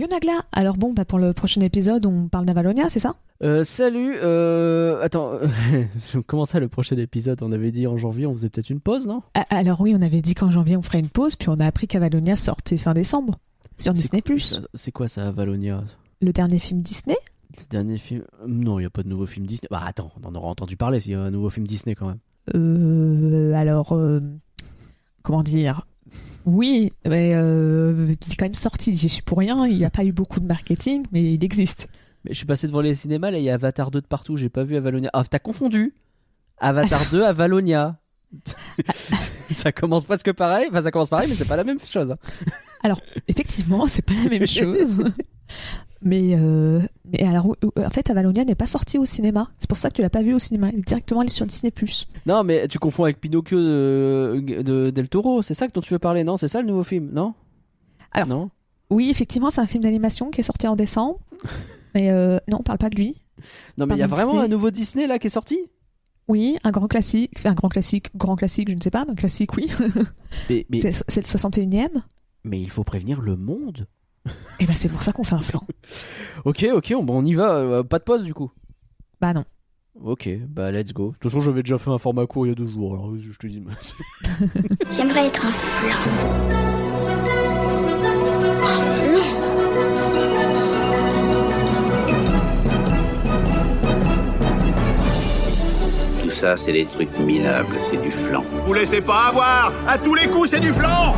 Yonagla, alors bon, bah pour le prochain épisode, on parle d'Avalonia, c'est ça? Euh, salut, euh... Attends, comment ça le prochain épisode? On avait dit en janvier, on faisait peut-être une pause, non? Ah, Alors oui, on avait dit qu'en janvier on ferait une pause, puis on a appris qu'Avalonia sortait fin décembre sur Disney+. C'est- quoi ça, Valonia Le dernier film Disney? Le dernier film Non, il n'y a pas de nouveau film Disney. Bah attends, on en aura entendu parler s'il y a un nouveau film Disney quand même. Euh, alors, euh, comment dire? Oui, mais euh, il est quand même sorti. J'y suis pour rien. Il n'y a pas eu beaucoup de marketing, mais il existe. Mais je suis passé devant les cinémas, là il y a Avatar 2 de partout, j'ai pas vu Avalonia. Ah, t'as confondu Avatar 2, Avalonia. ça commence presque pareil, enfin ça commence pareil, mais c'est pas la même chose. hein. Effectivement, c'est pas la même chose. Mais, euh, mais alors, oui, oui, en fait, Avalonia n'est pas sorti au cinéma. C'est pour ça que tu l'as pas vu au cinéma. Il est directement allé sur Disney+. Non, mais tu confonds avec Pinocchio de, de Del Toro, c'est ça dont tu veux parler, non? C'est ça le nouveau film, non? Alors, non? Oui, effectivement, c'est un film d'animation qui est sorti en décembre. Mais euh, non, on parle pas de lui. Non, mais il y a vraiment un nouveau Disney là qui est sorti? Oui, un grand classique. Un grand classique, grand classique, je ne sais pas, mais un classique, oui. mais, mais, c'est c'est le 61e. mais il faut prévenir le monde. Et ben, c'est pour ça qu'on fait un flanc. Ok, ok, on, bon, on y va, euh, pas de pause du coup. Bah non. Ok, bah let's go. De toute façon, j'avais déjà fait un format court il y a deux jours, alors je te dis. J'aimerais être un flan. Un flan Tout ça, c'est des trucs minables, c'est du flan. Vous laissez pas avoir À tous les coups, c'est du flan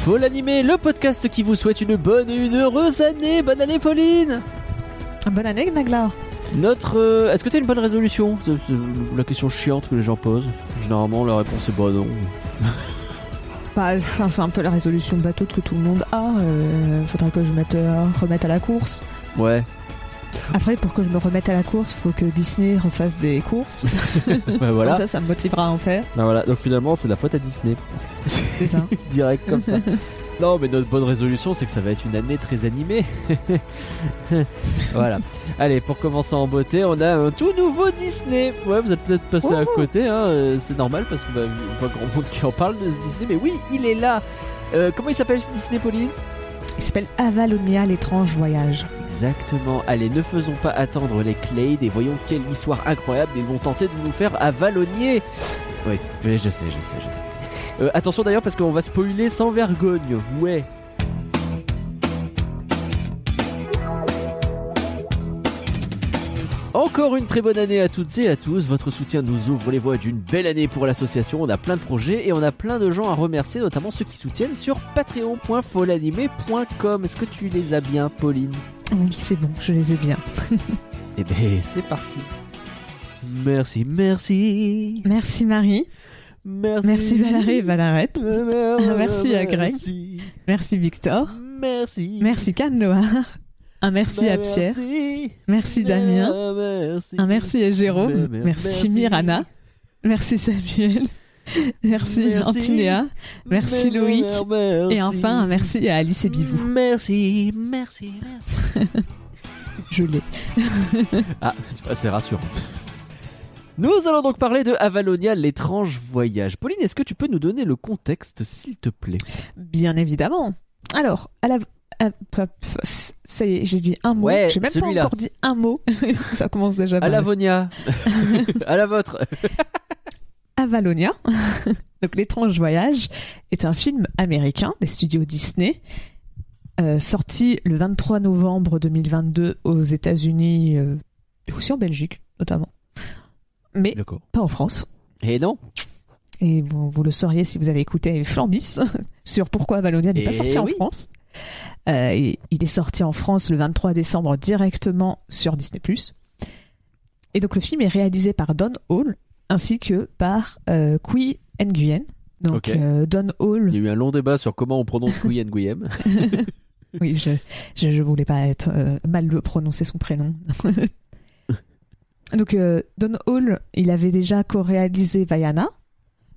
Faut l'animer, le podcast qui vous souhaite une bonne et une heureuse année. Bonne année, Pauline Bonne année, Nagla. Notre. euh, Est-ce que t'as une bonne résolution? C'est c'est la question chiante que les gens posent. Généralement, la réponse est bah non. Bah, enfin, c'est un peu la résolution bateau que tout le monde a. Euh, faudrait que je mette, euh, remette à la course. Ouais, Après, pour que je me remette à la course, faut que Disney refasse des courses. bah voilà. Comme ça, ça me motivera à en faire. Bah voilà, donc finalement, c'est la faute à Disney. C'est ça. Direct comme ça. Non, mais notre bonne résolution, c'est que ça va être une année très animée. voilà. Allez, pour commencer en beauté, on a un tout nouveau Disney. Ouais, vous êtes peut-être passé à côté, hein, euh, c'est normal parce que bah, pas grand monde qui en parle de ce Disney, mais oui, il est là. Euh, comment il s'appelle Disney, Pauline? Il s'appelle Avalonia, l'étrange voyage. Exactement. Allez, ne faisons pas attendre les Clades et voyons quelle histoire incroyable ils vont tenter de nous faire à Valognier. Oui, je sais, je sais, je sais. Euh, attention d'ailleurs parce qu'on va spoiler sans vergogne. Ouais. Encore une très bonne année à toutes et à tous. Votre soutien nous ouvre les voies d'une belle année pour l'association. On a plein de projets et on a plein de gens à remercier, notamment ceux qui soutiennent sur patreon.folanimé.com. Est-ce que tu les as bien, Pauline? Oui, c'est bon, je les ai bien. Eh ben, c'est parti. Merci, merci. Merci Marie. Merci. Merci Valérie et Valarette. Merci à Greg. Merci. Merci Victor. Merci. Merci Cannes-Loire. Un merci à Pierre. Merci. Merci Damien. Merci. Un merci à Jérôme. Merci merci. Mirana. Merci Samuel. Merci Merci. Antinéa. Merci Loïc. merci. Et enfin, un merci à Alice et Bivou. Merci, merci, merci. Je l'ai. Ah, c'est rassurant. Nous allons donc parler de Avalonia, l'étrange voyage. Pauline, est-ce que tu peux nous donner le contexte, s'il te plaît? Bien évidemment. Alors, à la. Ça y est, j'ai dit un mot. Ouais, j'ai même pas encore dit un mot. Ça commence déjà À. Lavonia. à la vôtre. Avalonia, donc l'étrange voyage, est un film américain des studios Disney, euh, sorti le 23 novembre 2022 aux États-Unis euh, aussi en Belgique notamment, mais pas en France. Et non Et vous, vous le sauriez si vous avez écouté Flambis sur pourquoi Avalonia n'est pas sorti en. France. Euh, et il est sorti en France le 23 décembre directement sur Disney+. Et donc le film est réalisé par Don Hall ainsi que par euh, Qui Nguyen. Donc euh, Don Hall, Il y a eu un long débat sur comment on prononce Nguyen Nguyem. oui, je, je, je voulais pas être euh, mal prononcer son prénom. donc Don Hall, il avait déjà co-réalisé Vaiana,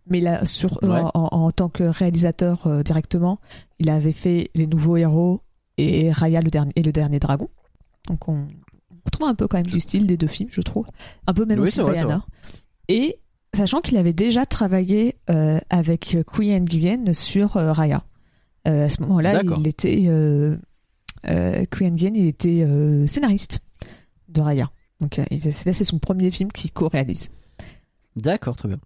mais là, sur, Ouais. en, en- en tant que réalisateur euh, directement, il avait fait Les Nouveaux Héros et Raya le dernier, et le Dernier Dragon. Donc on, on retrouve un peu quand même du style des deux films, je trouve. Un peu même Oui, aussi Vaiana. Et Sachant qu'il avait déjà travaillé euh, avec Qui Nguyen sur euh, Raya. À ce moment-là, il était Qui Nguyen, il était scénariste de Raya. Donc là, c'est son premier film qu'il co-réalise. D'accord, très bien.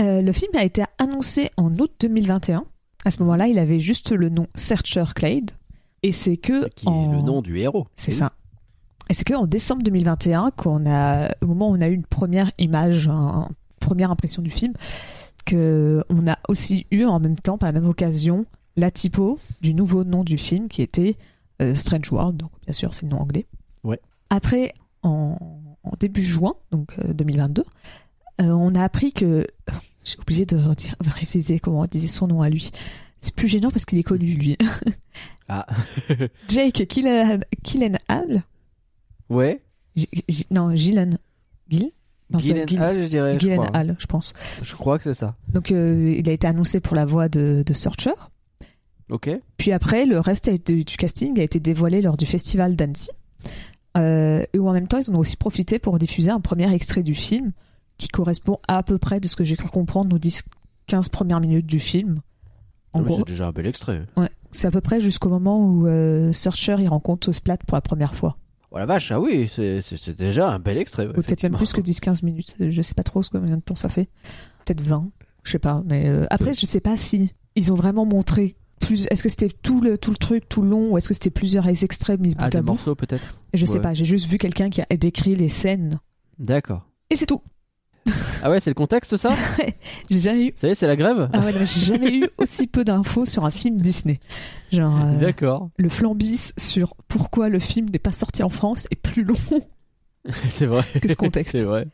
Euh, le film a été annoncé en août 2021. À ce moment-là, il avait juste le nom Searcher Clade. Et c'est que Qui en... est le nom du héros. C'est Oui. ça. Et c'est qu'en décembre 2021, qu'on a, au moment où on a eu une première image, un- une première impression du film, que on a aussi eu en même temps, par la même occasion, la typo du nouveau nom du film qui était euh, Strange World. Donc bien sûr, c'est le nom anglais. Ouais. Après, en, en début juin, donc euh, 2022, euh, on a appris que j'ai oublié de redire, réviser comment on disait son nom à lui. C'est plus gênant parce qu'il est connu lui. Ah, Jake Killen- Gyllenhaal? ouais. Non, Gillen. Gil Non, c'est Gil- Gyllenhaal, je dirais. je crois. Gyllenhaal, je pense. Je crois que c'est ça. Donc, euh, il a été annoncé pour la voix de, de Searcher. Ok. Puis après, le reste du casting a été dévoilé lors du festival d'Annecy. Euh, et où en même temps, ils en ont aussi profité pour diffuser un premier extrait du film qui correspond à peu près de ce que j'ai cru comprendre aux 10-15 premières minutes du film. En Ah, gros, C'est déjà un bel extrait. ouais, c'est à peu près jusqu'au moment où euh, Searcher il rencontre Splat pour la première fois. Oh la vache, ah oui, c'est déjà un bel extrait. ouais, Ou peut-être même plus que 10-15 minutes. Je sais pas trop combien de temps ça fait. Peut-être 20. Je sais pas. Mais euh, après, je sais pas si ils ont vraiment montré plus. Est-ce que c'était tout le, tout le truc, tout le long, ou est-ce que c'était plusieurs extraits mis Ah, bout à bout? morceaux peut-être Je sais Ouais. pas. J'ai juste vu quelqu'un qui a décrit les scènes. D'accord. Et c'est tout. Ah ouais, c'est le contexte ça J'ai jamais eu. Ça y est, c'est la grève Ah ouais, j'ai jamais eu aussi peu d'infos sur un film Disney. Genre, euh, D'accord. le flambis sur pourquoi le film n'est pas sorti en France est plus long. c'est vrai. que ce contexte. c'est vrai.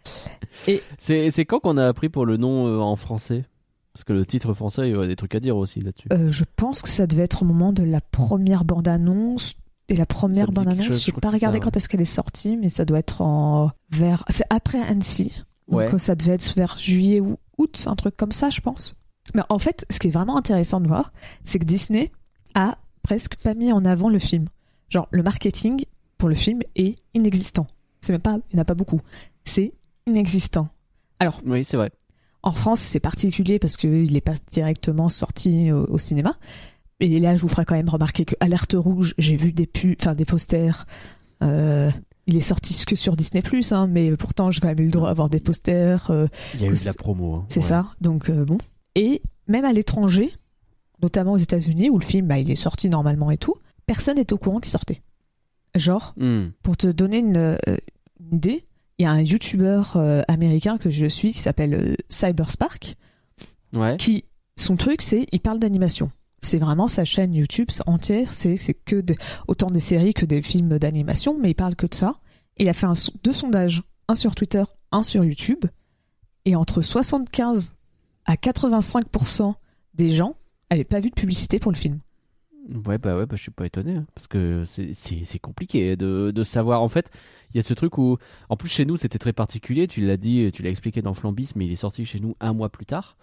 Et- c'est quand qu'on a appris pour le nom euh, en français? Parce que le titre français, il y aurait des trucs à dire aussi là-dessus. Euh, je pense que ça devait être au moment de la première bande-annonce. Et la première bande-annonce, je n'ai pas regardé ça, quand est-ce qu'elle est sortie, mais ça doit être en vers. C'est après Annecy. Donc Ouais. euh, ça devait être vers juillet ou août, un truc comme ça, je pense. Mais en fait, ce qui est vraiment intéressant de voir, c'est que Disney a presque pas mis en avant le film. Genre, le marketing pour le film est inexistant. C'est même pas, il n'y en a pas beaucoup. C'est inexistant. Alors, Oui, c'est vrai. en France, c'est particulier parce qu'il n'est pas directement sorti au, au cinéma. Et là, je vous ferai quand même remarquer que Alerte Rouge, j'ai vu des pubs, enfin des posters. Euh, il est sorti que sur Disney hein, mais pourtant j'ai quand même eu le droit d'avoir des posters. euh, Il y a eu de la promo. hein. c'est Ouais. ça. Donc euh, bon. Et même à l'étranger, notamment aux États-Unis, où le film, bah, il est sorti normalement et tout, personne n'est au courant qu'il sortait. Genre, Hmm. pour te donner une, euh, une idée, il y a un YouTuber euh, américain que je suis qui s'appelle Cyberspark, Ouais. qui son truc c'est il parle d'animation. C'est vraiment sa chaîne YouTube entière, c'est que autant des séries que des films d'animation, mais il parle que de ça. Il a fait deux sondages, un sur Twitter, un sur YouTube, et entre 75 à 85% des gens n'avaient pas vu de publicité pour le film. Ouais, bah ouais, bah, je suis pas étonné. hein, parce que c'est compliqué de, de savoir. En fait, il y a ce truc où. En plus, chez nous, c'était très particulier. Tu l'as dit, tu l'as expliqué dans Flambis, mais il est sorti chez nous un mois plus tard.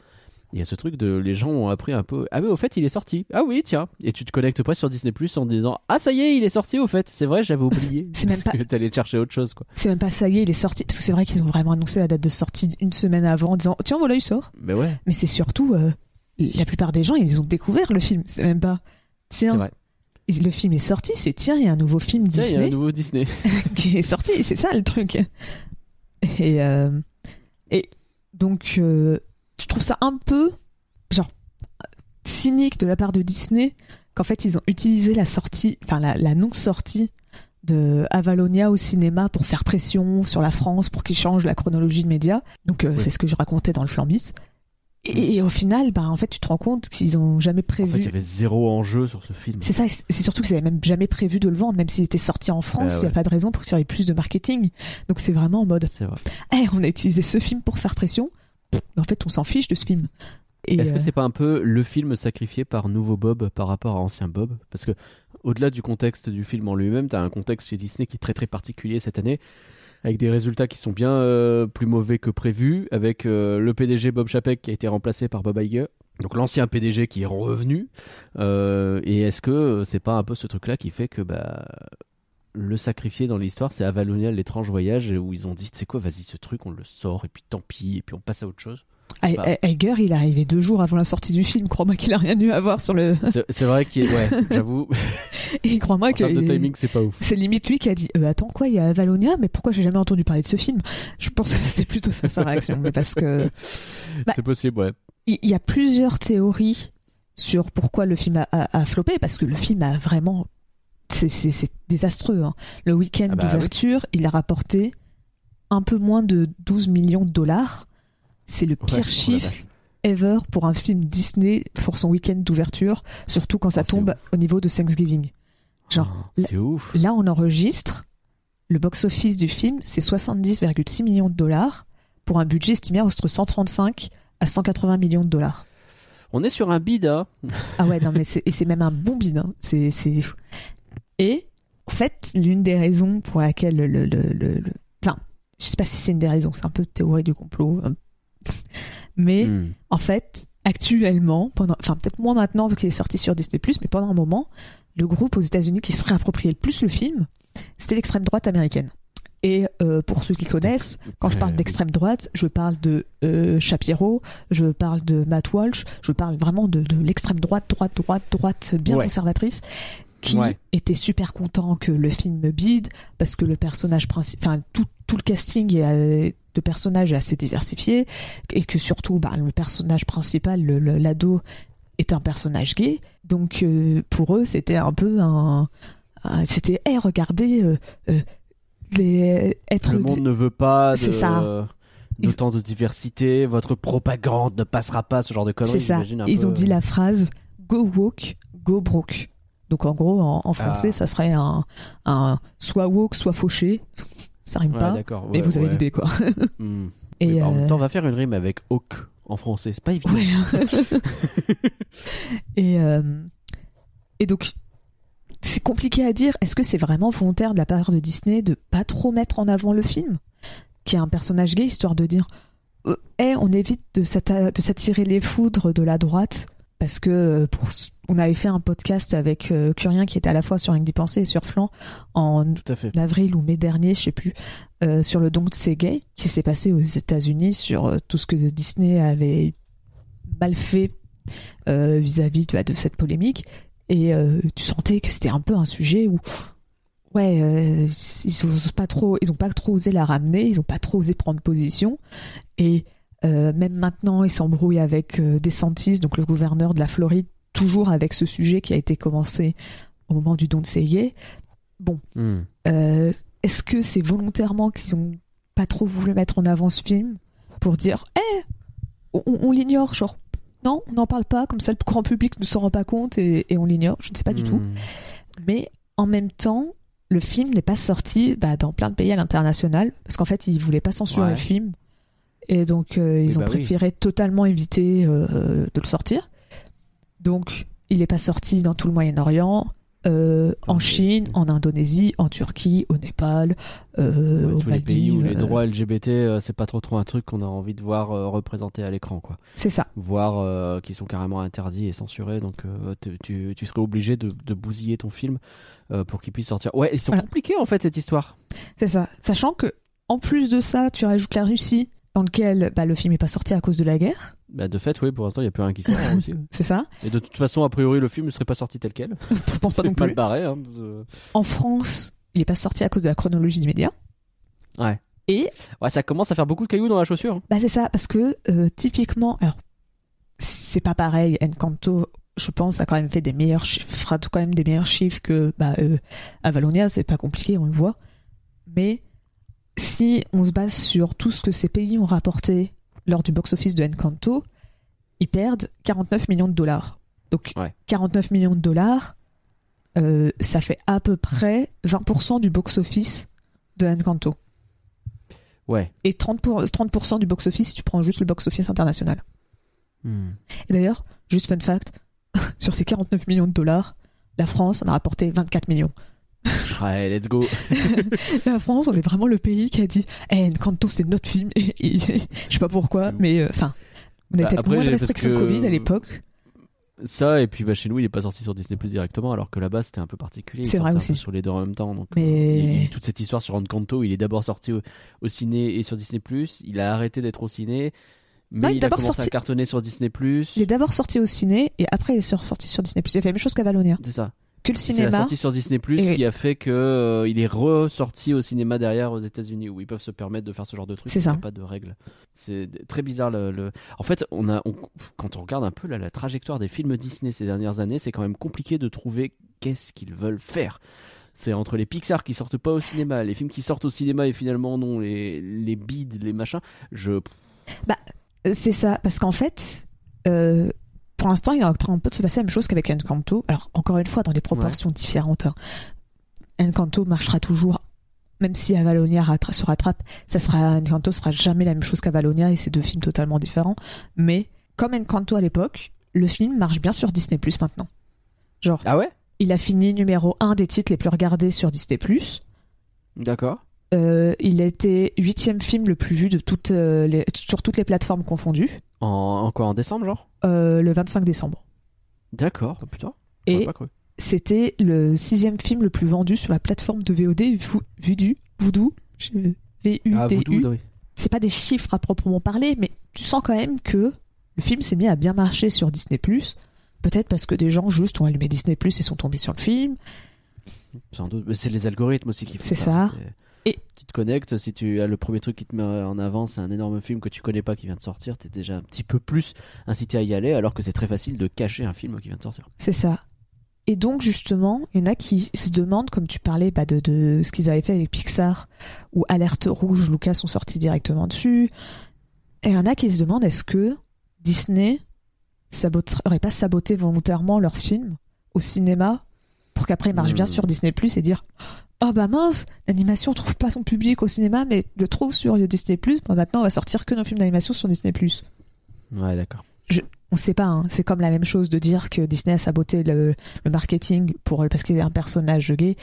Il y a ce truc de. Les gens ont appris un peu. Ah, mais au fait, il est sorti. Ah oui, tiens. Et tu te connectes pas sur Disney Plus en disant Ah, ça y est, il est sorti au fait. C'est vrai, j'avais oublié. C'est même pas- que t'allais chercher autre chose, quoi. C'est même pas ça y est, il est sorti, parce que c'est vrai qu'ils ont vraiment annoncé la date de sortie une semaine avant en disant tiens voilà il sort. Mais ouais, Mais c'est surtout euh, la plupart des gens ils ont découvert le film, c'est même pas c'est tiens vrai. le film est sorti, c'est tiens il y a un nouveau film Tiens, il y a un Disney nouveau Disney. qui est sorti, c'est ça le truc. Et, euh, et donc, euh, je trouve ça un peu, genre, cynique de la part de Disney, qu'en fait, ils ont utilisé la sortie, enfin, la, la non-sortie de Avalonia au cinéma pour faire pression sur la France, pour qu'ils changent la chronologie de médias. Donc, euh, Oui. c'est ce que je racontais dans le Flambis. Et, et au final, bah, en fait, tu te rends compte qu'ils ont jamais En prévu. fait, il y avait zéro enjeu sur ce film. C'est ça, c'est surtout qu'ils avaient même jamais prévu de le vendre, même s'il était sorti en France, il Ah n'y ouais. a pas de raison pour qu'il y ait plus de marketing. Donc c'est vraiment en mode, C'est vrai. Eh, on a utilisé ce film pour faire pression, en fait on s'en fiche de ce film. Est-ce que euh, c'est pas un peu le film sacrifié par nouveau Bob par rapport à ancien Bob? Parce que au-delà du contexte du film en lui-même, t'as un contexte chez Disney qui est très très particulier cette année, avec des résultats qui sont bien euh, plus mauvais que prévu, avec euh, le PDG Bob Chapek qui a été remplacé par Bob Iger. Donc l'ancien PDG qui est revenu. Et est-ce que c'est pas un peu ce truc-là qui fait que bah le sacrifié dans l'histoire, c'est Avalonia l'étrange voyage où ils ont dit c'est quoi, vas-y ce truc, on le sort et puis tant pis et puis on passe à autre chose. I- pas- I- Iger, il est arrivé deux jours avant la sortie du film. Crois-moi qu'il a rien eu à voir sur le. C'est c'est vrai qu'il est- ouais, j'avoue, Et crois-moi en que termes de timing, c'est pas ouf. c'est limite lui qui a dit euh, Attends, quoi, il y a Avalonia Mais pourquoi j'ai jamais entendu parler de ce film? Je pense que c'était plutôt ça sa réaction. mais parce que Bah, C'est possible, ouais. il il y a plusieurs théories sur pourquoi le film a, a, a floppé. Parce que le film a vraiment. C'est- désastreux. hein. Le week-end Ah bah d'ouverture, il a rapporté un peu moins de 12 millions de dollars. C'est le pire oh chiffre ever pour un film Disney pour son week-end d'ouverture, surtout quand ça Oh, tombe au niveau de Thanksgiving. Genre, Oh, c'est ouf. Là, on enregistre. Le box-office du film, c'est 70,6 millions de dollars pour un budget estimé entre 135 à 180 millions de dollars. On est sur un bid, hein. Ah ouais, non, mais c'est, et c'est même un bon bid. hein. C'est... Et en fait, l'une des raisons pour laquelle le, le, le, Enfin, je sais pas si c'est une des raisons, c'est un peu théorie du complot. hein. Mais Hmm. en fait, actuellement, pendant, enfin peut-être moins maintenant vu qu'il est sorti sur Disney+, mais pendant un moment, le groupe aux États-Unis qui se réappropriait le plus le film, c'était l'extrême droite américaine. Et euh, pour ceux qui connaissent, quand je parle d'extrême droite, je parle de euh, Shapiro, je parle de Matt Walsh, je parle vraiment de, de l'extrême droite, droite, droite, droite, bien Ouais. conservatrice, qui Ouais. était super content que le film bide parce que le personnage principal, enfin tout, tout le casting est, euh, de personnages est assez diversifié et que surtout bah, le personnage principal, l'ado, est un personnage gay. Donc euh, pour eux, c'était un peu un, un- c'était hey regardez euh, euh, les être Le monde ne veut pas de... C'est ça. d'autant de diversité, votre propagande ne passera pas, ce genre de conneries. C'est ça. un Ils peu. ont dit la phrase Go woke, go broke. Donc en gros, en, en français, Ah. ça serait un, un soit woke, soit fauché. Ça rime Ouais, pas, mais vous avez l'idée quoi. Hmm. Et En même temps, on va faire une rime avec hawk en français. C'est pas évident. et, euh, et donc, c'est compliqué à dire. Est-ce que c'est vraiment volontaire de la part de Disney de pas trop mettre en avant le film, qui est un personnage gay, histoire de dire, Eh, on évite de s'attirer les foudres de la droite, parce que euh, pour, on avait fait un podcast avec euh, Curien qui était à la fois sur Une d'y penser et sur Flan en avril ou mai dernier, je sais plus, euh, sur le Don't Say Gay qui s'est passé aux États-Unis sur euh, tout ce que Disney avait mal fait vis-à-vis vois, de cette polémique. Et tu sentais que c'était un peu un sujet où, ouais, ils ont pas trop, ils ont pas trop osé la ramener, ils ont pas trop osé prendre position. Et euh, même maintenant, ils s'embrouillent avec euh, DeSantis, donc le gouverneur de la Floride, toujours avec ce sujet qui a été commencé au moment du Don't Say Gay. Hmm. Euh, Est-ce que c'est volontairement qu'ils ont pas trop voulu mettre en avant ce film pour dire, eh, on, on l'ignore, genre, non, on n'en parle pas, comme ça le grand public ne s'en rend pas compte et, et on l'ignore, je ne sais pas du tout. Hmm. Mais en même temps, le film n'est pas sorti bah, dans plein de pays à l'international, parce qu'en fait, ils voulaient pas censurer Ouais. le film. Et donc, euh, ils Oui, ont bah oui. préféré totalement éviter euh, de le sortir. Donc, il n'est pas sorti dans tout le Moyen-Orient, euh, en Chine, en Indonésie, en Turquie, au Népal, euh, Ouais, aux tous les pays où les droits LGBT, euh, c'est pas trop trop un truc qu'on a envie de voir représenté à l'écran, quoi. C'est ça. Voire euh, qui sont carrément interdits et censurés, donc tu, tu- tu serais obligé de, de bousiller ton film pour qu'il puisse sortir. Ouais, c'est Voilà. compliqué en fait cette histoire. C'est ça. Sachant que, en plus de ça, tu rajoutes la Russie, dans lequel bah, le film n'est pas sorti à cause de la guerre. Bah, de fait, oui, pour l'instant, il n'y a plus rien qui sort hein. C'est ça. Et de toute façon, a priori, le film ne serait pas sorti tel quel. Je pense pas non C'est mal plus. barré. Hein. En France, il n'est pas sorti à cause de la chronologie des médias. Ouais. Et Ouais, ça commence à faire beaucoup de cailloux dans la chaussure. hein. bah c'est ça, parce que euh, typiquement, alors c'est pas pareil. Encanto, je pense, a quand même fait des meilleurs chiffres, fera quand même des meilleurs chiffres que bah, euh, Avalonia. C'est pas compliqué, on le voit. Mais si on se base sur tout ce que ces pays ont rapporté lors du box-office de Encanto, ils perdent 49 millions de dollars. Donc Ouais. 49 millions de dollars, euh, ça fait à peu près 20% du box-office de Encanto. Ouais. Et 30%, pour- 30 du box-office si tu prends juste le box-office international. Hmm. Et d'ailleurs, juste fun fact, sur ces 49 millions de dollars, la France en a rapporté 24 millions. Ouais, let's go. La France, on est vraiment le pays qui a dit Eh, Encanto, c'est notre film. Et, et- je sais pas pourquoi, mais euh, enfin, on Bah, avait peut-être moins de restrictions que- Covid à l'époque. Ça, et puis bah, chez nous, il est pas sorti sur Disney Plus directement, alors que là-bas, c'était un peu particulier. C'est vrai aussi. sur les deux en même temps. Donc, Mais- euh, a eu toute cette histoire sur Encanto, il est d'abord sorti au, au ciné et sur Disney Plus. Il a arrêté d'être au ciné. Mais il il a commencé sorti- à cartonner sur Disney+. Il est d'abord sorti au ciné et après il est sorti sur Disney+. Il a fait la même chose qu'Avalonia. C'est ça. Que le C'est la cinéma. sortie sur Disney+, Et- qui a fait que euh, il est ressorti au cinéma derrière aux États-Unis, où ils peuvent se permettre de faire ce genre de trucs. C'est il y a ça. pas de règles. C'est très bizarre. Le, le- En fait, on a, on- quand on regarde un peu là, la trajectoire des films Disney ces dernières années, c'est quand même compliqué de trouver qu'est-ce qu'ils veulent faire. C'est entre les Pixar qui sortent pas au cinéma, les films qui sortent au cinéma et finalement non, les, les bides, les machins. Je Euh, C'est ça, parce qu'en fait, euh, pour l'instant, il est en train un peu de se passer la même chose qu'avec Encanto. Alors, encore une fois, dans des proportions différentes. hein. Encanto marchera toujours, même si Avalonia rattra- se rattrape, ça sera, Encanto sera jamais la même chose qu'Avalonia et c'est deux films totalement différents. Mais, comme Encanto à l'époque, le film marche bien sur Disney Plus maintenant. Genre, ah ouais, il a fini numéro un des titres les plus regardés sur Disney Plus. d'accord. Euh, il a été huitième film le plus vu de toutes euh, les, sur toutes les plateformes confondues En, en quoi En décembre, genre? Euh, le 25 décembre. D'accord. Oh, putain. Et c'était le sixième film le plus vendu sur la plateforme de VOD Vo- Vudu, Voodoo, Ah, V-U-D-U. Oui. C'est pas des chiffres à proprement parler, mais tu sens quand même que le film s'est mis à bien marcher sur Disney+. Peut-être parce que des gens juste ont allumé Disney+, et sont tombés sur le film. Sans doute. Mais c'est les algorithmes aussi qui font ça. ça. C'est- Tu te connectes, si tu as le premier truc qui te met en avant, c'est un énorme film que tu connais pas qui vient de sortir, t'es déjà un petit peu plus incité à y aller, alors que c'est très facile de cacher un film qui vient de sortir. C'est ça. Et donc, justement, il y en a qui se demandent, comme tu parlais bah, de, de ce qu'ils avaient fait avec Pixar, où Alerte Rouge, Lucas sont sortis directement dessus. Et il y en a qui se demandent est-ce que Disney n'aurait pas saboté volontairement leur film au cinéma qu'après il marche bien Hmm. sur Disney Plus et dire Oh bah mince, l'animation trouve pas son public au cinéma, mais le trouve sur Disney Plus. maintenant, on va sortir que nos films d'animation sur Disney Plus Ouais, d'accord. on sait pas, hein. c'est comme la même chose de dire que Disney a saboté le, le marketing pour parce qu'il a un personnage gay.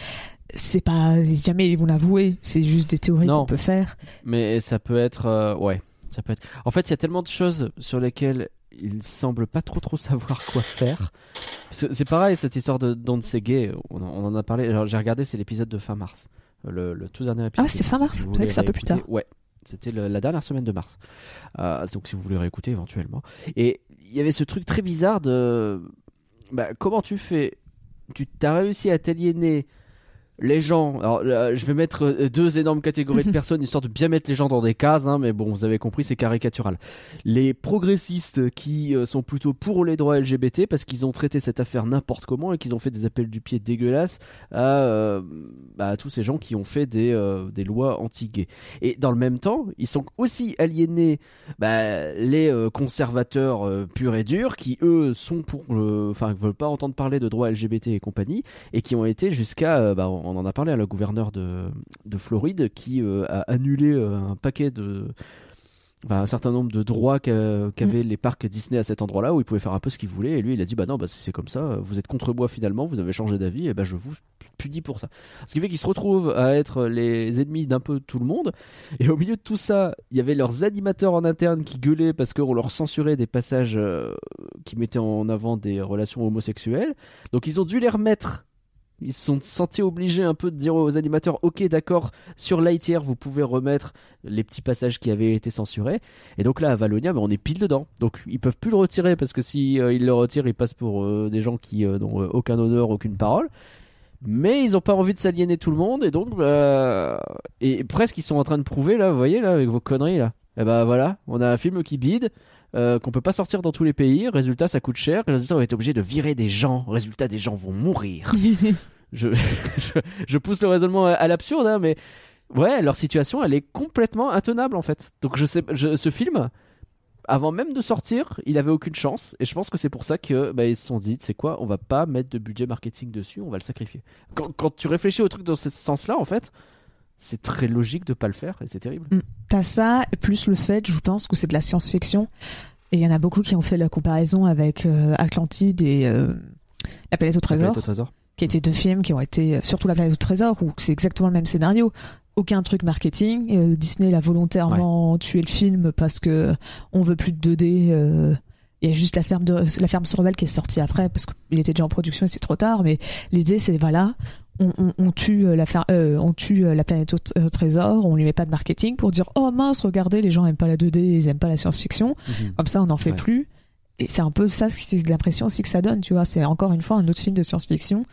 C'est pas jamais ils vont l'avouer, c'est juste des théories qu'on peut faire. Mais ça peut être. euh, ouais, ça peut être. En fait, il y a tellement de choses sur lesquelles il semble pas trop trop savoir quoi faire. C'est pareil, cette histoire de Gay, on, en- on en a parlé. Alors, j'ai regardé, c'est l'épisode de fin mars. Le, le tout dernier épisode. Ah, c'était fin mars Si vous C'est vrai que c'est un peu plus tard. Ouais. C'était la dernière semaine de mars. Euh, donc si vous voulez réécouter éventuellement. Et il y avait ce truc très bizarre de... Bah, comment tu fais? Tu t'as réussi à t'aliéner les gens. Alors là, je vais mettre euh, deux énormes catégories de personnes histoire de bien mettre les gens dans des cases, hein, mais bon, vous avez compris, c'est caricatural. Les progressistes qui euh, sont plutôt pour les droits LGBT parce qu'ils ont traité cette affaire n'importe comment et qu'ils ont fait des appels du pied dégueulasses à, euh, bah, à tous ces gens qui ont fait des, euh, des lois anti-gays. Et dans le même temps, ils sont aussi aliénés bah, les euh, conservateurs euh, purs et durs qui eux sont pour, enfin, ne veulent pas entendre parler de droits LGBT et compagnie et qui ont été jusqu'à, euh, bah, on en a parlé à la gouverneure de, de Floride qui euh, a annulé euh, un paquet de, enfin, un certain nombre de droits qu'a- qu'avaient les parcs Disney à cet endroit-là où ils pouvaient faire un peu ce qu'ils voulaient. Et lui il a dit bah non bah si c'est comme ça vous êtes contre moi finalement vous avez changé d'avis et bah je vous punis pour ça. Ce qui fait qu'ils se retrouvent à être les ennemis d'un peu tout le monde. Et au milieu de tout ça il y avait leurs animateurs en interne qui gueulaient parce qu'on leur censurait des passages euh, qui mettaient en avant des relations homosexuelles. Donc ils ont dû les remettre ils se sont sentis obligés un peu de dire aux animateurs ok d'accord sur Lightyear vous pouvez remettre les petits passages qui avaient été censurés. Et donc là à Valonia bah, on est pile dedans. Donc ils peuvent plus le retirer parce que si euh, ils le retirent ils passent pour euh, des gens qui euh, n'ont aucun honneur aucune parole. Mais ils ont pas envie de s'aliéner tout le monde et donc et presque ils sont en train de prouver là vous voyez là avec vos conneries là. Et bah voilà on a un film qui bide euh, qu'on peut pas sortir dans tous les pays. Résultat ça coûte cher. Résultat on va être obligé de virer des gens. Résultat des gens vont mourir. Je, je, je pousse le raisonnement à, à l'absurde, hein, mais ouais, leur situation, elle est complètement intenable en fait. Donc je sais, je- ce film, avant même de sortir, il avait aucune chance, et je pense que c'est pour ça que bah, ils se sont dit, c'est quoi, on va pas mettre de budget marketing dessus, on va le sacrifier. Quand, quand tu réfléchis au truc dans ce sens-là, en fait, c'est très logique de pas le faire, et c'est terrible. T'as ça, plus le fait, je pense que c'est de la science-fiction. Et il y en a beaucoup qui ont fait la comparaison avec euh, Atlantide et euh, La planète au trésor. Planète au trésor. qui étaient deux films qui ont été, surtout La planète au trésor, où c'est exactement le même scénario. Aucun truc marketing. euh, Disney l'a volontairement tué le film parce que on veut plus de 2D. euh, il y a juste la ferme de la ferme sur qui est sortie après parce qu'il était déjà en production et c'est trop tard. Mais l'idée c'est voilà, on, on- on tue euh, la euh, on tue euh, la planète au, trésor, on lui met pas de marketing pour dire oh mince regardez les gens aiment pas la 2D, ils aiment pas la science-fiction, Mhm. comme ça on n'en fait Ouais. plus. Et c'est un peu ça ce qui l'impression aussi que ça donne, tu vois. C'est encore une fois un autre film de science-fiction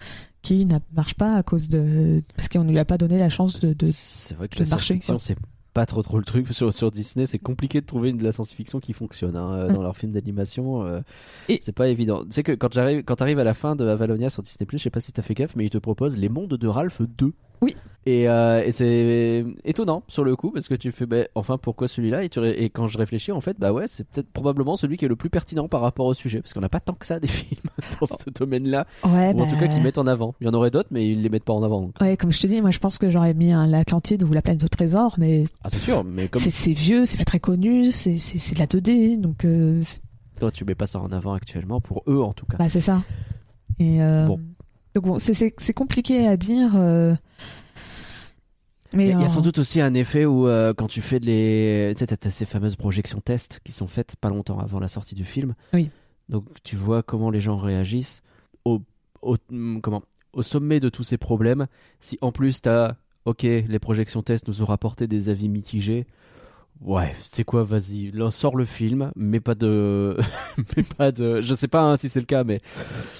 qui ne marche pas à cause de parce qu'on ne lui a pas donné la chance de, de- C'est vrai que de la science-fiction, c'est pas trop trop le truc. Sur, sur Disney, c'est compliqué de trouver une de la science-fiction qui fonctionne hein, euh, Mm. dans leurs films d'animation. euh, Et- C'est pas évident. Tu sais que quand j'arrive, quand t'arrives à la fin de Avalonia sur Disney+, je sais pas si t'as fait gaffe, mais ils te proposent Les Mondes de Ralph 2. Oui. Et, euh, et c'est étonnant sur le coup parce que tu fais, bah, enfin, pourquoi celui-là? Et, tu ré- et quand je réfléchis, en fait, bah ouais, c'est peut-être probablement celui qui est le plus pertinent par rapport au sujet parce qu'on n'a pas tant que ça des films dans ce domaine-là, ouais, ou en tout cas bah, qui mettent en avant. Il y en aurait d'autres, mais ils les mettent pas en avant. donc. ouais, comme je te dis, moi je pense que j'aurais mis un l'Atlantide ou la planète au trésor, mais Ah, c'est sûr, mais comme c'est c'est vieux, c'est pas très connu, c'est c'est c'est de la 2D, donc euh, toi, tu mets pas ça en avant actuellement pour eux en tout cas. bah c'est ça. Et euh, Bon. Donc bon, c'est compliqué à dire. euh, mais Il y a- euh, sans doute aussi un effet où euh, quand tu fais les, tu sais, t'as ces fameuses projections tests qui sont faites pas longtemps avant la sortie du film. Oui. Donc tu vois comment les gens réagissent au, au hum, comment au sommet de tous ces problèmes. Si en plus t'as, ok, les projections tests nous ont rapporté des avis mitigés. Ouais, c'est quoi, vas-y, sors le film, mais pas de, mais pas de, je sais pas hein, si c'est le cas, mais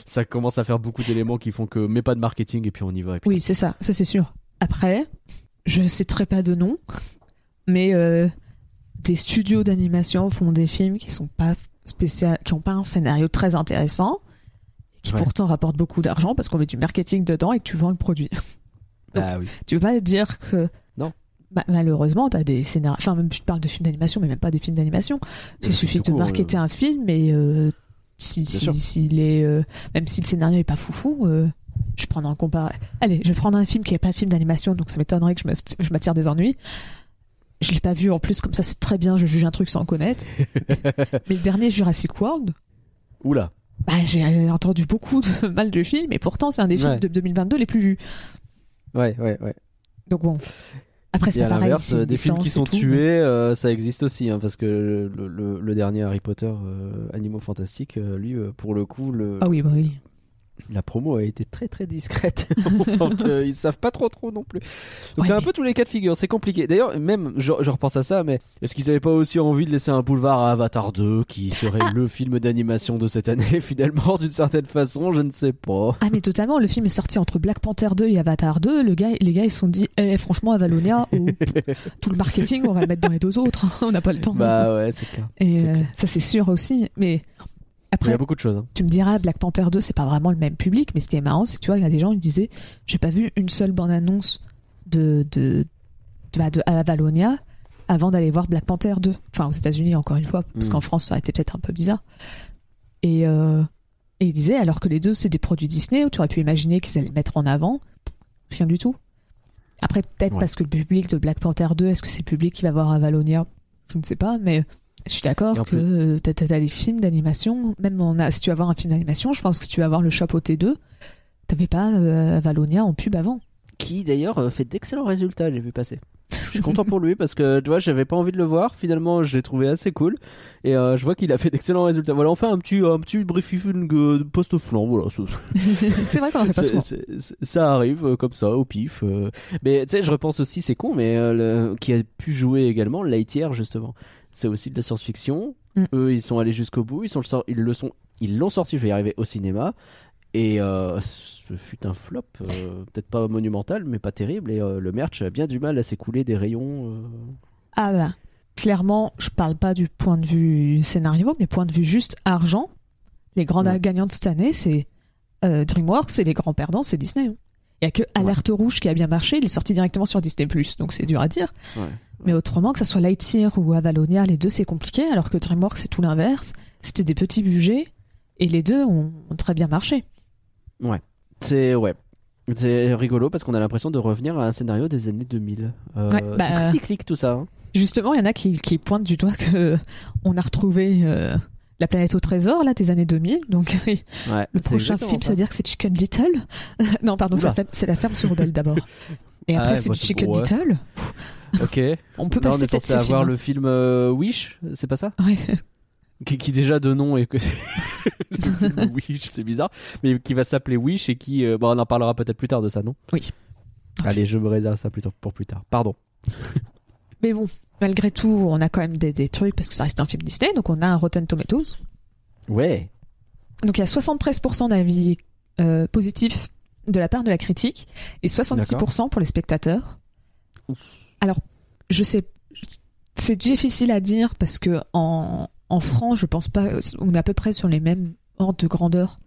ça commence à faire beaucoup d'éléments qui font que, mais pas de marketing et puis on y va. et Oui, c'est ça, ça c'est sûr. Après, je citerai pas de nom, mais euh, des studios d'animation font des films qui sont pas spécial, qui ont pas un scénario très intéressant, qui Ouais. pourtant rapportent beaucoup d'argent parce qu'on met du marketing dedans et que tu vends le produit. Ah oui. Tu peux pas dire que Non. Bah, malheureusement, t'as des scénarios. Enfin, même je te parle de films d'animation, mais même pas des films d'animation. Il Mais suffit de court, marketer euh. un film et euh, si, si, sûr. s'il est, euh, même si le scénario est pas foufou, euh, je prends un compar. Allez, je vais prendre un film qui est pas de film d'animation, donc ça m'étonnerait que je m'attire des ennuis. Je l'ai pas vu en plus, comme ça c'est très bien, je juge un truc sans connaître. mais le dernier Jurassic World, Oula. bah, j'ai entendu beaucoup de mal du film, et pourtant c'est un des films Ouais. de 2022 les plus vus. Ouais, ouais, ouais. Donc bon. Après, Et c'est à pas pareil. l'inverse, des films qui sont tout, tués, mais- euh, ça existe aussi, hein, parce que le, le- le dernier Harry Potter, euh, Animaux Fantastiques, euh, lui, euh, pour le coup, le, Ah oui, bah oui. La promo a été très très discrète. On sent qu'ils savent pas trop trop non plus. Donc Ouais, t'as un peu tous les cas de figure, c'est compliqué. D'ailleurs, même, je, je repense à ça, mais est-ce qu'ils avaient pas aussi envie de laisser un boulevard à Avatar 2, qui serait le film d'animation de cette année, finalement, d'une certaine façon, je ne sais pas. Ah mais totalement, le film est sorti entre Black Panther 2 et Avatar 2, le gars, les gars ils se sont dit eh, franchement Avalonia, oh, tout le marketing on va le mettre dans les deux autres, on n'a pas le temps. Bah ouais, c'est clair. et euh, clair. ça c'est sûr aussi, mais Il y après a beaucoup de choses. hein. tu me diras Black Panther 2 c'est pas vraiment le même public, mais ce qui est marrant c'est que tu vois il y a des gens ils disaient j'ai pas vu une seule bande annonce de de de, bah, de Avalonia avant d'aller voir Black Panther 2, enfin aux États-Unis encore une fois, parce Mm. qu'en France ça aurait été peut-être un peu bizarre. Et euh, et il disait, alors que les deux, c'est des produits Disney, où tu aurais pu imaginer qu'ils allaient le mettre en avant. Rien du tout. Après, peut-être Ouais. parce que le public de Black Panther 2, est-ce que c'est le public qui va voir Avalonia? Je ne sais pas, mais je suis d'accord que t'as- t'as des films d'animation, même en a- si tu vas voir un film d'animation, je pense que si tu vas voir le chapeau T2, t'avais pas euh, Avalonia en pub avant. qui d'ailleurs euh, fait d'excellents résultats, j'ai vu passer. Je suis content pour lui parce que tu vois, j'avais pas envie de le voir. Finalement, je l'ai trouvé assez cool et euh, je vois qu'il a fait d'excellents résultats. Voilà, on fait un petit un petit briefing post flanc. Voilà, c'est vrai qu'on en fait pas souvent. ça arrive euh, comme ça au pif. euh. Mais tu sais, je repense aussi, c'est con, mais le- qui a pu jouer également Lightyear justement. C'est aussi de la science-fiction. Mm. Eux, ils sont allés jusqu'au bout. Ils sont le sor- ils le sont, ils l'ont sorti. Je vais y arriver au cinéma. Et euh, ce fut un flop, euh, peut-être pas monumental, mais pas terrible. Et euh, le merch a bien du mal à s'écouler des rayons. Ah bah, clairement, je parle pas du point de vue scénario, mais point de vue juste argent. Les grandes Ouais. gagnantes cette année, c'est DreamWorks et les grands perdants, c'est Disney. hein. Il y a que Alerte Rouge qui a bien marché, il est sorti directement sur Disney+, donc c'est dur à dire. Ouais. Mais autrement, que ça soit Lightyear ou Avalonia, les deux c'est compliqué, alors que DreamWorks c'est tout l'inverse. C'était des petits budgets, et les deux ont, ont très bien marché. C'est ouais. C'est rigolo parce qu'on a l'impression de revenir à un scénario des années 2000. Euh, Ouais, bah, c'est cyclique tout ça. hein. Justement, il y en a qui, qui pointent du doigt que on a retrouvé euh, la planète au trésor, là, des années 2000, donc oui. Ouais, Le prochain film, ça. veut dire que c'est Chicken Little Non, pardon, c'est la ferme- sur Rebelle d'abord. Et Ah après, ouais, c'est bah, Chicken pour. Little. Ok. On peut Non, on passer est peut-être censé avoir le film euh, Wish, c'est pas ça Ouais. qui, qui déjà de nom et que Wish, c'est bizarre, mais qui va s'appeler Wish et qui, euh, bon, on en parlera peut-être plus tard de ça, non Oui. Allez, je me réserve ça plus tard- pour plus tard. Pardon. Mais bon, malgré tout, on a quand même des, des trucs parce que ça reste un film Disney, donc on a un Rotten Tomatoes. Ouais. Donc il y a 73% d'avis euh, positifs de la part de la critique et 66% pour les spectateurs. Ouf. Alors, je sais, c'est difficile à dire parce que en, en France, je pense pas, on est à peu près sur les mêmes ordres de grandeur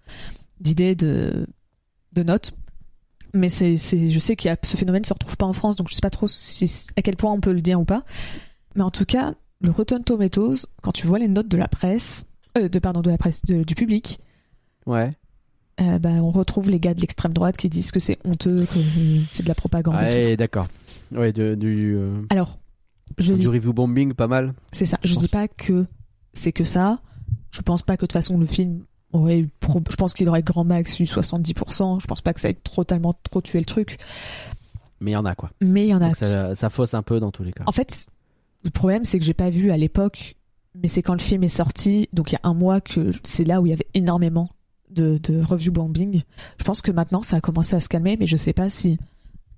d'idées de, de notes. Mais c'est, c'est, je sais a ce phénomène se retrouve pas en France, donc je sais pas trop si, à quel point on peut le dire ou pas. Mais en tout cas, le Rotten Tomatoes, quand tu vois les notes de la presse, euh, de pardon de la presse, de- du public, Ouais. euh, bah, on retrouve les gars de l'extrême droite qui disent que c'est honteux, que c'est- de la propagande. Ouais, d'accord. Ouais, du, euh, Alors, je dis, du review bombing, pas mal. c'est ça. Je pense. dis pas que c'est que ça. Je pense pas que de toute façon le film aurait pro- je pense qu'il aurait grand max eu 70%. Je pense pas que ça ait totalement trop tué le truc. Mais il y en a, quoi. Mais il y en a. Donc ça, ça fausse un peu dans tous les cas. En fait, le problème c'est que j'ai pas vu à l'époque, mais c'est quand le film est sorti, donc il y a un mois que c'est là où il y avait énormément de, de review bombing. Je pense que maintenant ça a commencé à se calmer, mais je sais pas si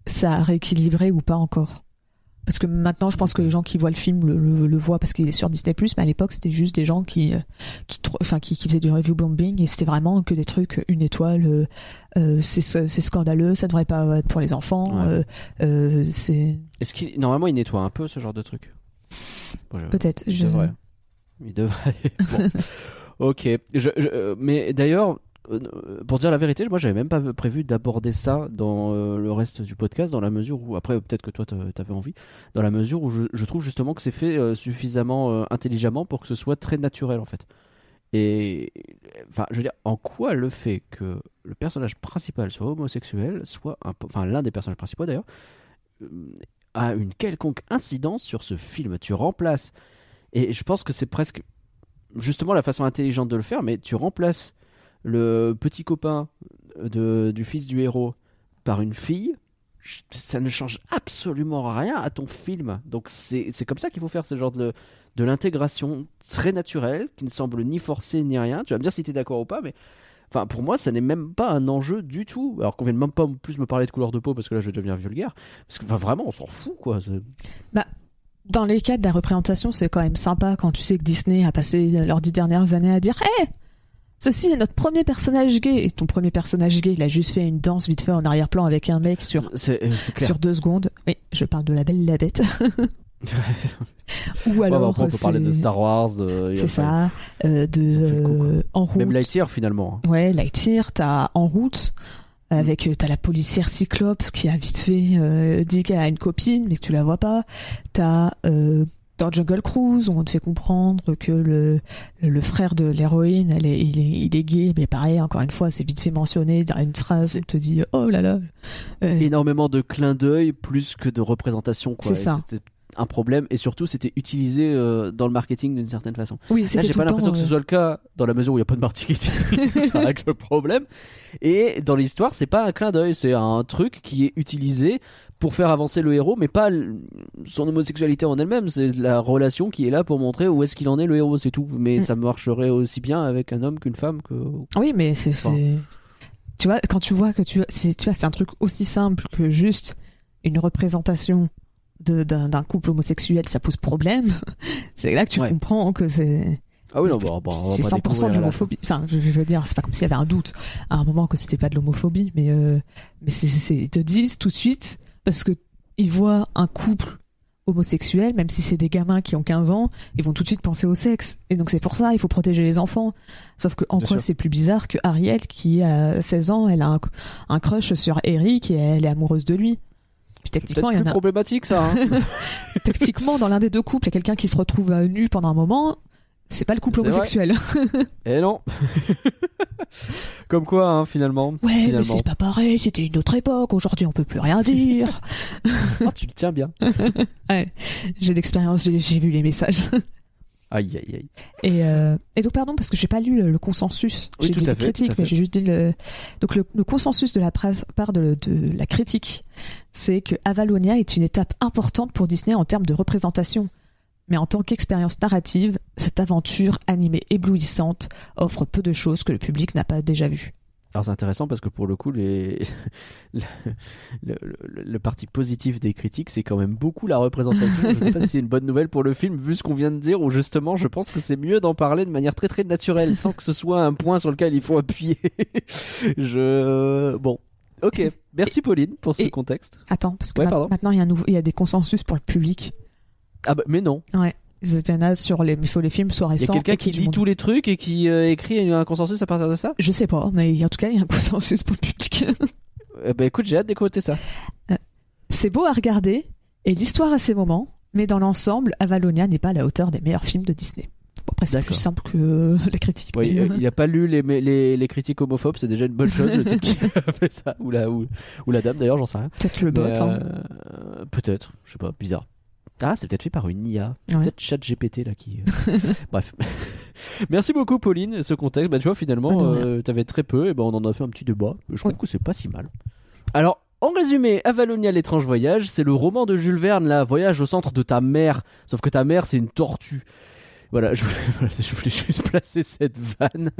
ça a rééquilibré ou pas encore. Parce que maintenant, je pense que les gens qui voient le film le, le- le voient parce qu'il est sur Disney+, mais à l'époque, c'était juste des gens qui, euh, qui, enfin, qui, qui faisaient du review bombing et c'était vraiment que des trucs, une étoile, euh, euh, c'est scandaleux, ça devrait pas être pour les enfants, Ouais. euh, c'est Est-ce qu'il normalement il nettoie un peu ce genre de truc? Bon, je- peut-être. Il devrait. Il devrait. Bon. ok. Je, mais d'ailleurs, pour dire la vérité, moi j'avais même pas prévu d'aborder ça dans euh, le reste du podcast, dans la mesure où, après peut-être que toi t'a- t'avais envie, dans la mesure où je, trouve justement que c'est fait euh, suffisamment euh, intelligemment pour que ce soit très naturel en fait. Et enfin, je veux dire, en quoi le fait que le personnage principal soit homosexuel, soit enfin l'un des personnages principaux d'ailleurs, euh, a une quelconque incidence sur ce film? Tu remplaces et je pense que c'est presque justement la façon intelligente de le faire, mais tu remplaces le petit copain de, du fils du héros par une fille. Ça ne change absolument rien à ton film. Donc c'est comme ça qu'il faut faire ce genre de, de l'intégration très naturelle, qui ne semble ni forcée ni rien. Tu vas me dire si tu es d'accord ou pas, mais enfin pour moi ça n'est même pas un enjeu du tout. Alors qu'on vienne même pas plus me parler de couleur de peau parce que là je vais devenir vulgaire. Parce que enfin, vraiment on s'en fout quoi. C'est- Dans les cas de la représentation, c'est quand même sympa quand tu sais que Disney a passé leurs dix dernières années à dire Hé Ceci est notre premier personnage gay. Et ton premier personnage gay, il a juste fait une danse vite fait en arrière-plan avec un mec sur, C'est euh, c'est sur deux secondes. Oui, je parle de la belle et la bête. Ou Ouais, bah, alors. après, on peut parler de Star Wars. de- C'est ça. euh, de, coup, euh, en route. Même Lightyear finalement. hein. Ouais, Lightyear, t'as En route. Avec, euh, t'as la policière Cyclope qui a vite fait euh, dit qu'elle a une copine, mais que tu la vois pas. T'as euh, dans Jungle Cruise où on te fait comprendre que le, le, le frère de l'héroïne, elle est, il, est, il est gay, mais pareil, encore une fois, c'est vite fait mentionné dans une phrase C'est- on te dit oh là là. Euh, Énormément de clins d'œil plus que de représentation. quoi. C'est ça. C'était un problème et surtout c'était utilisé euh, dans le marketing d'une certaine façon. oui, Là, c'était j'ai pas l'impression que ce euh, soit le cas dans la mesure où il n'y a pas de marketing. ça règle le problème. Et dans l'histoire, c'est pas un clin d'œil, c'est un truc qui est utilisé pour faire avancer le héros, mais pas son homosexualité en elle-même. C'est la relation qui est là pour montrer où est-ce qu'il en est le héros, c'est tout. Mais Mm. ça marcherait aussi bien avec un homme qu'une femme que. Oui, mais c'est. Enfin. Tu vois, quand tu vois que tu. c'est- Tu vois, c'est un truc aussi simple que juste une représentation d'un couple homosexuel, ça pose problème. c'est là que tu Ouais. comprends que c'est. Ah oui, non, bon, bon, on va c'est pas 100% découvrir de l'homophobie. Enfin, je, je veux dire, c'est pas comme s'il y avait un doute à un moment que c'était pas de l'homophobie, mais, euh, mais c'est- ils te disent tout de suite, parce que ils voient un couple homosexuel, même si c'est des gamins qui ont 15 ans, ils vont tout de suite penser au sexe. Et donc c'est pour ça, il faut protéger les enfants. Sauf que en Bien quoi c'est plus bizarre que Ariel, qui a 16 ans, elle a un, un crush sur Eric et elle est amoureuse de lui? Puis C'est techniquement, il y en a, problématique ça. hein. techniquement, dans l'un des deux couples, il y a quelqu'un qui se retrouve euh, nu pendant un moment. C'est pas le couple homosexuel. Et non. Comme quoi, hein, finalement. Ouais, mais c'est pas pareil, c'était une autre époque, aujourd'hui on peut plus rien dire. Oh, tu le tiens bien. j'ai l'expérience, j'ai, vu les messages. Aïe, aïe, aïe. Et, euh, et donc, pardon, parce que j'ai pas lu le, le consensus. Oui, j'ai dit tout à mais j'ai juste dit le. Donc, le, le consensus de la part de, de la critique, c'est que Avalonia est une étape importante pour Disney en termes de représentation Mais en tant qu'expérience narrative, cette aventure animée éblouissante offre peu de choses que le public n'a pas déjà vues. Alors c'est intéressant parce que pour le coup, les... le, le- le- le parti positif des critiques, c'est quand même beaucoup la représentation. Je sais pas si c'est une bonne nouvelle pour le film, vu ce qu'on vient de dire, ou justement, je pense que c'est mieux d'en parler de manière très très naturelle, sans que ce soit un point sur lequel il faut appuyer. je... Bon. Ok, merci Pauline pour ce Et- contexte. Attends, parce que Ouais, ma- maintenant il y, a un nouveau, il y a des consensus pour le public. Ah bah mais non, Ouais. C'était un as sur les, il faut les films soient il y a récents. quelqu'un qui lit tous les trucs et qui euh, écrit un consensus à partir de ça? Je sais pas, mais en tout cas il y a un consensus pour le public. Eh ben écoute, j'ai hâte d'écouter ça. C'est beau à regarder et l'histoire a ses moments, mais dans l'ensemble, Avalonia n'est pas à la hauteur des meilleurs films de Disney. Bon, après, c'est plus simple que les critiques. Oui, mais, euh, euh, il a pas lu les, les, les critiques homophobes, c'est déjà une bonne chose, le type qui a fait ça. Ou la, ou, ou la dame d'ailleurs, j'en sais rien. Peut-être le bot. Hein. euh, Peut-être, je sais pas, bizarre. Ah, c'est peut-être fait par une IA. C'est Ouais. Peut-être chat GPT là qui. euh, Bref. Merci beaucoup, Pauline, ce contexte. Bah, tu vois, finalement, Ah, rien. euh, t'avais très peu, et ben on en a fait un petit débat. Je trouve que c'est pas si mal. Alors, en résumé, Avalonia l'étrange voyage, c'est le roman de Jules Verne, là, Voyage au centre de ta mère. Sauf que ta mère, c'est une tortue. Voilà, je voulais, voilà, je voulais juste placer cette vanne.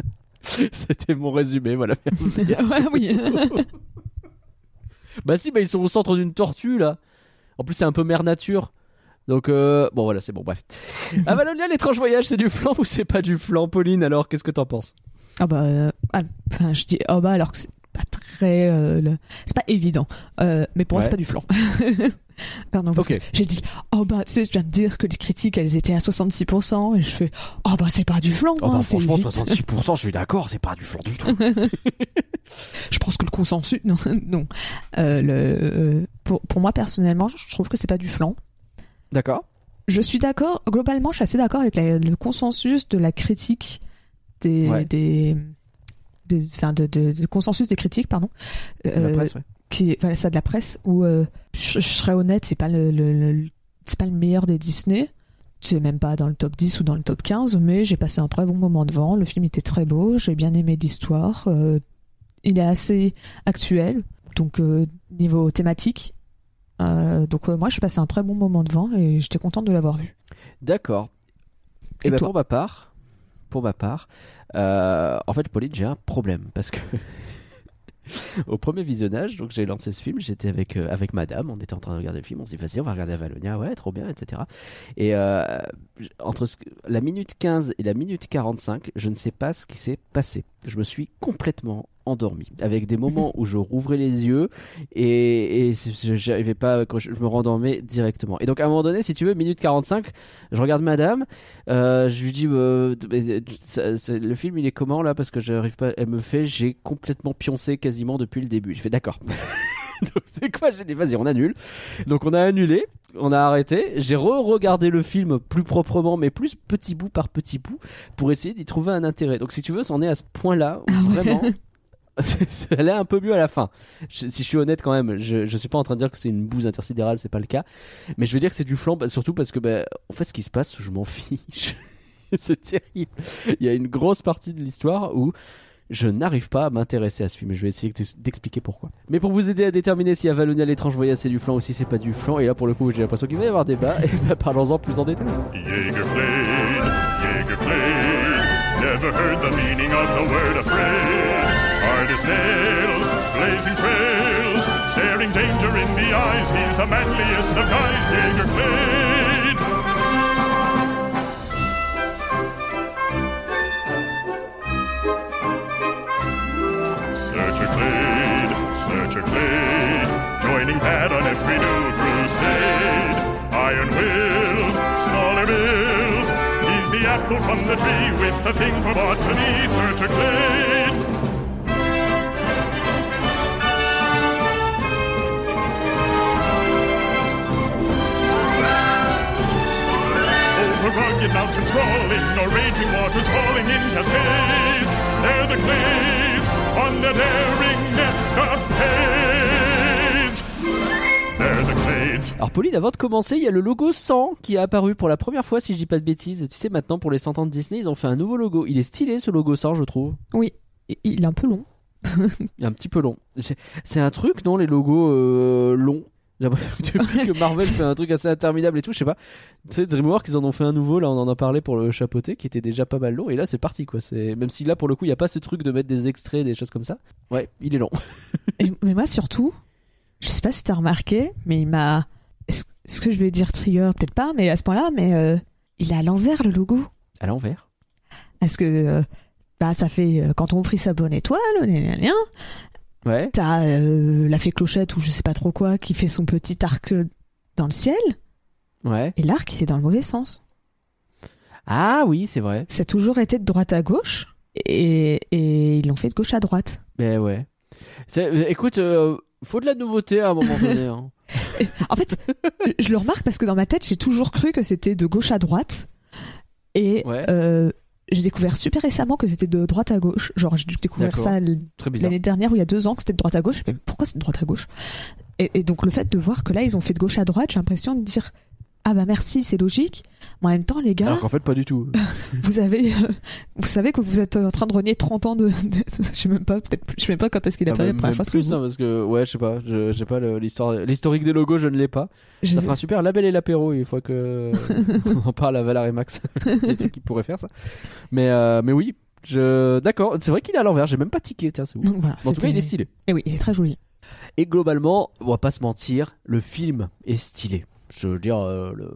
C'était mon résumé, voilà, merci. ouais, oui. Bah si, bah ils sont au centre d'une tortue là. En plus, c'est un peu mère nature. Donc, euh, bon voilà, c'est bon, bref. Avalonia, l'étrange voyage, c'est du flan ou c'est pas du flan, Pauline Alors, qu'est-ce que t'en penses? Ah bah, euh, ah, enfin, je dis oh bah alors que c'est pas très, euh, le- c'est pas évident. Mais pour moi Ouais. c'est pas du flan. Pardon, parce que j'ai dit oh bah tu sais je viens de dire que les critiques elles étaient à 66% et je fais oh bah c'est pas du flan. Oh, hein, bah, Franchement. 66%, je suis d'accord, c'est pas du flan du tout. Je pense que le consensus non non. Le, pour pour moi personnellement je trouve que c'est pas du flan. D'accord Je suis d'accord, globalement, je suis assez d'accord avec la- le consensus de la critique des. Ouais. des des- enfin, de, de- de consensus des critiques, pardon. La Euh, presse, ouais. qui, ça de la presse, où euh, je, je serais honnête, c'est pas le, le- le- c'est pas le meilleur des Disney. C'est même pas dans le top 10 ou dans le top 15, mais j'ai passé un très bon moment devant. Le film était très beau, j'ai bien aimé l'histoire. euh, il est assez actuel, donc niveau thématique. Euh, donc euh, moi, j'ai passé un très bon moment devant et j'étais contente de l'avoir vu. D'accord. Et, Et ben pour ma part, pour ma part, euh, en fait, Pauline, j'ai un problème parce que au premier visionnage, donc j'ai lancé ce film, j'étais avec euh, avec Madame, on était en train de regarder le film, on s'est dit vas-y, on va regarder Avalonia, ouais, trop bien, etc. Et euh, entre ce la minute 15 et la minute 45, je ne sais pas ce qui s'est passé. Je me suis complètement endormi, avec des moments où je rouvrais les yeux et, et je- j'arrivais pas, quand je, je me rendormais directement. Et donc à un moment donné, si tu veux, minute 45, je regarde Madame, euh, je lui dis euh, ça- ça- le film il est comment là? Parce que j'arrive pas. Elle me fait j'ai complètement pioncé quasiment depuis le début. Je fais d'accord. Donc c'est quoi? J'ai dit vas-y on annule. Donc on a annulé, on a arrêté. J'ai re-regardé le film plus proprement mais plus petit bout par petit bout pour essayer d'y trouver un intérêt. Donc si tu veux, c'en est à ce point-là où vraiment. ça allait un peu mieux à la fin. Si je suis honnête quand même, je, je suis pas en train de dire que c'est une bouse intersidérale, c'est pas le cas. Mais je veux dire que c'est du flan, surtout parce que, bah, en fait, ce qui se passe, je m'en fiche. c'est terrible. Il y a une grosse partie de l'histoire où je n'arrive pas à m'intéresser à ce film. Je vais essayer d'ex- d'expliquer pourquoi. Mais pour vous aider à déterminer si Avalonia l'étrange voyage c'est du flan ou si c'est pas du flan, et là pour le coup j'ai l'impression qu'il va y avoir débat, et bah, parlons-en plus en détail. Never heard the meaning of the word afraid. Hard as nails, blazing trails, staring danger in the eyes. He's the manliest of guys, Jägerglade. Search a glade, search a glade, joining Pat on every new crusade. Iron willed, smaller build, he's the apple from the tree with a thing for botany. Search a glade. Rugged mountains rolling, or raging waters falling in cascades. They're the glades on the daring escapades. They're the glades. Alors Pauline, avant de commencer, il y a le logo 100 qui est apparu pour la première fois si je dis pas de bêtises. Tu sais maintenant pour les 100 ans de Disney, ils ont fait un nouveau logo. Il est stylé ce logo 100 je trouve. Oui, il- il est un peu long. Il est un petit peu long. C'est- C'est un truc non les logos euh, longs? J'ai Depuis que Marvel fait un truc assez interminable et tout, je sais pas. Tu sais, DreamWorks, ils en ont fait un nouveau, là, on en a parlé pour le chapeauté, qui était déjà pas mal long, et là, c'est parti, quoi. C'est Même si là, pour le coup, il y a pas ce truc de mettre des extraits, des choses comme ça. Ouais, il est long. Et- mais moi surtout, je sais pas si t'as remarqué, mais il m'a. Est-ce est-ce que je vais dire trigger Peut-être pas, mais à ce point-là, mais euh, il est à l'envers le logo. À l'envers. Parce que euh, bah, ça fait euh, quand on prie sa bonne étoile, gna, gna, Ouais. t'as euh, la fée clochette ou je sais pas trop quoi qui fait son petit arc dans le ciel, Ouais. et l'arc il est dans le mauvais sens. Ah oui, c'est vrai. Ça a toujours été de droite à gauche, et, et ils l'ont fait de gauche à droite. Mais ouais. C'est- euh, Écoute, euh, faut de la nouveauté à un moment donné. hein. En fait, je le remarque parce que dans ma tête, j'ai toujours cru que c'était de gauche à droite. Et Ouais. euh, j'ai découvert super récemment que c'était de droite à gauche. Genre, j'ai dû découvrir ça l'année dernière ou il y a deux ans que c'était de droite à gauche. Me pourquoi c'est de droite à gauche? Et, et donc, le fait de voir que là, ils ont fait de gauche à droite, j'ai l'impression de dire Ah bah merci, c'est logique. Mais en même temps, les gars, Alors qu'en fait, pas du tout. vous avez, euh, vous savez que vous êtes en train de renier 30 ans de. de- je sais même pas, peut-être plus- je sais même pas quand est-ce qu'il a Ah, fait la première fois. ce plus, hein, parce que, ouais, je sais pas, je- j'ai pas le- l'histoire, l'historique des logos, je ne l'ai pas. Je- Ça fera un super label et l'apéro, une fois que on en parle à Valar et Max. Des trucs qui pourraient faire ça. Mais, euh, mais oui, je, d'accord, c'est vrai qu'il est à l'envers, j'ai même pas tiqué, tiens, c'est ouf. Donc voilà, en tout cas, il est stylé. Et oui, il est très joli. Et globalement, on va pas se mentir, le film est stylé. Je veux dire, euh, le,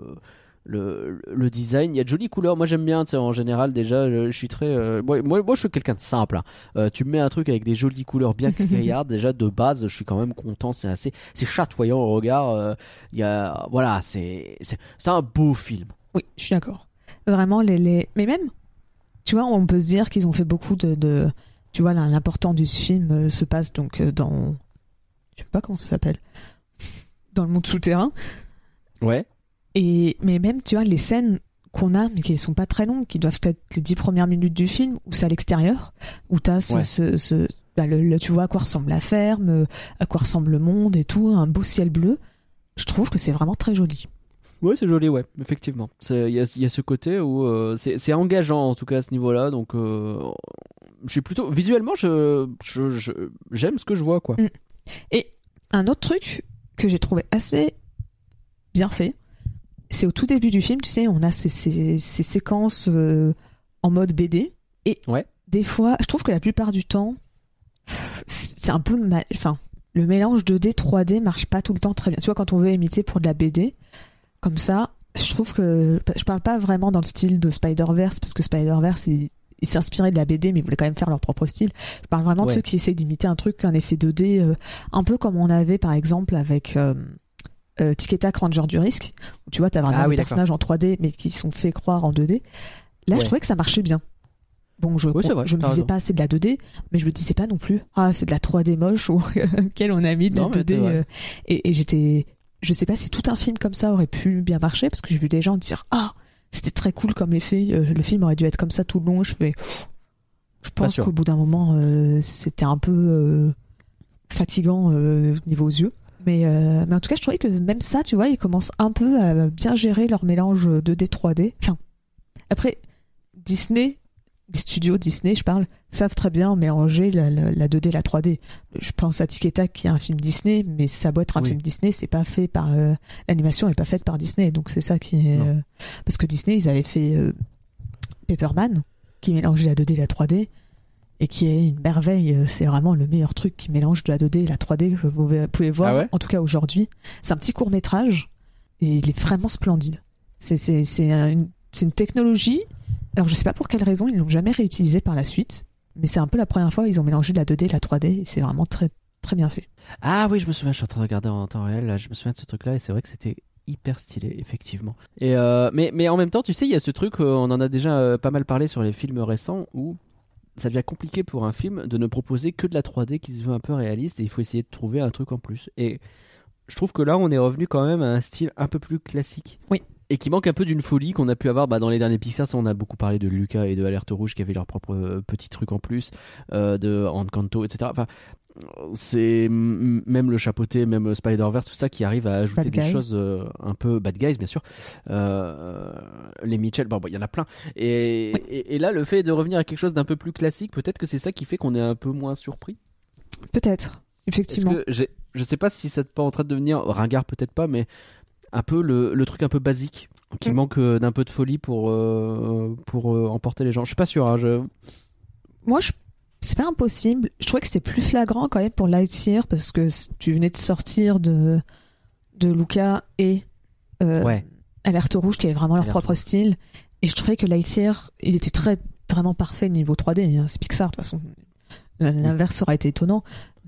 le, le design, il y a de jolies couleurs. Moi, j'aime bien, tu sais, en général, déjà, je, je suis très. euh, moi, moi, je suis quelqu'un de simple. hein. Euh, tu me mets un truc avec des jolies couleurs bien criardes, déjà, de base, je suis quand même content. C'est assez. C'est chatoyant au regard. euh, y a. Voilà, c'est. C'est c'est un beau film. Oui, je suis d'accord. Vraiment, les, les... Mais même, tu vois, on peut se dire qu'ils ont fait beaucoup de... de- Tu vois, l'important du film euh, se passe donc euh, dans... Je sais pas comment ça s'appelle. Dans le monde souterrain. Ouais. Et... Mais même, tu vois, les scènes qu'on a, mais qui sont pas très longues, qui doivent être les dix premières minutes du film, où c'est à l'extérieur, où t'as ce... Ouais. ce, ce- bah, le- le- tu vois à quoi ressemble la ferme, euh, à quoi ressemble le monde et tout, un beau ciel bleu. Je trouve que c'est vraiment très joli. Ouais, c'est joli, ouais, effectivement. C'est- Il y a, il y a ce côté où euh, c'est c'est engageant, en tout cas, à ce niveau-là. Donc, euh, je suis plutôt. Visuellement, je je- je- j'aime ce que je vois, quoi. Mm. Et un autre truc que j'ai trouvé assez bien fait, c'est au tout début du film, tu sais, on a ces, ces- ces séquences euh, en mode BD. Et Ouais. des fois, je trouve que la plupart du temps, c'est un peu mal. Enfin, le mélange 2D, 3D marche pas tout le temps très bien. Tu vois, quand on veut imiter pour de la BD, comme ça, je trouve que. Je parle pas vraiment dans le style de Spider-Verse, parce que Spider-Verse, il, il s'inspirait de la BD, mais ils voulaient quand même faire leur propre style. Je parle vraiment de ceux qui essayent d'imiter un truc, un effet 2D, euh, un peu comme on avait par exemple avec euh, euh, Tic et Tac Ranger du risque, où tu vois, t'as vraiment Ah des oui, personnages en 3D, mais qui sont fait croire en 2D. Là, Ouais. je trouvais que ça marchait bien. Bon, je, Oui, c'est vrai, je me disais raison. pas c'est de la 2D, mais je me disais pas non plus ah c'est de la 3D moche ou quelle on a mis de Non, la mais 2D c'est vrai. euh, et, et j'étais je sais pas si tout un film comme ça aurait pu bien marcher parce que j'ai vu des gens dire ah c'était très cool comme effet euh, le film aurait dû être comme ça tout le long je fais je pense qu'au bout d'un moment euh, c'était un peu euh, fatigant niveau aux yeux mais, euh, mais en tout cas je trouvais que même ça tu vois ils commencent un peu à bien gérer leur mélange 2D 3D enfin après Disney les studios Disney, je parle, savent très bien mélanger la, la- la 2D et la 3D. Je pense à Tic et Tac qui est un film Disney, mais ça doit être un Oui. film Disney, c'est pas fait par euh, l'animation est pas faite par Disney, donc c'est ça qui est euh, parce que Disney ils avaient fait Pepperman qui mélangeait la 2D et la 3D et qui est une merveille. euh, C'est vraiment le meilleur truc qui mélange de la 2D et la 3D que vous pouvez voir. Ah ouais en tout cas aujourd'hui, c'est un petit court métrage et il est vraiment splendide. C'est c'est c'est un- une technologie. Alors je sais pas pour quelle raison ils l'ont jamais réutilisé par la suite, mais c'est un peu la première fois ils ont mélangé la 2D et la 3D et c'est vraiment très très bien fait. Ah oui, je me souviens, je suis en train de regarder en temps réel, là, je me souviens de ce truc-là, et c'est vrai que c'était hyper stylé, effectivement. Et euh, mais, mais en même temps, tu sais, il y a ce truc, euh, on en a déjà pas mal parlé sur les films récents, où ça devient compliqué pour un film de ne proposer que de la 3D qui se veut un peu réaliste, et il faut essayer de trouver un truc en plus. Et je trouve que là, on est revenu quand même à un style un peu plus classique. Oui. Et qui manque un peu d'une folie qu'on a pu avoir bah, dans les derniers Pixar. Ça, on a beaucoup parlé de Lucas et de Alerte Rouge qui avaient leur propre euh, petit truc en plus, euh, de Encanto, etc. Enfin, c'est même le chapeauté, même Spider-Verse, tout ça qui arrive à ajouter Bad des Guy. choses euh, un peu bad guys, bien sûr. Euh, les Mitchell, bon, bon, il y en a plein. Et, et, et là, le fait de revenir à quelque chose d'un peu plus classique, peut-être que c'est ça qui fait qu'on est un peu moins surpris? Peut-être, effectivement. que je sais pas si c'est pas en train de devenir ringard, peut-être pas, mais un peu le, le truc un peu basique qui Mm. manque euh, d'un peu de folie pour euh, pour emporter les gens. Je suis pas sûr. hein, je... Moi, je... c'est pas impossible. Je trouvais que c'était plus flagrant quand même pour Lightyear parce que tu venais de sortir de, de Luca et euh, Ouais. Alerte Rouge qui avaient vraiment leur Alerte propre style. Et je trouvais que Lightyear, il était très vraiment parfait niveau 3D. hein. C'est Pixar de toute façon. L'inverse aurait été étonnant.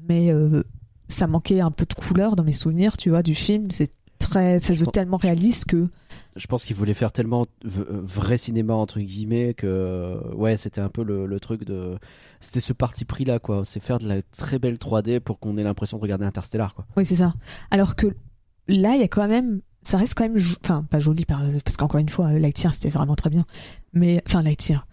Mais euh, ça manquait un peu de couleur dans mes souvenirs, tu vois, du film. C'est ça se veut tellement réaliste que Je pense qu'ils voulaient faire tellement euh, vrai cinéma entre guillemets que euh, ouais c'était un peu le, le truc de c'était ce parti pris là quoi c'est faire de la très belle 3D pour qu'on ait l'impression de regarder Interstellar quoi Oui, c'est ça. Alors que là, il y a quand même. Ça reste quand même. Enfin, pas joli, par- parce qu'encore une fois, euh, Lightyear, c'était vraiment très bien. Mais. Enfin, Lightyear.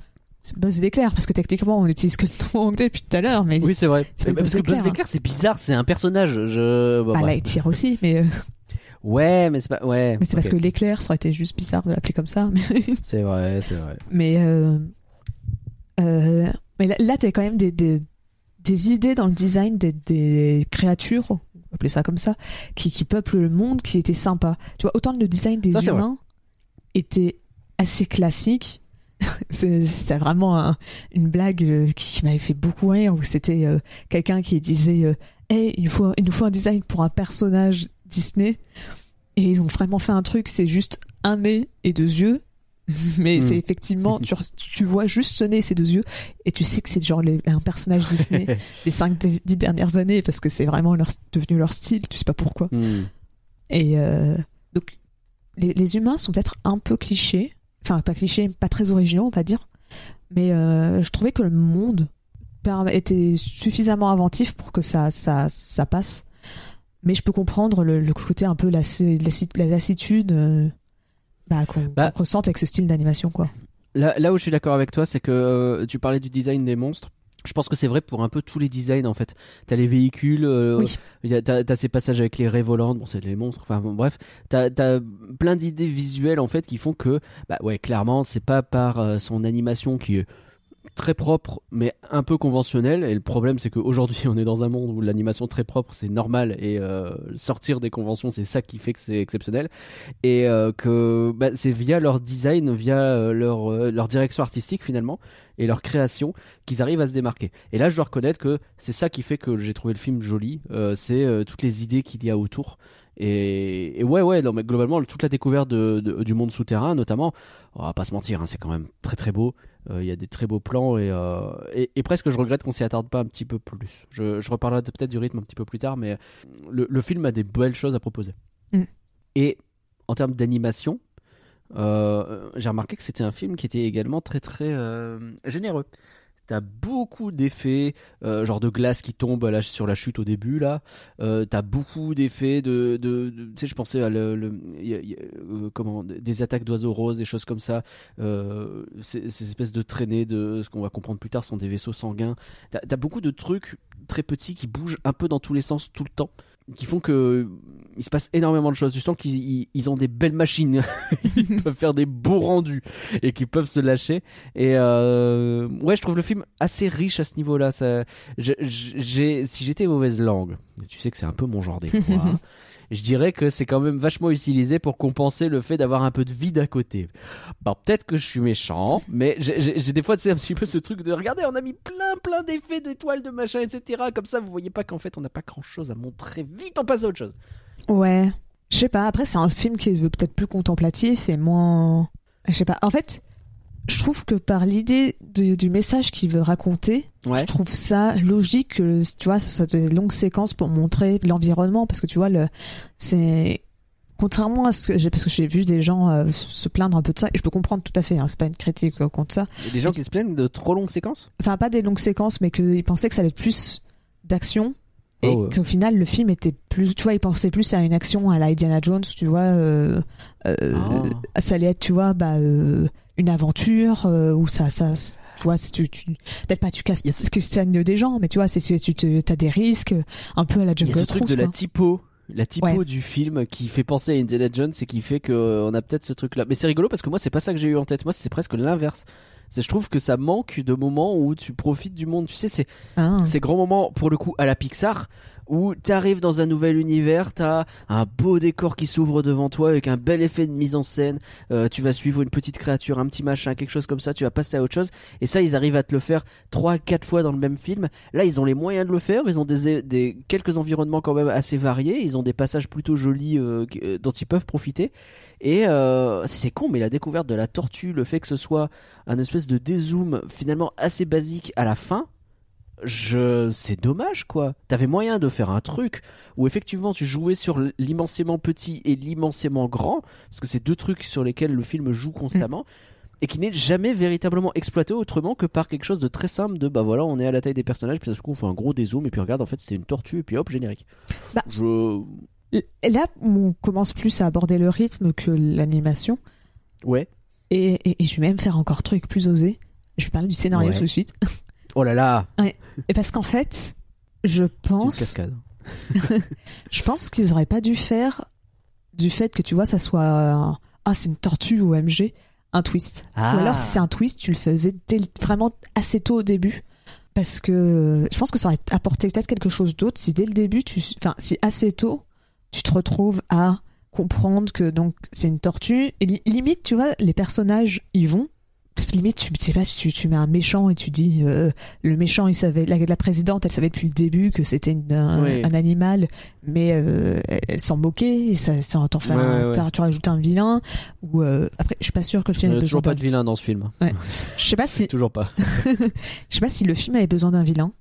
Buzz l'éclair, parce que techniquement, on utilise que le nom anglais depuis tout à l'heure. Mais oui c'est vrai parce que Buzz l'éclair, l'éclair c'est bizarre c'est un personnage je bah, bref. Lightyear aussi. Mais, ouais mais c'est pas ouais mais c'est parce que l'éclair, ça aurait été juste bizarre de l'appeler comme ça. Mais. c'est vrai c'est vrai Mais, euh, euh, mais là, là t'as quand même des, des, des idées dans le design des, des créatures, on peut appeler ça comme ça, qui, qui peuplent le monde, qui étaient sympas. Tu vois, autant le design des Ça, humains était assez classique. C'était vraiment un- une blague euh, qui, qui m'avait fait beaucoup rire, où c'était euh, quelqu'un qui disait Hey, il, nous faut, il nous faut un design pour un personnage Disney. Et ils ont vraiment fait un truc, c'est juste un nez et deux yeux. Mais Hmm. c'est effectivement, tu, tu vois juste ce nez et ces deux yeux, et tu sais que c'est genre les- un personnage Disney des 5-10 dernières années, parce que c'est vraiment leur, devenu leur style, tu sais pas pourquoi. Hmm. Et euh, donc, les, les humains sont peut-être un peu clichés, enfin pas clichés, pas très originaux, on va dire, mais euh, je trouvais que le monde était suffisamment inventif pour que ça, ça, ça passe. Mais je peux comprendre le, le côté un peu la lassitude euh, bah, qu'on Bah. ressente avec ce style d'animation, quoi. Là, là où je suis d'accord avec toi, c'est que euh, tu parlais du design des monstres. Je pense que c'est vrai pour un peu tous les designs en fait. T'as les véhicules, euh, Oui. t'as, ces passages avec les raies volantes, bon c'est les monstres, enfin bon, bref. T'as, t'as plein d'idées visuelles en fait qui font que, bah ouais, clairement c'est pas par euh, son animation qui est très propre mais un peu conventionnelle. Et le problème c'est qu'aujourd'hui on est dans un monde où l'animation très propre c'est normal et euh, sortir des conventions c'est ça qui fait que c'est exceptionnel et euh, que bah, c'est via leur design, via euh, leur, leur direction artistique finalement et leur création qu'ils arrivent à se démarquer. Et là, je dois reconnaître que c'est ça qui fait que j'ai trouvé le film joli, c'est toutes les idées qu'il y a autour. Et, ouais, ouais, non, mais globalement, toute la découverte du monde souterrain, notamment, on va pas se mentir, hein, c'est quand même très très beau. Euh, Il y a des très beaux plans et, euh, et, et presque je regrette qu'on s'y attarde pas un petit peu plus. Je, je reparlerai peut-être du rythme un petit peu plus tard, mais le, le film a des belles choses à proposer. Mm. Et en termes d'animation, euh, j'ai remarqué que c'était un film qui était également très très euh, généreux. T'as beaucoup d'effets, euh, genre de glace qui tombe sur la chute au début là. Euh, T'as beaucoup d'effets de, tu sais, je pensais à le, euh, des attaques d'oiseaux roses, des choses comme ça. Ces, ces espèces de traînées de ce qu'on va comprendre plus tard sont des vaisseaux sanguins. T'as as beaucoup de trucs très petits qui bougent un peu dans tous les sens tout le temps, qui font que il se passe énormément de choses. Tu sens qu'ils ils- ils ont des belles machines, ils peuvent faire des beaux rendus et qu'ils peuvent se lâcher. Et euh, ouais, je trouve le film assez riche à ce niveau-là. Si j'étais mauvaise langue, tu sais que c'est un peu mon genre des je dirais que c'est quand même vachement utilisé pour compenser le fait d'avoir un peu de vide à côté. Bon, peut-être que je suis méchant, mais j'ai des fois, c'est un petit peu ce truc de regarder, on a mis plein, plein d'effets, d'étoiles, de machin, etc. Comme ça, vous voyez pas qu'en fait, on n'a pas grand-chose à montrer. Vite, on passe à autre chose. Ouais. Je sais pas, après, c'est un film qui est peut-être plus contemplatif et moins. Je sais pas. En fait, je trouve que par l'idée du, message qu'il veut raconter, Ouais. je trouve ça logique que, tu vois, ça soit des longues séquences pour montrer l'environnement parce que tu vois, le, c'est. Contrairement à ce que j'ai, parce que j'ai vu des gens euh, se plaindre un peu de ça, et je peux comprendre tout à fait, hein, c'est pas une critique euh, contre ça. Il y a des gens qui se plaignent de trop longues séquences? Enfin, pas des longues séquences, mais qu'ils pensaient que ça allait être plus d'action. Et Oh, qu'au final, le film était plus, tu vois, ils pensaient plus à une action à la Indiana Jones, tu vois, euh, euh, Ah. ça allait être, tu vois, bah, euh, une aventure euh, où ça, ça, tu vois, si tu, tu peut-être pas tu casses Il ce- que c'est des gens, mais tu vois, c'est tu, tu as des risques, un peu à la Il y Jungle a ce truc de la typo. La typo Ouais. du film qui fait penser à Indiana Jones et qui fait qu'on a peut-être ce truc là. Mais c'est rigolo parce que moi c'est pas ça que j'ai eu en tête. Moi c'est presque l'inverse. C'est je trouve que ça manque de moments où tu profites du monde. Tu sais, c'est Ah. ces grands moments pour le coup à la Pixar où t'arrives dans un nouvel univers, t'as un beau décor qui s'ouvre devant toi avec un bel effet de mise en scène. euh, tu vas suivre une petite créature, un petit machin, quelque chose comme ça. Tu vas passer à autre chose. Et ça, ils arrivent à te le faire trois, quatre fois dans le même film. Là, ils ont les moyens de le faire. Ils ont des, quelques environnements quand même assez variés. Ils ont des passages plutôt jolis euh, euh, dont ils peuvent profiter. Et euh, c'est con, mais la découverte de la tortue, le fait que ce soit un espèce de dézoom finalement assez basique à la fin, je c'est dommage quoi. T'avais moyen de faire un truc où effectivement tu jouais sur l'immensément petit et l'immensément grand, parce que c'est deux trucs sur lesquels le film joue constamment. Et qui n'est jamais véritablement exploité autrement que par quelque chose de très simple de bah voilà on est à la taille des personnages puis d'un coup on fait un gros dézoom et puis regarde en fait c'était une tortue et puis hop générique. Bah, je Là, on commence plus à aborder le rythme que l'animation. ouais Et, et- et je vais même faire encore truc plus osé. Je vais parler du scénario Ouais. tout de suite. oh là là Et parce qu'en fait, je c'est une pense, cascade. je pense qu'ils auraient pas dû faire du fait que tu vois, ça soit un- ah c'est une tortue ou OMG, un twist. Ah. Ou alors si c'est un twist, tu le faisais dès vraiment assez tôt au début. Parce que je pense que ça aurait apporté peut-être quelque chose d'autre si dès le début, tu, enfin si assez tôt, tu te retrouves à comprendre que donc c'est une tortue et li- limite tu vois les personnages ils vont limite tu sais pas tu, tu mets un méchant et tu dis euh, le méchant il savait la, la présidente elle savait depuis le début que c'était un, Oui. un animal mais euh, elle, s'en moquait et ça, ça Ouais, un- ouais, ouais. tu rajoutes un vilain ou euh, après je suis pas sûr que le Il film y ait a toujours pas de vilain dans ce film. je sais pas si Toujours pas. je sais pas si le film avait besoin d'un vilain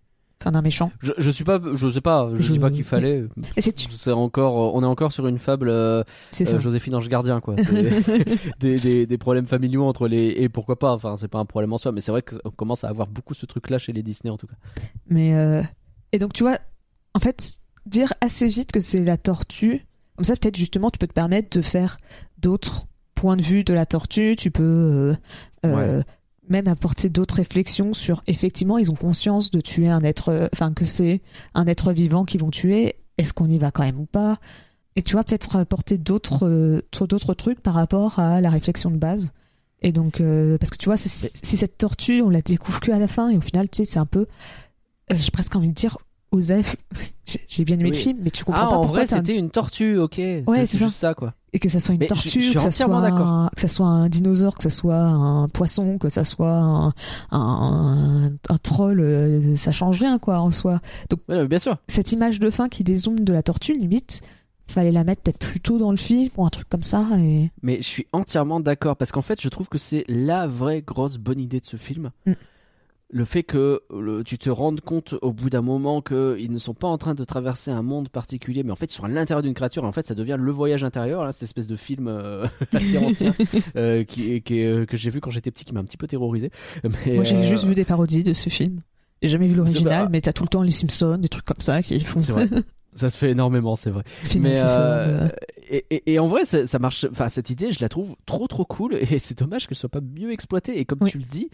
enfin d'un méchant Je, je suis pas, je sais pas, je, Je- dis pas qu'il fallait. c'est encore, on est encore sur une fable euh, c'est ça euh, Joséphine Ange Gardien quoi. Des, des problèmes familiaux entre les et pourquoi pas. Enfin, c'est pas un problème en soi, mais c'est vrai qu'on commence à avoir beaucoup ce truc-là chez les Disney en tout cas. Mais euh, et donc tu vois, en fait, dire assez vite que c'est la tortue, comme ça peut-être justement tu peux te permettre de faire d'autres points de vue de la tortue. Tu peux euh, euh, même apporter d'autres réflexions sur effectivement ils ont conscience de tuer un être, euh, enfin que c'est un être vivant qu'ils vont tuer. Est-ce qu'on y va quand même ou pas? Et tu vois peut-être apporter d'autres euh, d'autres trucs par rapport à la réflexion de base. Et donc, euh, parce que tu vois, si cette tortue, on la découvre que à la fin, et au final, tu sais, c'est un peu, j'ai presque envie de dire, Osef, j'ai bien aimé le film, mais tu comprends Ah, pas en pourquoi vrai, c'était une tortue, ok. Ouais, c'est ça. juste ça quoi. et que ça soit une Mais tortue, je que ça soit un, que ça soit un dinosaure, que ça soit un poisson, que ça soit un, un, un troll, euh, ça change rien quoi en soi. Donc Ouais, bien sûr. cette image de fin qui dézoome de la tortue, limite, fallait la mettre peut-être plus tôt dans le film ou un truc comme ça. Et Mais je suis entièrement d'accord parce qu'en fait, je trouve que c'est la vraie grosse bonne idée de ce film. Mm. Le fait que le- tu te rendes compte au bout d'un moment qu'ils ne sont pas en train de traverser un monde particulier, mais en fait ils sont à l'intérieur d'une créature. Et en fait, ça devient le voyage intérieur, là, cette espèce de film euh, assez ancien euh, qui, euh, que j'ai vu quand j'étais petit, qui m'a un petit peu terrorisé. Mais, moi j'ai euh, juste vu des parodies de ce film. J'ai jamais vu l'original, mais t'as tout le temps les Simpsons, des trucs comme ça qui font C'est vrai. Ça se fait énormément, c'est vrai. Mais et Ferb, euh. et, et- et en vrai, ça, ça marche. Enfin, cette idée, je la trouve trop trop cool et c'est dommage qu'elle soit pas mieux exploitée. Et comme Oui. tu le dis.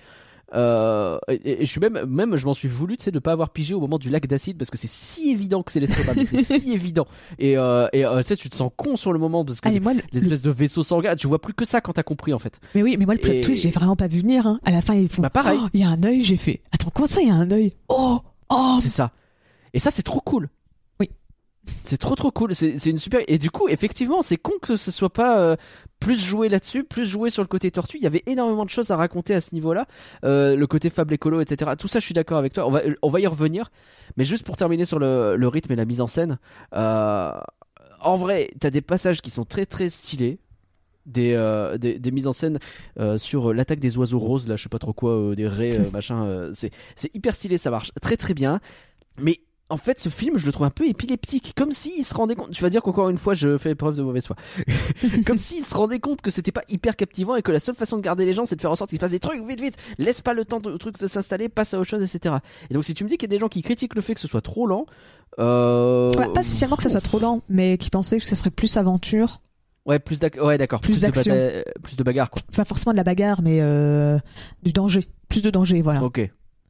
Euh, et, et je suis même, même, je m'en suis voulu, tu sais, de pas avoir pigé au moment du lac d'acide parce que c'est si évident que c'est l'estomac, c'est si évident. Et, euh, et euh, tu sais, tu te sens con sur le moment parce que Ah, mais moi, le- les espèces de vaisseaux sanguins, tu vois plus que ça quand t'as compris en fait. Mais oui, mais moi le plot Et- twist, j'ai vraiment pas vu venir. Hein. À la fin, ils font. Bah, pareil. Oh, Il y a un œil, j'ai fait. Attends, comment ça, il y a un œil? Oh, oh. C'est ça. Et ça, c'est trop cool. Oui. C'est trop trop cool. C'est c'est une super. Et du coup, effectivement, c'est con que ce soit pas euh, plus joué là-dessus, plus joué sur le côté tortue. Il y avait énormément de choses à raconter à ce niveau-là. Euh, le côté fable écolo, etc. Tout ça, je suis d'accord avec toi. On va, on va y revenir. Mais juste pour terminer sur le, le rythme et la mise en scène. euh, en vrai, t'as des passages qui sont très très stylés. Des, euh, des, des mises en scène euh, sur l'attaque des oiseaux roses, là, je sais pas trop quoi, euh, des raies, machin. c'est hyper stylé, ça marche très très bien. Mais en fait, ce film, je le trouve un peu épileptique, comme s'il se rendait compte. Tu vas dire qu'encore une fois, je fais preuve de mauvaise foi. comme s'il se rendait compte que c'était pas hyper captivant et que la seule façon de garder les gens, c'est de faire en sorte qu'il se passe des trucs vite, vite. Laisse pas le temps de trucs de s'installer, passe à autre chose, etc. Et donc, si tu me dis qu'il y a des gens qui critiquent le fait que ce soit trop lent, euh... Ouais, pas spécialement que ça soit trop lent, mais qui pensaient que ça serait plus aventure. Ouais, plus d'ac- ouais, d'accord. Plus de d'action. bata- plus de bagarre, quoi. Pas forcément de la bagarre, mais euh, du danger. Plus de danger, voilà. Ok,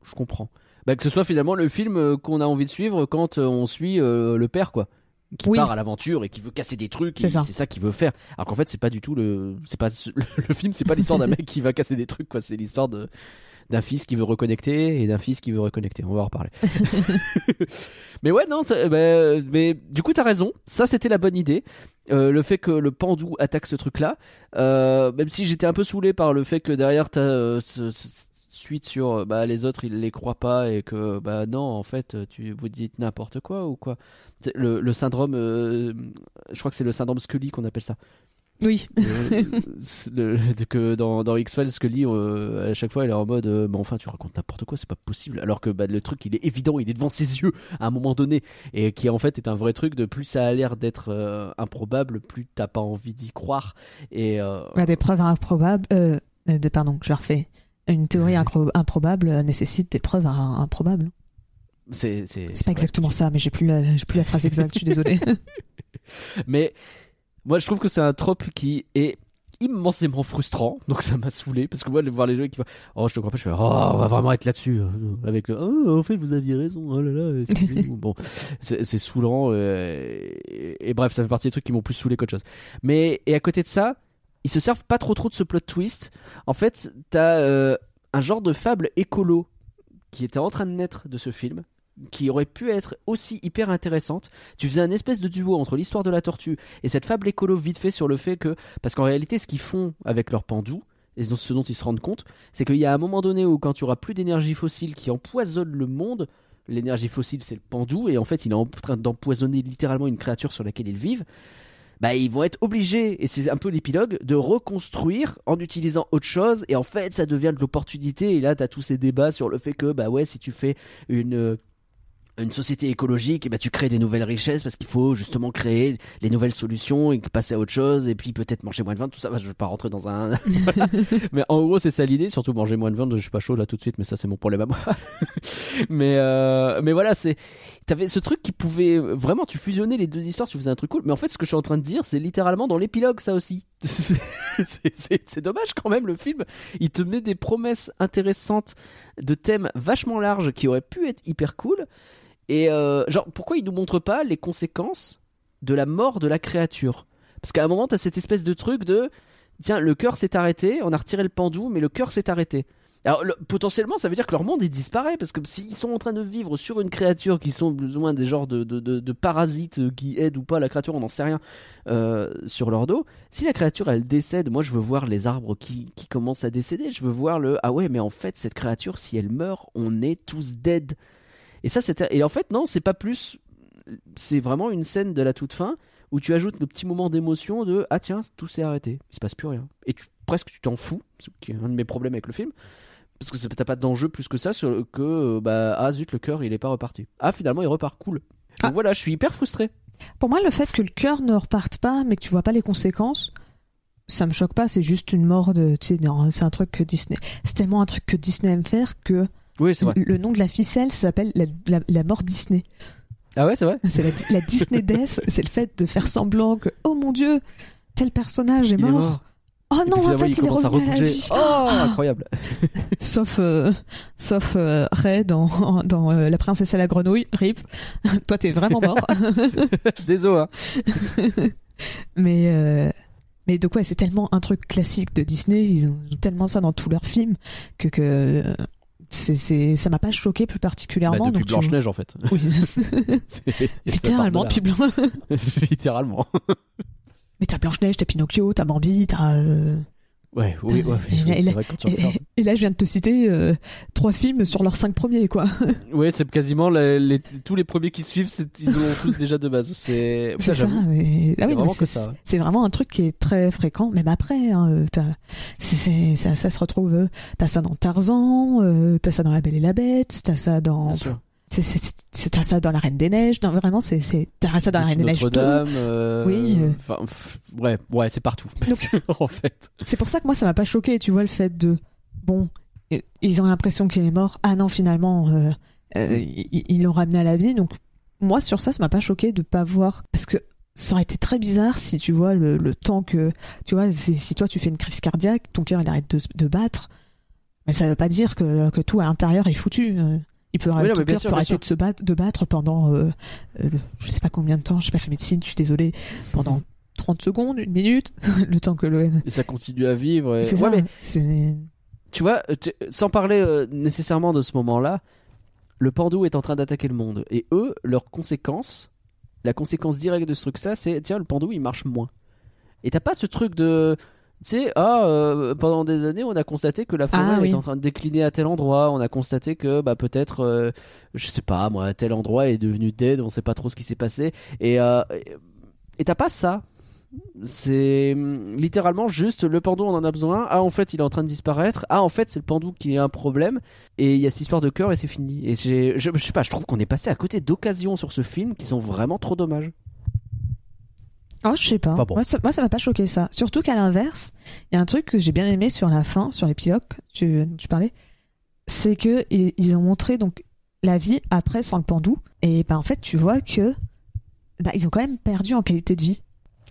je comprends. Bah, que ce soit finalement le film euh, qu'on a envie de suivre quand euh, on suit euh, le père, quoi. Qui Oui. part à l'aventure et qui veut casser des trucs, C'est ça. c'est ça qu'il veut faire. Alors qu'en fait, c'est pas du tout le. C'est pas le film, c'est pas l'histoire d'un mec qui va casser des trucs, quoi. C'est l'histoire de d'un fils qui veut reconnecter et d'un fils qui veut reconnecter. On va en reparler. mais ouais, non, bah, mais du coup, t'as raison. Ça, c'était la bonne idée. Euh, le fait que le Pandou attaque ce truc-là, euh, même si j'étais un peu saoulé par le fait que derrière t'as euh, ce, ce- suite sur euh, bah les autres ils les croient pas et que bah non en fait tu vous dites n'importe quoi ou quoi? Le, le syndrome, euh, je crois que c'est le syndrome Scully qu'on appelle ça. Oui. Euh, le- de- que dans, dans X-Files, Scully, euh, à chaque fois, elle est en mode euh, Mais enfin, tu racontes n'importe quoi, c'est pas possible. Alors que bah, le truc, il est évident, il est devant ses yeux à un moment donné. Et qui en fait est un vrai truc de plus ça a l'air d'être euh, improbable, plus t'as pas envie d'y croire. Et euh, Bah, des preuves improbables. Euh, euh, des- pardon, je refais. Une théorie incro- improbable euh, nécessite des preuves im- improbables. c'est. Pas exactement ça, mais j'ai plus la, plus la phrase exacte. Je suis désolée. Mais moi, je trouve que c'est un trope qui est immensément frustrant donc ça m'a saoulé parce que moi de voir les gens qui font oh je te crois pas je fais oh on va vraiment être là-dessus euh, avec le oh en fait vous aviez raison oh là là excusez-nous bon c'est c'est saoulant euh, et, et bref ça fait partie des trucs qui m'ont plus saoulé qu'autre chose mais et à côté de ça ils se servent pas trop trop de ce plot twist. En fait t'as euh, un genre de fable écolo qui était en train de naître de ce film qui aurait pu être aussi hyper intéressante. Tu faisais un espèce de duo entre l'histoire de la tortue et cette fable écolo vite fait sur le fait que parce qu'en réalité ce qu'ils font avec leur pendou et ce dont ils se rendent compte c'est qu'il y a un moment donné où quand tu auras plus d'énergie fossile qui empoisonne le monde l'énergie fossile c'est le pendou et en fait il est en train d'empoisonner littéralement une créature sur laquelle ils vivent bah ils vont être obligés et c'est un peu l'épilogue de reconstruire en utilisant autre chose et en fait ça devient de l'opportunité et là t'as tous ces débats sur le fait que bah ouais si tu fais une une société écologique, et ben tu crées des nouvelles richesses parce qu'il faut justement créer les nouvelles solutions et passer à autre chose et puis peut-être manger moins de viande, tout ça. Je vais pas rentrer dans un. Voilà. mais en gros, c'est ça l'idée. Surtout manger moins de viande, je suis pas chaud là tout de suite, mais ça c'est mon problème à moi. mais euh, mais voilà, c'est t'avais ce truc qui pouvait vraiment tu fusionnais les deux histoires, tu faisais un truc cool. Mais en fait, ce que je suis en train de dire, c'est littéralement dans l'épilogue ça aussi. c'est dommage quand même le film. Il te met des promesses intéressantes de thèmes vachement larges qui auraient pu être hyper cool. Et euh, genre, pourquoi il nous montre pas les conséquences de la mort de la créature? Parce qu'à un moment, t'as cette espèce de truc de tiens, le cœur s'est arrêté, on a retiré le pendou, mais le cœur s'est arrêté. Alors, le- potentiellement, ça veut dire que leur monde il disparaît parce que s'ils sont en train de vivre sur une créature qui sont plus ou moins des genres de, parasites qui aident ou pas la créature, on n'en sait rien euh, sur leur dos. Si la créature elle décède, moi je veux voir les arbres qui, qui commencent à décéder. Je veux voir le ah ouais, mais en fait cette créature, si elle meurt, on est tous dead. Et ça, c'était. Et en fait, non, c'est pas plus. C'est vraiment une scène de la toute fin où tu ajoutes le petit moment d'émotion de ah tiens, tout s'est arrêté, il se passe plus rien. Et tu, presque tu t'en fous, ce qui est un de mes problèmes avec le film. Parce que t'as pas d'enjeu plus que ça sur le- que euh, bah ah zut le cœur il est pas reparti. Ah finalement il repart cool. Donc Ah. voilà, je suis hyper frustré. Pour moi, le fait que le cœur ne reparte pas, mais que tu vois pas les conséquences, ça me choque pas. C'est juste une mort de. Tu sais, c'est un truc que Disney. C'est tellement un truc que Disney aime faire que Oui c'est vrai. le nom de la ficelle s'appelle la, la- la mort Disney. Ah ouais c'est vrai. C'est la, la Disney Death. C'est le fait de faire semblant que oh mon dieu, tel personnage est mort. Oh non, puis en fait, il il, est à revenu à la vie. Oh Ah incroyable. sauf euh, sauf euh, Ray dans, dans euh, La princesse et la grenouille, Rip. Toi, t'es vraiment mort. Désolé. Hein. mais euh, mais donc ouais, c'est tellement un truc classique de Disney. Ils ont tellement ça dans tous leurs films que que c'est c'est ça m'a pas choqué plus Bah, particulièrement. depuis donc tu- Blanche Neige en fait. Oui. Littéralement, puis blanc. Littéralement. Mais t'as Blanche-Neige, t'as Pinocchio, t'as Bambi, t'as. euh, Ouais, oui, ouais, Et là- vrai quand Et, et là, je viens de te citer euh, trois films sur leurs cinq premiers, quoi. Ouais, c'est quasiment les, les- tous les premiers qui suivent, ils ont tous déjà de base. C'est ça. mais- Ah oui, vraiment c'est que ça, ouais. c'est vraiment un truc qui est très fréquent, même après. Hein, euh, ça se retrouve. euh, T'as ça dans Tarzan, euh, t'as ça dans La Belle et la Bête, t'as ça dans. Bien sûr. C'est- ça dans La Reine des Neiges. non, vraiment, c'est ça dans La Reine des Neiges 2. Notre-Dame. euh, Oui, euh. Enfin, ouais, ouais, c'est partout. Donc- en fait. C'est pour ça que moi, ça m'a pas choqué, tu vois, le fait de. Bon, euh, ils ont l'impression qu'il est mort. Ah non, finalement, euh, euh, ils l'ont ramené à la vie. Donc, moi, sur ça, ça m'a pas choqué de pas voir. Parce que ça aurait été très bizarre si tu vois le, le temps que. Tu vois, si, toi, tu fais une crise cardiaque, ton cœur, il arrête de, de battre. Mais ça veut pas dire que, que tout à l'intérieur est foutu. Il peut Oui, arrêter, non, ton mais bien cœur sûr, peut bien arrêter sûr. de se battre, de battre pendant. euh, euh, je sais pas combien de temps, j'ai pas fait médecine, je suis désolée. Pendant 30 secondes, une minute, le temps que le. Et ça continue à vivre. et- C'est Ouais, ça. mais C'est. tu vois, euh, tu- sans parler euh, nécessairement de ce moment-là, le Pandou est en train d'attaquer le monde. Et eux, leur conséquence, la conséquence directe de ce truc-là, c'est tiens, le Pandou il marche moins. Et t'as pas ce truc de. Tu sais, ah, euh, pendant des années, on a constaté que la forêt Ah, oui. est en train de décliner à tel endroit. On a constaté que, bah, peut-être, euh, je sais pas, moi, tel endroit est devenu dead. On sait pas trop ce qui s'est passé. Et euh, et t'as pas ça. C'est hum, littéralement juste le pandou, on en a besoin. Ah, en fait, il est en train de disparaître. Ah, en fait, c'est le pandou qui est un problème. Et il y a cette histoire de cœur et c'est fini. Et je, je sais pas, je trouve qu'on est passé à côté d'occasions sur ce film qui sont vraiment trop dommages. Oh, je sais pas. Enfin bon. Moi, ça, m'a pas choqué ça. Surtout qu'à l'inverse, il y a un truc que j'ai bien aimé sur la fin, sur l'épilogue, tu, tu parlais, c'est que ils, ils ont montré donc la vie après sans le pandou. Et bah, en fait, tu vois que bah, ils ont quand même perdu en qualité de vie.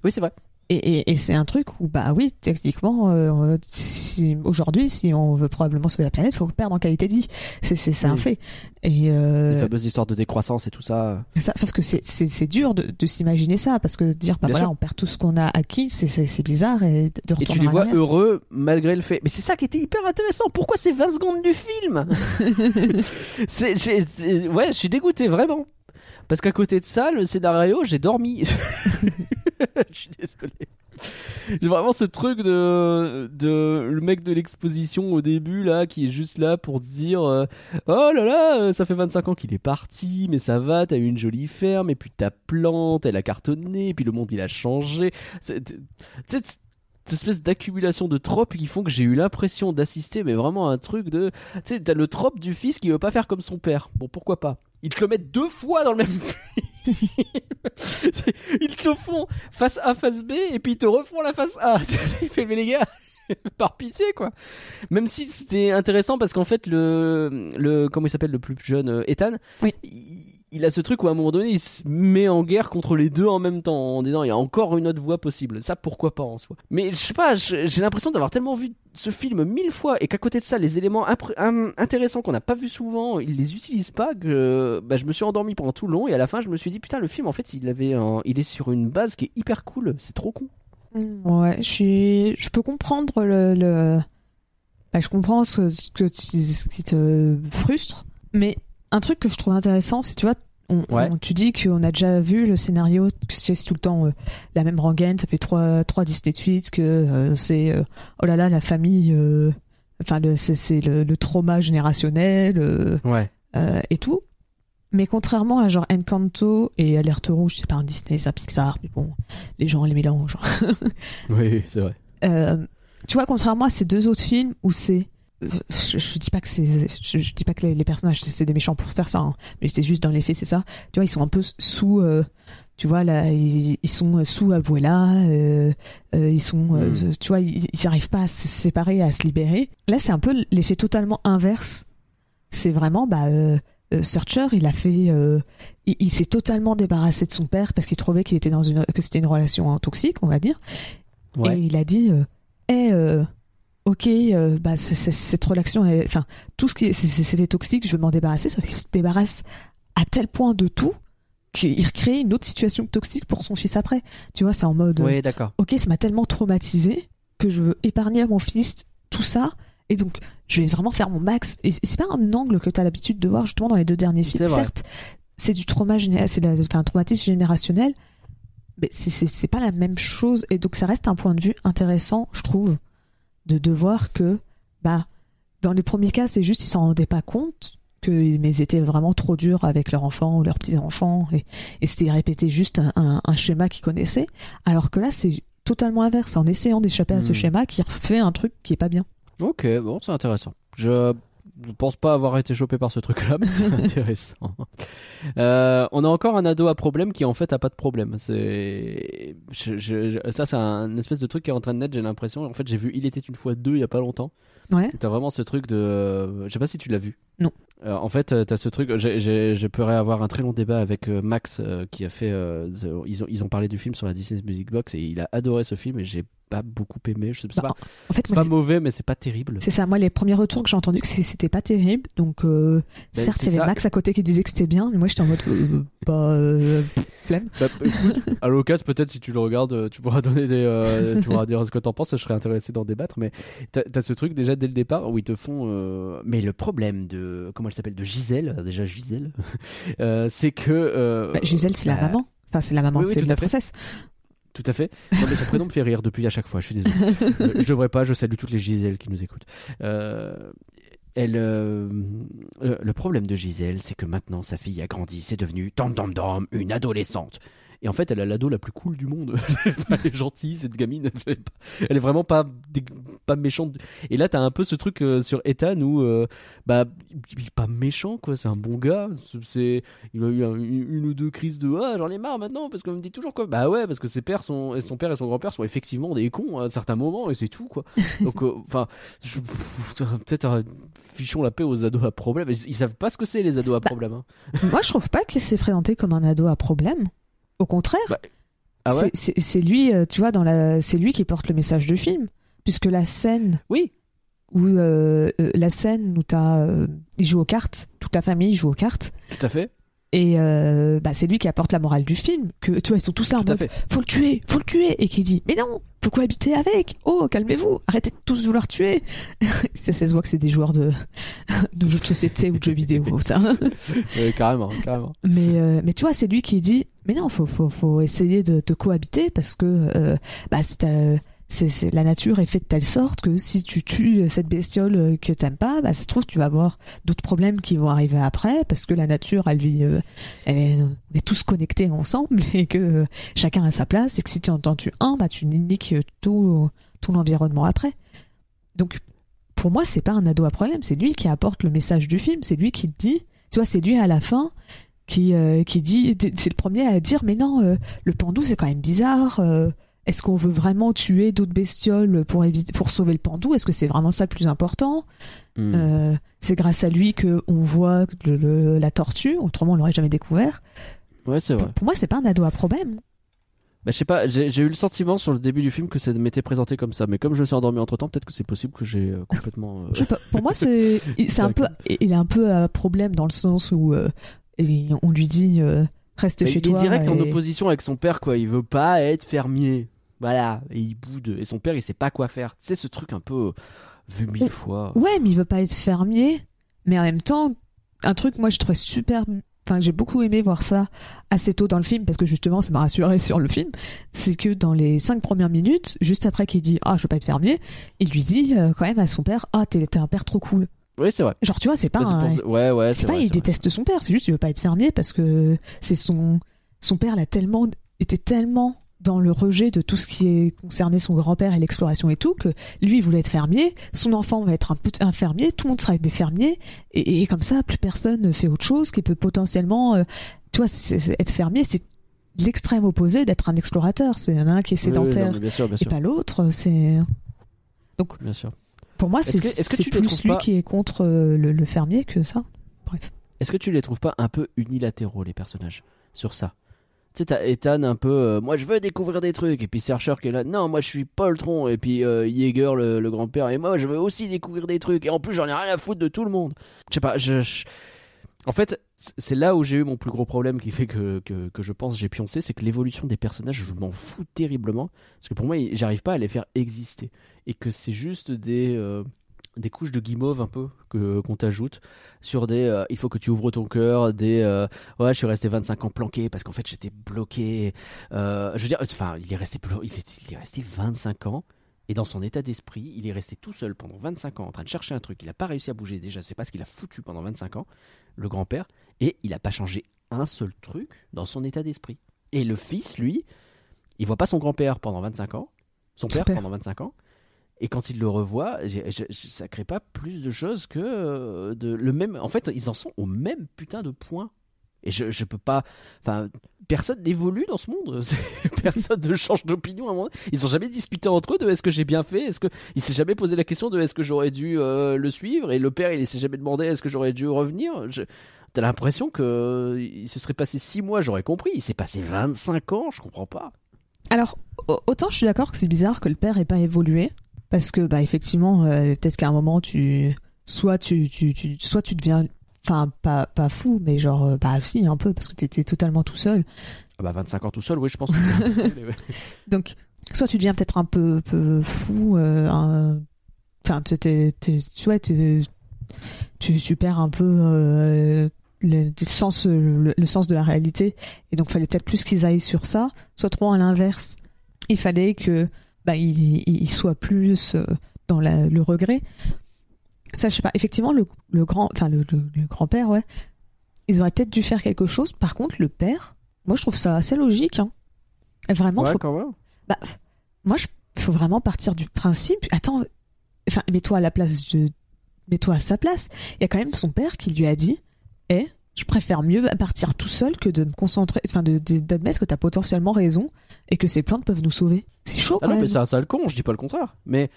Oui, c'est vrai. Et, et, et c'est un truc où, bah oui, techniquement, euh, si, aujourd'hui, si on veut probablement sauver la planète, faut perdre en qualité de vie. C'est, un Oui. fait. Et euh, Les fameuses histoires de décroissance et tout ça. ça, sauf que c'est, dur de, de s'imaginer ça, parce que dire, bah Bien voilà, sûr. on perd tout ce qu'on a acquis, c'est, bizarre, et de Et tu les vois heureux malgré le fait. Mais c'est ça qui était hyper intéressant. Pourquoi c'est 20 secondes du film Ouais, je suis dégoûté, vraiment. Parce qu'à côté de ça, le scénario, j'ai dormi. Je suis désolé. J'ai vraiment ce truc de, de le mec de l'exposition au début là qui est juste là pour dire euh, oh là là euh, ça fait 25 ans qu'il est parti mais ça va t'as eu une jolie ferme et puis ta plante elle a cartonné et puis le monde il a changé. Tu sais, cette espèce d'accumulation de tropes qui font que j'ai eu l'impression d'assister mais vraiment à un truc de tu sais t'as le trope du fils qui veut pas faire comme son père. Bon pourquoi pas? Ils te le mettent deux fois dans le même film. Ils te le font face A face B et puis ils te refont la face A. Il fait mais les gars par pitié quoi. Même si c'était intéressant parce qu'en fait le le comment il s'appelle le plus jeune euh, Ethan Oui. il, il a ce truc où à un moment donné il se met en guerre contre les deux en même temps en disant il y a encore une autre voie possible. Ça pourquoi pas en soi. Mais je sais pas j'ai l'impression d'avoir tellement vu ce film mille fois et qu'à côté de ça les éléments intéressants qu'on n'a pas vu souvent ils les utilisent pas que bah, je me suis endormi pendant tout le long et à la fin je me suis dit putain le film en fait il avait un- il est sur une base qui est hyper cool. C'est trop con. Ouais, je je peux comprendre le, le... Bah, je comprends ce, que ce qui te frustre, mais un truc que je trouve intéressant, c'est tu vois, on, Ouais. on- tu dis qu'on a déjà vu le scénario, que c'est tout le temps euh, la même rengaine, ça fait trois, trois Disney de suite, que euh, c'est euh, oh là là la famille, enfin c'est, le, le trauma générationnel ouais et tout. Mais contrairement à genre Encanto et Alerte Rouge, c'est pas un Disney, c'est un Pixar, mais bon, les gens les mélangent. oui c'est vrai tu vois, contrairement à ces deux autres films où c'est. Je, je dis pas que c'est, je, je dis pas que les, les personnages c'est des méchants pour se faire ça, hein, mais c'est juste dans les faits, c'est ça. Tu vois, ils sont un peu sous, euh, tu vois là, ils, ils sont sous Abuela, euh, euh, ils sont, Mm. tu vois, ils ils arrivent pas à se séparer, à se libérer. Là, c'est un peu l'effet totalement inverse. C'est vraiment, bah, Searcher, il a fait, il, il s'est totalement débarrassé de son père parce qu'il trouvait qu'il était dans une, que c'était une relation hein, toxique, on va dire. ouais Et il a dit, euh, Euh, ok, euh, bah, cette relation, enfin, tout ce qui c'était toxique, je veux m'en débarrasser. Sauf qu'il se débarrasse à tel point de tout qu'il recrée une autre situation toxique pour son fils après. Tu vois, c'est en mode, ouais d'accord ok, ça m'a tellement traumatisé que je veux épargner à mon fils tout ça. Et donc, je vais vraiment faire mon max. Et c'est pas un angle que tu as l'habitude de voir justement dans les deux derniers films. Certes, c'est du trauma, c'est un traumatisme générationnel, mais c'est pas la même chose. Et donc, ça reste un point de vue intéressant, je trouve, de, de voir que, bah, dans les premiers cas, c'est juste ils s'en rendaient pas compte que mais ils étaient vraiment trop durs avec leurs enfants ou leurs petits enfants et, et c'était répéter juste un, un- un schéma qu'ils connaissaient alors que là c'est totalement inverse en essayant d'échapper à ce Hmm. schéma qui refait un truc qui est pas bien Ok, bon, c'est intéressant. Je ne pense pas avoir été chopé par ce truc-là, mais c'est intéressant. Euh, on a encore un ado à problème qui en fait a pas de problème. C'est je- je- je- ça, c'est un espèce de truc qui est en train de naître. J'ai l'impression. En fait, j'ai vu Il était une fois deux il y a pas longtemps. ouais T'as vraiment ce truc de. Je sais pas si tu l'as vu. Non. Euh, en fait, euh, t'as ce truc. j'ai- j'ai- Je pourrais avoir un très long débat avec Max euh, qui a fait. the- ils, ont, ils ont parlé du film sur la Disney Music Box et il a adoré ce film et j'ai pas beaucoup aimé. Je sais, c'est Bah, pas, En fait, c'est pas mauvais, mais c'est pas terrible. c'est ça. Moi, les premiers retours que j'ai entendus, c'était pas terrible. Donc, euh, Ben, certes, c'est il y avait ça. Max à côté qui disait que c'était bien, mais moi, j'étais en mode, euh, bah, euh, flemme. Bah, écoute, à l'occasion, peut-être si tu le regardes, euh, tu pourras donner des, euh, tu pourras dire ce que t'en penses. Je serais intéressé d'en débattre. Mais t'as as ce truc déjà dès le départ où ils te font. euh, Mais le problème de comment elle s'appelle de Gisèle, déjà Gisèle, euh, c'est que euh, Bah, Gisèle, c'est la bah, maman. Enfin, c'est la maman, Oui, oui, c'est la princesse. Tout à fait. Non, mais son prénom me fait rire depuis à chaque fois. Je suis désolé. Euh, je devrais pas. Je salue toutes les Gisèle qui nous écoutent. Euh, elle, euh, le problème de Gisèle, c'est que maintenant sa fille a grandi, c'est devenu dom dom dom une adolescente. Et en fait, elle a l'ado la plus cool du monde. elle est gentille, cette gamine. Elle est, vraiment pas, pas méchante. Et là, t'as un peu ce truc euh, sur Ethan où, euh, bah, il est pas méchant, quoi. C'est un bon gars. C'est, il a eu un- une, ou deux crises de ah j'en ai marre maintenant parce qu'on me dit toujours quoi. Bah ouais, parce que ses pères sont, son père et son grand-père sont effectivement des cons à certains moments et c'est tout quoi. Donc, euh, enfin, peut-être fichons la paix aux ados à problème. Ils, ils savent pas ce que c'est les ados à Bah, problème. hein. Moi, je trouve pas qu'il s'est présenté comme un ado à problème. Au contraire, Bah, Ah ouais. c'est- lui, euh, tu vois, dans la, c'est lui qui porte le message du film, puisque la scène Oui. où euh, euh, la scène où t'as, euh, il joue aux cartes, toute la famille joue aux cartes, Tout à fait. Et euh, bah, c'est lui qui apporte la morale du film. Que tu vois, ils sont tous là en mode, faut le tuer, faut le tuer, et qui dit, mais non, faut cohabiter avec. Oh, calmez-vous, arrêtez de tous vouloir tuer. ça, ça se voit que c'est des joueurs de, de jeux de société ou de jeux vidéo, ça. Carrément, carrément. Mais, euh, mais tu vois, c'est lui qui dit Mais non, faut, faut, faut essayer de, de cohabiter parce que euh, bah, si t'as- c'est, la nature est faite de telle sorte que si tu tues cette bestiole euh, que t'aimes pas, bah, ça se trouve, tu vas avoir d'autres problèmes qui vont arriver après parce que la nature, elle, lui, euh, elle est, on est tous connectés ensemble et que euh, chacun a sa place et que si tu en tues un, bah, tu niques tout, tout l'environnement après. Donc, pour moi, c'est pas un ado à problème, c'est lui qui apporte le message du film, c'est lui qui dit, tu vois, c'est lui à la fin qui, euh, qui dit, c'est le premier à dire, mais non, euh, le pandou c'est quand même bizarre. euh, Est-ce qu'on veut vraiment tuer d'autres bestioles pour éviter, pour sauver le pandou? Est-ce que c'est vraiment ça le plus important? Hmm. Euh, C'est grâce à lui que on voit le- le- la tortue. Autrement, on l'aurait jamais découvert. Ouais, c'est vrai. Pour, pour moi, c'est pas un ado à problème. Bah, je sais pas, j'ai eu le sentiment sur le début du film que ça m'était présenté comme ça, mais comme je me suis endormi entre temps, peut-être que c'est possible que j'ai euh, complètement. euh, Je sais pas, pour moi, c'est un peu, il est un peu à problème dans le sens où euh, on lui dit reste Mais chez il est toi. direct en opposition avec son père, quoi. Il veut pas être fermier. Voilà, et il boude. Et son père, il sait pas quoi faire. C'est ce truc un peu euh, vu mille fois. Ouais, mais il veut pas être fermier. Mais en même temps, un truc, moi, je trouvais super. Enfin, j'ai beaucoup aimé voir ça assez tôt dans le film parce que justement, ça m'a rassuré sur le film. C'est que dans les cinq premières minutes, juste après qu'il dit Ah, je veux pas être fermier, il lui dit euh, quand même à son père Ah, t'es t'es un père trop cool. Oui, c'est vrai. Genre, tu vois, c'est pas un. pour- Ouais, ouais, C'est pas, vrai, il vrai. déteste son père, c'est juste il veut pas être fermier parce que c'est son son père l'a tellement était tellement dans le rejet de tout ce qui est concerné son grand-père et l'exploration et tout que lui voulait être fermier, son enfant va être un, fermier, tout le monde sera des fermiers et, et comme ça plus personne ne fait autre chose qui peut potentiellement euh, tu vois être fermier c'est l'extrême opposé d'être un explorateur, c'est un qui est Oui, oui, non, sédentaire bien sûr, et pas l'autre, c'est Bien sûr. pour moi c'est tu les plus lui pas- qui est contre euh, le, le fermier que ça. Bref. Est-ce que tu les trouves pas un peu unilatéraux, les personnages, sur ça? Tu sais, Ethan un peu, euh, moi je veux découvrir des trucs, et puis Searcher qui est là, non, moi je suis Poltron, et puis euh, Jaeger, le, grand-père, et moi je veux aussi découvrir des trucs, et en plus j'en ai rien à foutre de tout le monde. Je sais pas, je. En fait, c'est là où j'ai eu mon plus gros problème qui fait que je pense j'ai pioncé, c'est que l'évolution des personnages, je m'en fous terriblement, parce que pour moi, j'arrive pas à les faire exister, et que c'est juste des. euh, des couches de guimauve un peu que qu'on t'ajoute sur des euh, il faut que tu ouvres ton cœur des euh, ouais je suis resté 25 ans planqué parce qu'en fait j'étais bloqué. Euh, je veux dire enfin il est resté il est, il est resté 25 ans et dans son état d'esprit il est resté tout seul pendant 25 ans en train de chercher un truc. Il a pas réussi à bouger déjà c'est pas ce qu'il a foutu pendant 25 ans le grand-père et il a pas changé un seul truc dans son état d'esprit. Et le fils lui il voit pas son grand-père pendant 25 ans son père. pendant 25 ans et quand il le j'ai- ça crée pas plus de choses que euh, le même. En fait, ils en sont au même putain de point. Et je, je peux pas. Enfin, personne n'évolue dans ce monde. Personne ne change d'opinion un moment. Ils ont jamais discuté entre eux de est-ce que j'ai bien fait. Est-ce que il s'est jamais posé la question de est-ce que j'aurais dû euh, le suivre. Et le père, il s'est jamais demandé est-ce que j'aurais dû revenir. Je... T'as l'impression que il se serait passé 6 mois, j'aurais compris. Il s'est passé 25 ans, je comprends pas. Alors, au- autant je suis d'accord que c'est bizarre que le père ait pas évolué, parce que bah effectivement, euh, peut-être qu'à un moment tu, soit tu, tu, tu- soit tu deviens, enfin pas pas fou, mais genre euh, bah si un peu parce que t'étais totalement tout seul. Ah bah 25 ans tout seul, oui, je pense. que mais ouais. Donc, soit tu deviens peut-être un peu, peu fou, euh, enfin, tu, t'es- tu t'es- tu, tu perds un peu euh, le, le sens, le, le sens de la réalité, et donc fallait peut-être plus qu'ils aillent sur ça, soit trop à l'inverse. Il fallait que bah, il, soit plus euh, dans la- le regret. Ça, je sais pas. Effectivement, le, le grand, enfin le, le- le grand-père, ouais, ils auraient peut-être dû faire quelque chose. Par contre, le père, moi, je trouve ça assez logique. Hein. Vraiment, Ouais, faut quand même. bah, moi, il faut vraiment partir du principe. Attends, enfin, mets-toi à la place de, mets-toi à sa place. Il y a quand même son père qui lui a dit, eh, je préfère mieux partir tout seul que de me concentrer, enfin, d'admettre que t'as potentiellement raison et que ces plantes peuvent nous sauver. C'est chaud Ah quand non, même. mais c'est un sale con, je dis pas le contraire. Mais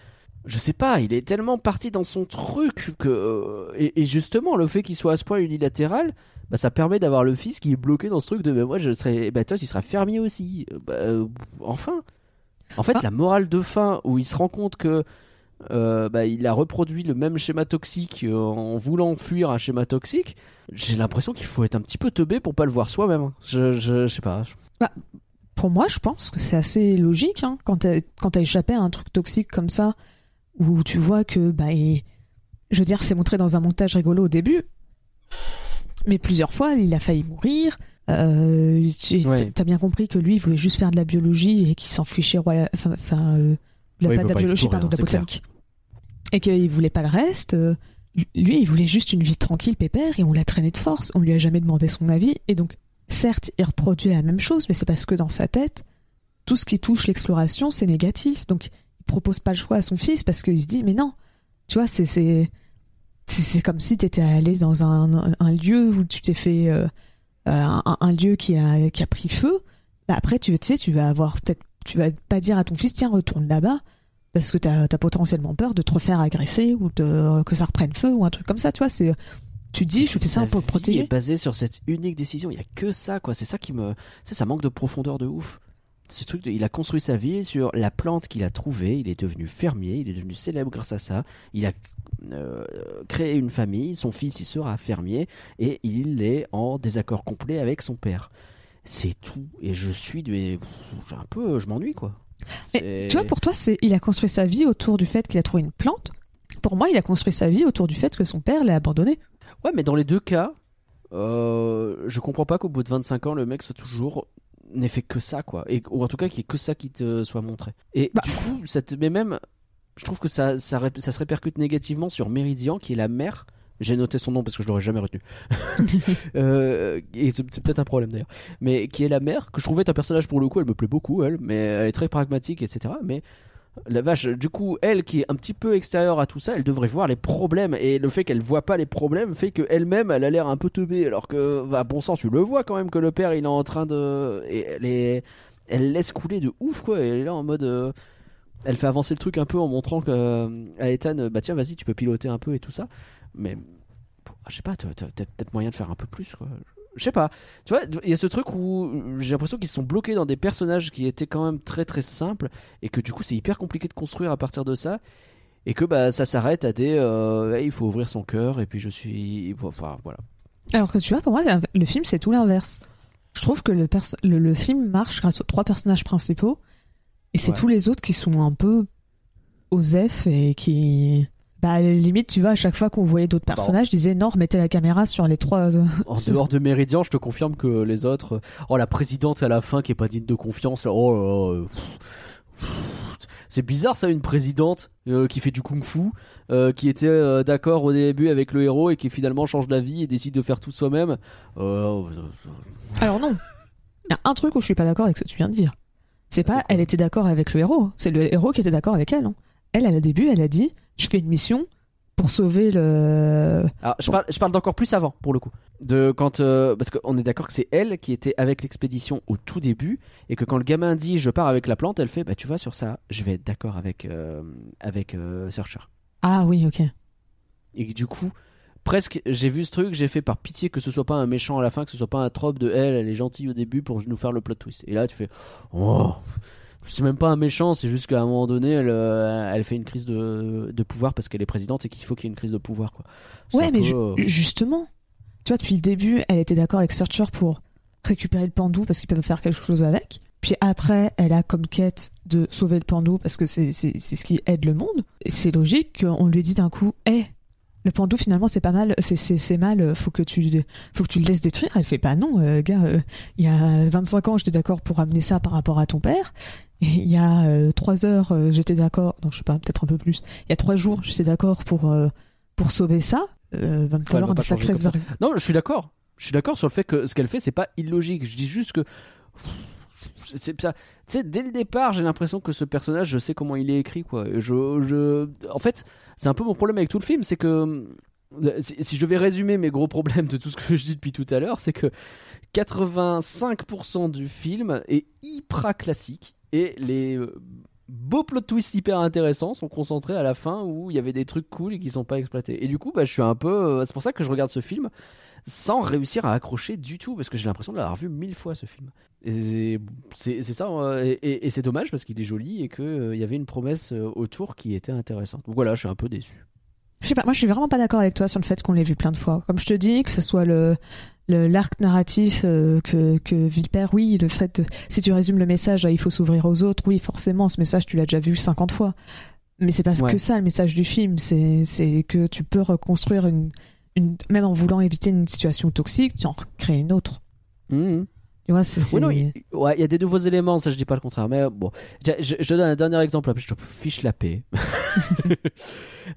je sais pas, il est tellement parti dans son truc que. euh, et, et justement, le fait qu'il soit à ce point unilatéral, bah, ça permet d'avoir le fils qui est bloqué dans ce truc de. Bah, moi, je serais. Bah, toi, tu seras fermier aussi. Euh, Bah, euh, enfin. En fait, Ah. la morale de fin où il se rend compte que. euh, bah, il a reproduit le même schéma toxique euh, en voulant fuir un schéma toxique. J'ai l'impression qu'il faut être un petit peu teubé pour pas le voir soi-même. Je, je, je sais pas. Pour moi, je pense que c'est assez logique hein, quand t'as quand t'as échappé à un truc toxique comme ça, où tu vois que, bah, je veux dire, c'est montré dans un montage rigolo au début, mais plusieurs fois, il a failli mourir. Euh, tu- Ouais. T'as bien compris que lui, il voulait juste faire de la biologie et qu'il s'en fichait royal... enfin, enfin, euh, la- Ouais, il pas veut de la pas biologie, pardon, hein, de la botanique. Et qu'il voulait pas le reste. euh, lui, il voulait juste une vie tranquille, pépère, et on l'a traîné de force. On lui a jamais demandé son avis. Et donc, certes, il reproduit la même chose, mais c'est parce que dans sa tête, tout ce qui touche l'exploration, c'est négatif. Donc, il propose pas le choix à son fils parce qu'il se dit, mais non, tu vois, c'est c'est comme si tu étais allé dans un, lieu où tu t'es fait euh, un, un- lieu qui a qui pris feu. Bah après, tu, tu sais, tu vas avoir peut-être, tu vas pas dire à ton fils, tiens, retourne là-bas. Parce que t'as as potentiellement peur de te refaire agresser ou que ça reprenne feu ou un truc comme ça, tu vois. C'est, tu dis, je fais ça pour protéger. est basé sur cette unique décision. Il y a que ça, quoi. C'est ça qui me. Ça, ça manque de profondeur de ouf. Ce truc, de... il a construit sa vie sur la plante qu'il a trouvée. Il est devenu fermier. Il est devenu célèbre grâce à ça. Il a euh, créé une famille. Son fils, il sera fermier et il est en désaccord complet avec son père. C'est tout. Et je suis de... pff, un peu, je m'ennuie, quoi. Mais C'est- tu vois, pour toi, c'est, il a construit sa vie autour du fait qu'il a trouvé une plante. Pour moi, il a construit sa vie autour du fait que son père l'a abandonné. Ouais, mais dans les deux cas, euh, je comprends pas qu'au bout de 25 ans, le mec soit toujours n'ait fait que ça, quoi. Et, ou en tout cas, qu'il y ait que ça qui te soit montré. Et Bah. du coup, ça te met même. Je trouve que ça, ça, ça se répercute négativement sur Méridian, qui est la mère. J'ai noté son nom parce que je l'aurais jamais retenu. Euh, et c'est c'est peut-être un problème d'ailleurs. Mais qui est la mère, que je trouvais être un personnage pour le coup, elle me plaît beaucoup, elle. Mais elle est très pragmatique, etc. Mais la vache, du coup, elle qui est un petit peu extérieure à tout ça, elle devrait voir les problèmes. Et le fait qu'elle voit pas les problèmes fait qu'elle-même, elle a l'air un peu teubée. Alors que, bah, bon sens, tu le vois quand même que le père, il est en train de. Elle laisse couler de ouf, quoi. Elle est là en mode. euh, Elle fait avancer le truc un peu en montrant que, euh, à Ethan, bah tiens, vas-y, tu peux piloter un peu et tout ça. Mais. Je sais pas, t'as peut-être moyen de faire un peu plus, quoi. Je sais pas. Tu vois, il y a ce truc où j'ai l'impression qu'ils sont bloqués dans des personnages qui étaient quand même très très simples et que du coup c'est hyper compliqué de construire à partir de ça et que bah ça s'arrête à des euh, Hey, il faut ouvrir son cœur et puis je suis enfin voilà Alors que tu vois, pour moi, le film, c'est tout l'inverse. Je trouve que le, perso- le, le film marche grâce aux trois personnages principaux et c'est Ouais. tous les autres qui sont un peu osef et qui. Bah, limite, tu vois, à chaque fois qu'on voyait d'autres personnages, je disais non, remettez la caméra sur les trois. euh, en dehors de Méridian je te confirme que les autres euh, oh la présidente à la fin qui est pas digne de confiance oh pff, pff, c'est bizarre ça une présidente euh, qui fait du kung-fu euh, qui était euh, d'accord au début avec le héros et qui finalement change d'avis et décide de faire tout soi-même Alors non. Il y a un truc où je suis pas d'accord avec ce que tu viens de dire. C'est pas elle était d'accord avec le héros, c'est le héros qui était d'accord avec elle. hein. Elle, à le début, elle a dit je fais une mission pour sauver le. Alors, je parle, je parle d'encore plus avant, pour le coup. De quand, euh, parce qu'on est d'accord que c'est elle qui était avec l'expédition au tout début, et que quand le gamin dit je pars avec la plante, elle fait bah tu vois sur ça, je vais être d'accord avec euh, avec euh, Searcher. Ah oui, ok. Et du coup, presque, j'ai vu ce truc, j'ai fait par pitié que ce soit pas un méchant à la fin, que ce soit pas un trope de elle, elle est gentille au début pour nous faire le plot twist. Et là, tu fais oh, c'est même pas un méchant, c'est juste qu'à un moment donné, elle, euh, elle fait une crise de, de pouvoir parce qu'elle est présidente et qu'il faut qu'il y ait une crise de pouvoir. Quoi. Ouais, mais peu, ju- euh, justement, tu vois, depuis le début, elle était d'accord avec Searcher pour récupérer le pandou parce qu'ils peuvent faire quelque chose avec. Puis après, elle a comme quête de sauver le pandou parce que c'est ce qui aide le monde. C'est logique qu'on lui dit d'un coup, hé, le pandou finalement c'est pas mal, c'est- mal, faut que tu faut que tu le laisses détruire. Elle fait pas non, euh, gars, euh, il y a 25 ans j'étais d'accord pour amener ça par rapport à ton père. Il y a euh, trois heures euh, j'étais d'accord, non je sais pas, peut-être un peu plus. Il y a trois jours j'étais d'accord pour euh, pour sauver ça. Euh, va me falloir des sacrés. Non, je suis d'accord. Je suis d'accord sur le fait que ce qu'elle fait, c'est pas illogique. Je dis juste que. C'est ça. Tu sais, dès le départ, j'ai l'impression que ce personnage, je sais comment il est écrit, quoi. Je, je... En fait, c'est un peu mon problème avec tout le film, c'est que. Si, si je devais résumer mes gros problèmes de tout ce que je dis depuis tout à l'heure, c'est que 85% du film est hyper classique et les euh, beaux plot twists hyper intéressants sont concentrés à la fin où il y avait des trucs cool et qui sont pas exploités. Et du coup, bah, je suis un peu. euh, C'est pour ça que je regarde ce film sans réussir à accrocher du tout parce que j'ai l'impression de l'avoir vu mille fois ce film. Et c'est ça, euh, et, c'est dommage parce qu'il est joli et qu'il y avait une promesse euh, autour qui était intéressante. Donc voilà, je suis un peu déçu. Je sais pas, moi je suis vraiment pas d'accord avec toi sur le fait qu'on l'ait vu plein de fois. Comme je te dis, que ce soit le l'arc narratif euh, que que vit le père, oui, le fait de- si tu résumes le message, il faut s'ouvrir aux autres, oui, forcément, ce message tu l'as déjà vu 50 fois. Mais c'est pas Ouais. que ça le message du film, c'est c'est que tu peux reconstruire une une même en voulant éviter une situation toxique, tu en recrées une autre. Mhm. Tu vois, c'est Oui, non, il ouais, il y a des nouveaux éléments, ça je dis pas le contraire. Mais euh, bon, je, je- donne un dernier exemple, je te fiche la paix.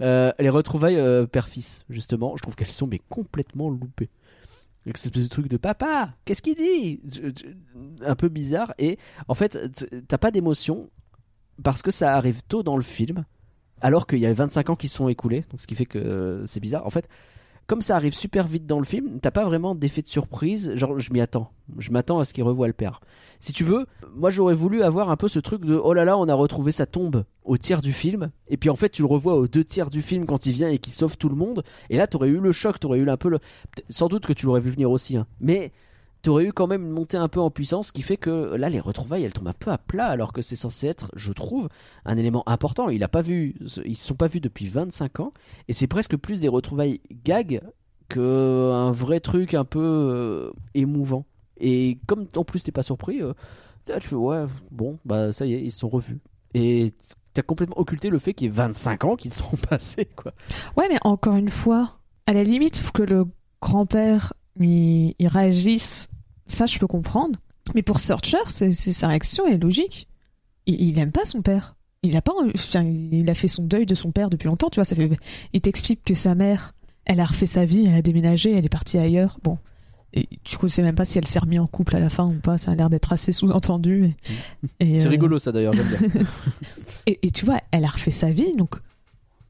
Euh, les retrouvailles euh, père-fils, justement, je trouve qu'elles sont mais complètement loupées. Avec cette espèce de truc de papa, qu'est-ce qu'il dit? Un peu bizarre. Et en fait, t'as pas d'émotion parce que ça arrive tôt dans le film, alors qu'il y a 25 ans qui sont écoulés, donc ce qui fait que euh, c'est bizarre. En fait, comme ça arrive super vite dans le film, t'as pas vraiment d'effet de surprise. Genre, je m'y attends. Je m'attends à ce qu'il revoie le père. Si tu veux, moi j'aurais voulu avoir un peu ce truc de oh là là, on a retrouvé sa tombe au tiers du film, et puis en fait tu le revois aux deux tiers du film quand il vient et qu'il sauve tout le monde, et là t'aurais eu le choc, t'aurais eu un peu le. Sans doute que tu l'aurais vu venir aussi, hein. mais t'aurais eu quand même une montée un peu en puissance qui fait que là les retrouvailles elles tombent un peu à plat alors que c'est censé être, je trouve, un élément important. Il a pas vu, ils se sont pas vus depuis 25 ans, et c'est presque plus des retrouvailles gag que un vrai truc un peu euh, émouvant. Et comme en plus t'es pas surpris, euh, tu fais ouais, bon, bah ça y est, ils sont revus. Et t'as complètement occulté le fait qu'il y ait 25 ans qui sont passés, quoi. Ouais, mais encore une fois, à la limite, que le grand-père il, il réagisse. Ça, je peux comprendre. Mais pour Searcher, c'est, sa réaction est logique. Il, il aime pas son père. Il a pas, enfin, il a fait son deuil de son père depuis longtemps, tu vois. Ça fait, il t'explique que sa mère, elle a refait sa vie, elle a déménagé, elle est partie ailleurs. Bon, et coup, je sais même pas si elle s'est remis en couple à la fin ou pas. Ça a l'air d'être assez sous-entendu. Et, et, C'est euh, rigolo ça d'ailleurs, j'aime bien. et, et tu vois, elle a refait sa vie, donc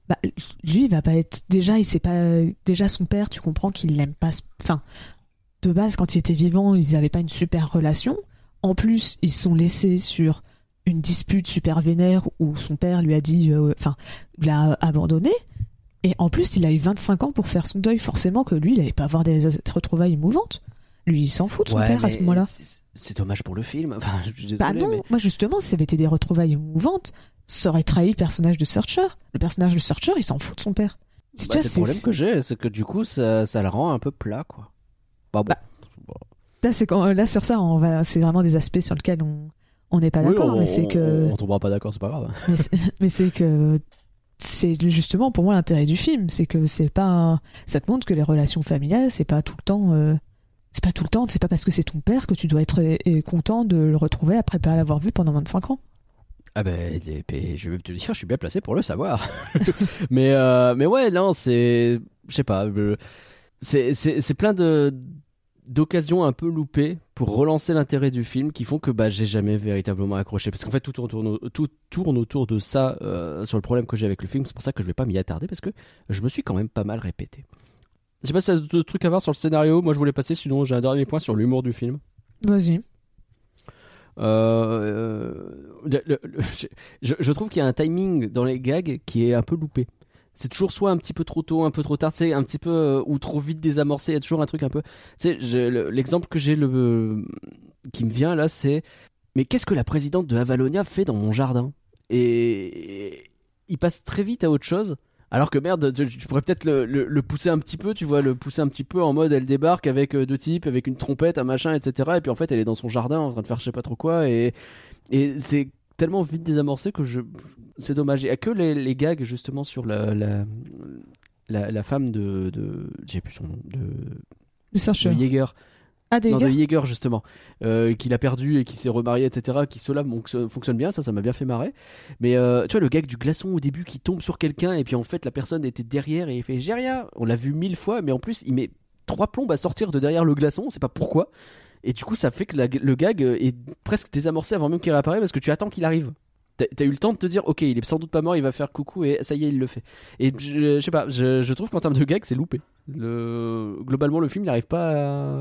bah, lui, il va pas être. Déjà, il sait pas. Déjà, son père, tu comprends qu'il l'aime pas. Enfin, de base, quand il était vivant, ils avaient pas une super relation. En plus, ils se sont laissés sur une dispute super vénère où son père lui a dit. euh, Enfin, l'a abandonné. Et en plus, il a eu 25 ans pour faire son deuil. Forcément que lui, il allait pas avoir des retrouvailles émouvantes. Lui, il s'en fout de son Ouais, père à ce mais moment-là. c'est- dommage pour le film. Enfin, je suis Bah non, mais- moi justement, si ça avait été des retrouvailles émouvantes, ça aurait trahi le personnage de Searcher. Le personnage de Searcher, il s'en fout de son père. Bah, c'est le problème que j'ai, c'est que du coup, ça, ça le rend un peu plat, quoi. Bah bon. Là, c'est quand, là sur ça, on va, c'est vraiment des aspects sur lesquels on on n'est pas Oui, d'accord, on- mais c'est que, On, tombera pas d'accord, c'est pas grave. mais c'est- que c'est justement pour moi l'intérêt du film, c'est que c'est pas, ça te montre que les relations familiales, c'est pas tout le temps, euh, c'est pas tout le temps, c'est pas parce que c'est ton père que tu dois être euh, content de le retrouver après pas l'avoir vu pendant 25 ans. Ah ben, je vais te dire, je suis bien placé pour le savoir. mais, euh, mais ouais, non, c'est, je sais pas, euh, c'est, plein d'occasions un peu loupées pour relancer l'intérêt du film qui font que bah j'ai jamais véritablement accroché. Parce qu'en fait tout tourne, tout tourne autour de ça euh, sur le problème que j'ai avec le film. C'est pour ça que je vais pas m'y attarder parce que je me suis quand même pas mal répété. Je sais pas si t'as d'autres trucs à voir sur le scénario. Moi je voulais passer sinon j'ai un dernier point sur l'humour du film. Vas-y. Euh, le- je, trouve qu'il y a un timing dans les gags qui est un peu loupé. C'est toujours soit un petit peu trop tôt, un peu trop tard, sais, un petit peu euh, ou trop vite désamorcé. Il y a toujours un truc un peu. L'exemple que j'ai le qui me vient là, c'est mais qu'est-ce que la présidente de Avalonia fait dans mon jardin? Et il passe très vite à autre chose. Alors que merde, tu, tu pourrais peut-être le, le- le pousser un petit peu, tu vois, le pousser un petit peu en mode elle débarque avec euh, deux types, avec une trompette, un machin, etc. Et puis en fait, elle est dans son jardin en train de faire je sais pas trop quoi. Et, et c'est tellement vite désamorcé que je. C'est dommage. Il y a que les, les gags justement sur la, la, la, la femme de. de J'ai plus son nom. De, De. Ah, de Non, de Jaeger Jaeger justement, euh, qu'il a perdu et qui s'est remarié, etc. Qui cela fonctionne bien, ça, ça m'a bien fait marrer. Mais euh, tu vois, le gag du glaçon au début qui tombe sur quelqu'un et puis en fait la personne était derrière et il fait j'ai rien. On l'a vu mille fois, mais en plus il met trois plombes à sortir de derrière le glaçon, on sait pas pourquoi. Et du coup, ça fait que la- le gag euh, est presque désamorcé avant même qu'il réapparaisse parce que tu attends qu'il arrive. T'as eu le temps de te dire, ok, il est sans doute pas mort, il va faire coucou et ça y est, il le fait. Et je, je sais pas, je, je trouve qu'en termes de gag, c'est loupé. Le, globalement, le film, il n'arrive pas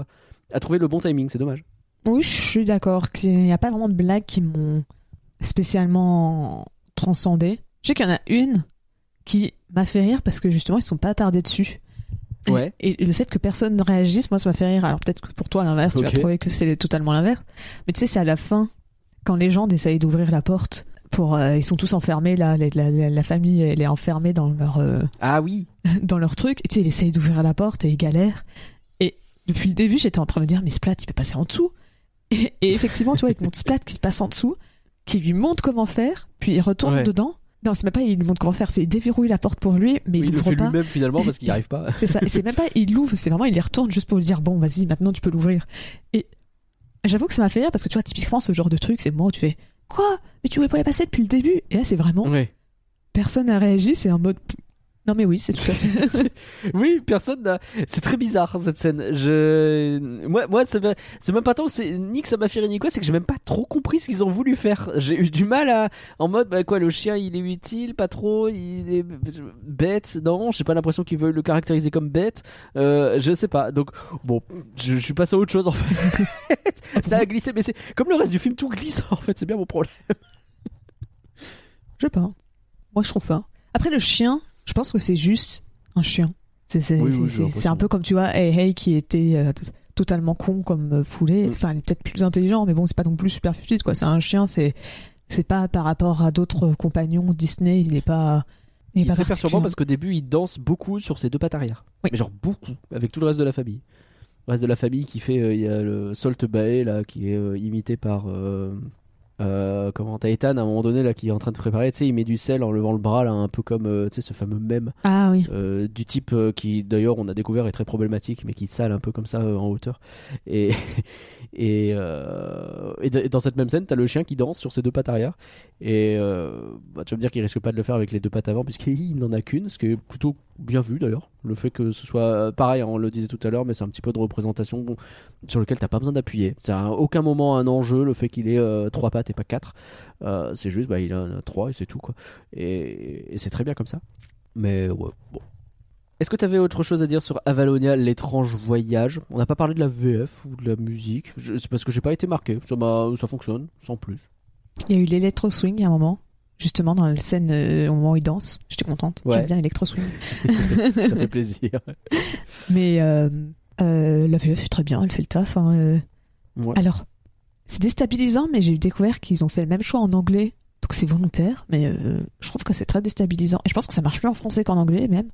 à, à trouver le bon timing, c'est dommage. Oui, je suis d'accord. qu'il n'y a pas vraiment de blagues qui m'ont spécialement transcendé. Je sais qu'il y en a une qui m'a fait rire parce que justement, ils sont pas attardés dessus. Ouais. Et le fait que personne ne réagisse, moi, ça m'a fait rire. Alors peut-être que pour toi, à l'inverse, tu vas trouver que c'est totalement l'inverse. Mais tu sais, c'est à la fin, quand les gens essayent d'ouvrir la porte. Pour, euh, ils sont tous enfermés là, la, la- la- la famille elle est enfermée dans leur euh, Ah oui. dans leur truc. Et tu sais, il essaye d'ouvrir la porte et il galère. Depuis le début, j'étais en train de me dire, mais Splat, il peut passer en dessous. Et, et effectivement, tu vois, il te montre Splat qui se passe en dessous, qui lui montre comment faire, puis il retourne Ouais. dedans. Non, c'est même pas il lui montre comment faire, c'est il déverrouille la porte pour lui, mais Oui, il il le fait pas. lui-même finalement parce qu'il n'y arrive pas. C'est ça. Et c'est même pas il l'ouvre, c'est vraiment il y retourne juste pour lui dire bon, vas-y, maintenant tu peux l'ouvrir. Et j'avoue que ça m'a fait rire parce que tu vois, typiquement, ce genre de truc, c'est le moment où tu fais quoi? Mais tu pouvais pas passer depuis le début? Et là, c'est vraiment Ouais. personne n'a réagi, c'est un mode non mais oui, c'est tout à fait. Oui, personne n'a. C'est très bizarre cette scène. Je, moi, moi, c'est même pas tant que c'est ni que ça m'a fait rire ni quoi, c'est que j'ai même pas trop compris ce qu'ils ont voulu faire. J'ai eu du mal à, en mode, bah quoi, le chien, il est utile, pas trop, il est bête. Non, j'ai pas l'impression qu'ils veulent le caractériser comme bête. Euh, je sais pas. Donc, bon, je, je suis passé à autre chose en fait. ça a glissé, mais c'est comme le reste du film, tout glisse en fait. C'est bien mon problème. Je sais pas. Moi, je trouve pas. Après, le chien, je pense que c'est juste un chien. C'est Oui, oui, un peu comme tu vois, Hey Hey qui était euh, totalement con comme euh, poulet. Mm. Enfin, il est peut-être plus intelligent, mais bon, c'est pas non plus super fluide, quoi. C'est un chien, c'est c'est pas par rapport à d'autres compagnons Disney, il n'est pas. Il est Il est pas très perturbant parce qu'au début, il danse beaucoup sur ses deux pattes arrière. Oui. Mais genre beaucoup, avec tout le reste de la famille. Le reste de la famille qui fait, euh, il y a le Salt Bae là, qui est euh, imité par. Euh, comment T'as Ethan à un moment donné là qui est en train de préparer, tu sais, il met du sel en levant le bras là, un peu comme euh, tu sais ce fameux mème Ah oui. euh, du type euh, qui d'ailleurs on a découvert est très problématique mais qui sale un peu comme ça euh, en hauteur et et, euh, et et dans cette même scène t'as le chien qui danse sur ses deux pattes arrière et euh, bah, tu vas me dire qu'il risque pas de le faire avec les deux pattes avant puisqu'il n'en a qu'une ce qui est plutôt bien vu d'ailleurs. Le fait que ce soit euh, pareil on le disait tout à l'heure mais c'est un petit peu de représentation sur lequel t'as pas besoin d'appuyer. C'est à aucun moment un enjeu le fait qu'il ait euh, trois pattes et pas quatre. C'est juste bah il en a trois et c'est tout quoi. Et, c'est très bien comme ça. Mais ouais bon. Est-ce que tu avais autre chose à dire sur Avalonia, l'étrange voyage? On n'a pas parlé de la VF ou de la musique. C'est parce que j'ai pas été marqué. Ça, ça fonctionne, sans plus. Il y a eu l'électro swing à un moment, justement dans la scène euh, au moment où il danse. J'étais contente. Ouais. J'aime bien l'électro swing. ça fait plaisir. Mais euh, euh, la VF fait très bien, elle fait le taf. hein, euh. Ouais. Alors, c'est déstabilisant, mais j'ai découvert qu'ils ont fait le même choix en anglais. Donc c'est volontaire, mais euh, je trouve que c'est très déstabilisant. Et je pense que ça marche mieux en français qu'en anglais même.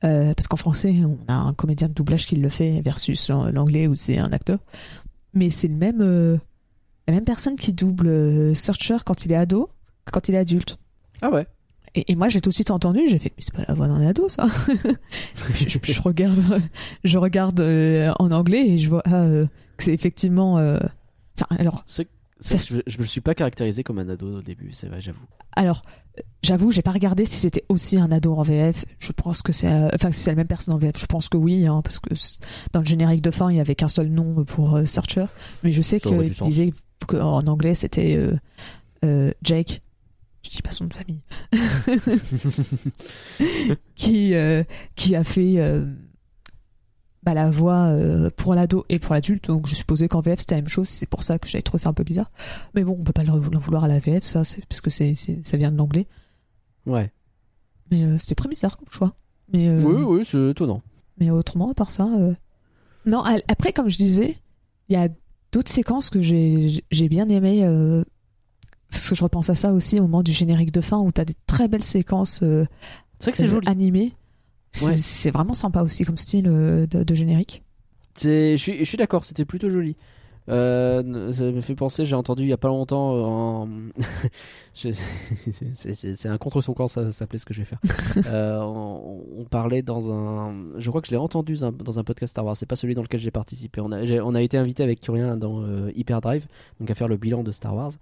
Parce qu'en français, on a un comédien de doublage qui le fait versus l'an- l'anglais où c'est un acteur. Mais c'est le même, euh, la même personne qui double euh, Searcher quand il est ado que quand il est adulte. Ah ouais. Et, et moi, j'ai tout de suite entendu, j'ai fait, mais c'est pas la voix d'un ado, ça. je, je- je regarde, je regarde euh, en anglais et je vois ah, euh, que c'est effectivement. Enfin, alors, Ça je, je me suis pas caractérisé comme un ado au début, c'est vrai, j'avoue. alors, j'avoue, j'ai pas regardé si c'était aussi un ado en VF. Je pense que c'est, enfin, si c'est la même personne en VF. Je pense que oui, hein, parce que dans le générique de fin, il y avait qu'un seul nom pour euh, Searcher. Mais je sais qu'il disait qu'en anglais, c'était euh, euh, Jake. Je dis pas son de famille. qui, euh, qui a fait euh, bah, la voix euh, pour l'ado et pour l'adulte. Donc je supposais qu'en VF c'était la même chose. C'est pour ça que j'avais trouvé ça un peu bizarre. Mais bon, on peut pas l'en vouloir à la VF, ça, parce que c'est, ça vient de l'anglais. Ouais. Mais c'était très bizarre comme choix. Mais, Oui, oui, c'est étonnant. mais autrement, à part ça. Non, après, comme je disais, il y a d'autres séquences que j'ai j'ai bien aimées. euh, parce que je repense à ça aussi au moment du générique de fin où t'as des très belles séquences euh, C'est vrai que c'est joli. animées. C'est Ouais. vraiment sympa aussi comme style euh, de, de générique. Je suis, je suis d'accord, c'était plutôt joli. Euh, ça me fait penser, j'ai entendu il y a pas longtemps euh, en... c'est- un contre son camp, ça, ça s'appelait ce que je vais faire. Euh, on, on parlait dans un, je crois que je l'ai entendu dans un- dans un podcast Star Wars. C'est pas celui dans lequel j'ai participé. On a, j'ai- on a été invité avec Curien dans euh, Hyperdrive, donc à faire le bilan de Star Wars.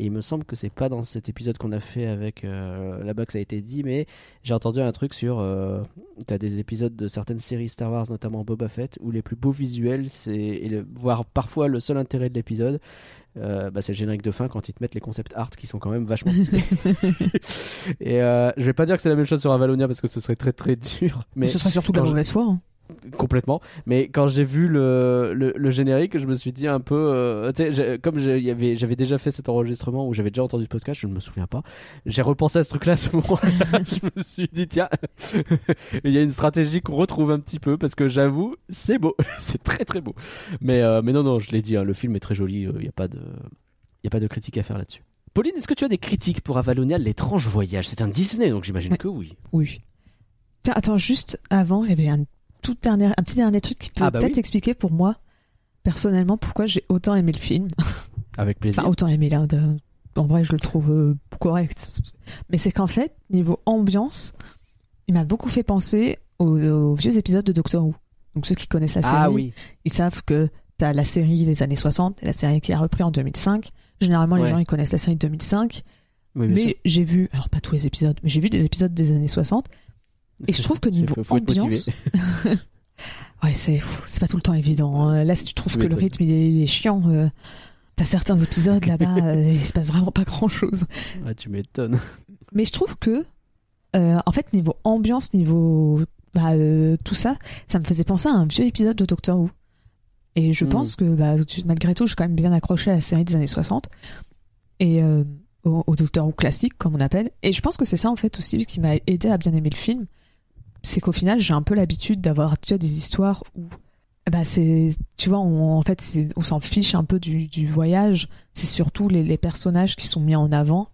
Et il me semble que c'est pas dans cet épisode qu'on a fait avec euh, là-bas que ça a été dit, mais j'ai entendu un truc sur. Euh, T'as des épisodes de certaines séries Star Wars, notamment Boba Fett, où les plus beaux visuels, c'est voire parfois le seul intérêt de l'épisode, euh, bah, c'est le générique de fin quand ils te mettent les concepts art qui sont quand même vachement stylés. et euh, je vais pas dire que c'est la même chose sur Avalonia parce que ce serait très très dur, mais Ce serait surtout de la mauvaise foi. hein. Complètement. Mais quand j'ai vu le, le, le générique, je me suis dit un peu, euh, tu sais, comme j'avais déjà fait cet enregistrement où j'avais déjà entendu ce podcast, je ne me souviens pas. J'ai repensé à ce truc-là à ce moment-là. je me suis dit tiens, il y a une stratégie qu'on retrouve un petit peu parce que j'avoue, c'est beau, c'est très très beau. Mais euh, mais non non, je l'ai dit, hein, le film est très joli. Il n'y a pas de il a pas de critique à faire là-dessus. Pauline, est-ce que tu as des critiques pour Avalonia, l'étrange voyage? C'est un Disney, donc j'imagine Ouais. que oui. Oui. Attends, juste avant, il y avait un, tout dernier, un petit dernier truc qui peut Ah, bah peut-être oui. expliquer pour moi, personnellement, pourquoi j'ai autant aimé le film. Avec plaisir. Enfin, autant aimé là. de- En vrai, je le trouve euh, correct. Mais c'est qu'en fait, niveau ambiance, il m'a beaucoup fait penser aux, aux vieux épisodes de Doctor Who. Donc ceux qui connaissent la série, ah oui. ils savent que t'as la série des années 60 et la série qui a repris en 2005. Généralement, les Ouais. gens ils connaissent la série de 2005. Oui, bien sûr. mais j'ai vu, alors pas tous les épisodes, mais j'ai vu des épisodes des années 60. Et je trouve que niveau faut, faut ambiance, ouais, c'est pas tout le temps évident. hein. Là, si tu trouves que le rythme il est, il est chiant, euh, t'as certains épisodes là-bas, euh, il se passe vraiment pas grand-chose. Ah, tu m'étonnes. Mais je trouve que, euh, en fait, niveau ambiance, niveau bah, euh, tout ça, ça me faisait penser à un vieux épisode de Doctor Who. Et je Hmm. pense que bah, malgré tout, je suis quand même bien accroché à la série des années 60 et euh, au, au Doctor Who classique, comme on appelle. Et je pense que c'est ça en fait aussi qui m'a aidé à bien aimer le film. C'est qu'au final, j'ai un peu l'habitude d'avoir des histoires où bah c'est tu vois on, en fait on s'en fiche un peu du, du voyage c'est surtout les, les personnages qui sont mis en avant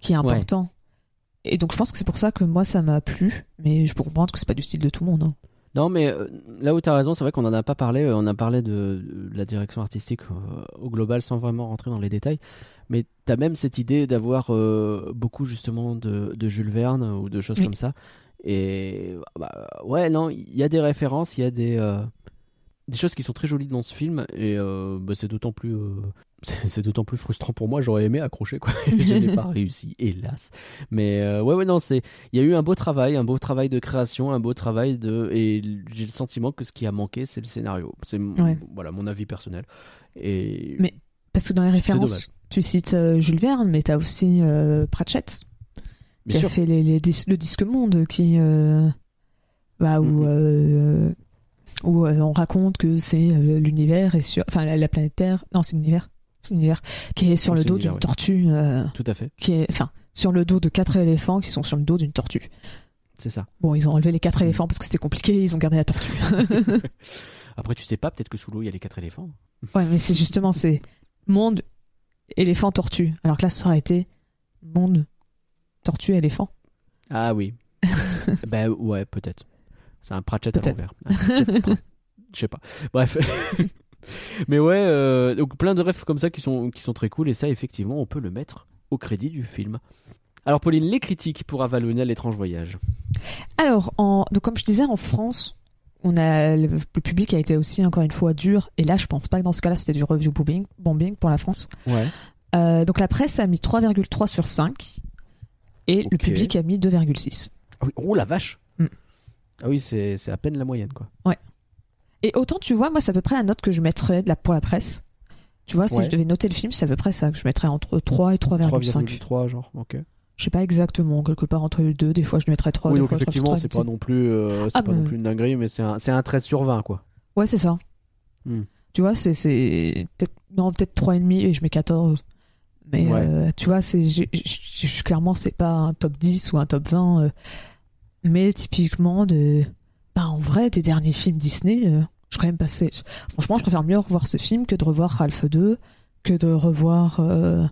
qui est important et donc je pense que c'est pour ça que moi ça m'a plu mais je peux comprendre que c'est pas du style de tout le monde hein. Non, mais euh, là où tu as raison, c'est vrai qu'on en a pas parlé. euh, On a parlé de, la direction artistique euh, au global sans vraiment rentrer dans les détails. Mais tu as même cette idée d'avoir euh, beaucoup justement de, de Jules Verne ou de choses Oui. comme ça. Et bah, ouais, non, il y a des références, il y a des, euh, des choses qui sont très jolies dans ce film. Et euh, bah, c'est d'autant plus. euh, c'est d'autant plus frustrant pour moi, j'aurais aimé accrocher quoi. Je n'ai pas réussi, hélas. Mais ouais, ouais, non, c'est il y a eu un beau travail, un beau travail de création, un beau travail de. Et j'ai le sentiment que ce qui a manqué, c'est le scénario. C'est Ouais. voilà mon avis personnel. Et Mais- parce que dans les références tu cites Jules Verne mais t'as aussi Pratchett bien qui sûr, a fait les, les dis- le disque monde qui euh, bah, où, Mhm. euh, où euh, on raconte que c'est euh, l'univers et sur enfin la, la planète Terre non c'est l'univers c'est l'univers qui est sur le dos d'une oui. tortue tout à fait, qui est enfin sur le dos de quatre éléphants qui sont sur le dos d'une tortue c'est ça. bon ils ont enlevé les quatre Mhm. éléphants parce que c'était compliqué ils ont gardé la tortue Après, tu sais pas, peut-être que sous l'eau il y a les quatre éléphants. ouais mais c'est justement c'est monde éléphant tortue alors que là ça aurait été monde tortue éléphant Ah oui. ben ouais, peut-être. C'est un Pratchett à Peut-être. l'envers. Je sais pas. Bref. Mais ouais, euh, donc plein de rêves comme ça qui sont, qui sont très cool. Et ça, effectivement, on peut le mettre au crédit du film. Alors, Pauline, les critiques pour Avalonia, l'étrange voyage. Alors, en, donc comme je disais, en France, on a le, le public a été aussi encore une fois dur. Et là, je pense pas que dans ce cas-là, c'était du review bombing, bombing pour la France. Ouais. Euh, donc la presse a mis 3,3 sur 5 et le Ok. public a mis 2,6. Ah oui, oh la vache Mm. Ah oui, c'est à peine la moyenne, quoi. Et autant tu vois, moi, c'est à peu près la note que je mettrais de la, pour la presse. Tu vois, si Ouais. je devais noter le film, c'est à peu près ça que je mettrais entre 3 et 3,5. 3,3, genre, ok. Je sais pas exactement, quelque part entre les deux. Des fois, je mettrais 3. oui, des donc fois, effectivement, c'est 3,5. pas non plus, euh, Ah, pas non plus une dinguerie, mais c'est un, un 13 sur 20, quoi. Ouais, c'est ça. Hmm. Tu vois, c'est non peut-être 3,5 et je mets 14. Mais Ouais. euh, tu vois, c'est j'ai- j'ai- clairement c'est pas un top 10 ou un top 20 euh, mais typiquement de bah en vrai des derniers films Disney, euh, je quand même passé. Franchement, je préfère mieux revoir ce film que de revoir Ralph 2, que de revoir euh,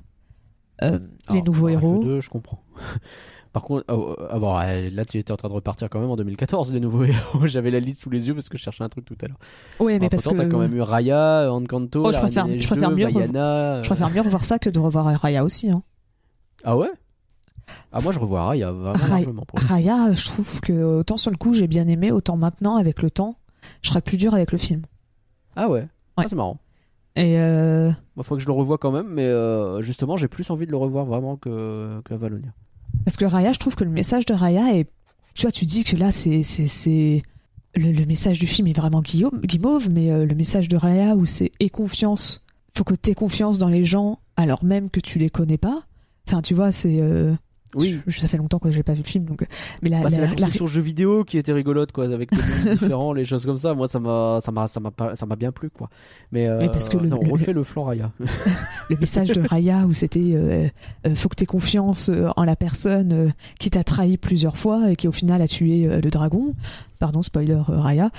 les Alors, nouveaux Ralph héros. 2, je comprends. Par contre, bon, ouais, là tu étais en train de repartir quand même en 2014, les nouveaux héros. J'avais la liste sous les yeux parce que je cherchais un truc tout à l'heure. Oui, mais parce que t'as quand même eu Raya, Encanto, Oh, je préfère- des je préfère mieux 2, Vaiana, je préfère mieux revoir ça que de revoir Raya aussi. Hein. Ah ouais? Ah moi je revois Raya vraiment Raya- largement. je trouve que autant sur le coup j'ai bien aimé, autant maintenant avec le temps, je serais plus dur avec le film. Ah ouais, Ah, Ouais. c'est marrant. Et euh, Il faut que je le revoie quand même, mais euh, justement j'ai plus envie de le revoir vraiment que, que Valonia. Parce que Raya, je trouve que le message de Raya est, tu vois, tu dis que là c'est c'est le, le message du film est vraiment guillaume, guimauve, mais euh, le message de Raya où c'est aie confiance, faut que t'aies confiance dans les gens alors même que tu les connais pas. Enfin, tu vois, c'est euh, Oui. je- ça fait longtemps que j'ai pas vu le film, donc mais la, Bah, la, la- la- construction jeu vidéo qui était rigolote quoi, avec des mondes différents, les choses comme ça. Moi ça m'a ça m'a ça m'a pas- ça m'a bien plu quoi. Mais, euh, parce que le- attends, le- on refait le flanc Raya. le message de Raya où c'était euh, euh, faut que tu aies confiance euh, en la personne euh, qui t'a trahi plusieurs fois et qui au final a tué euh, le dragon. Pardon, spoiler euh, Raya.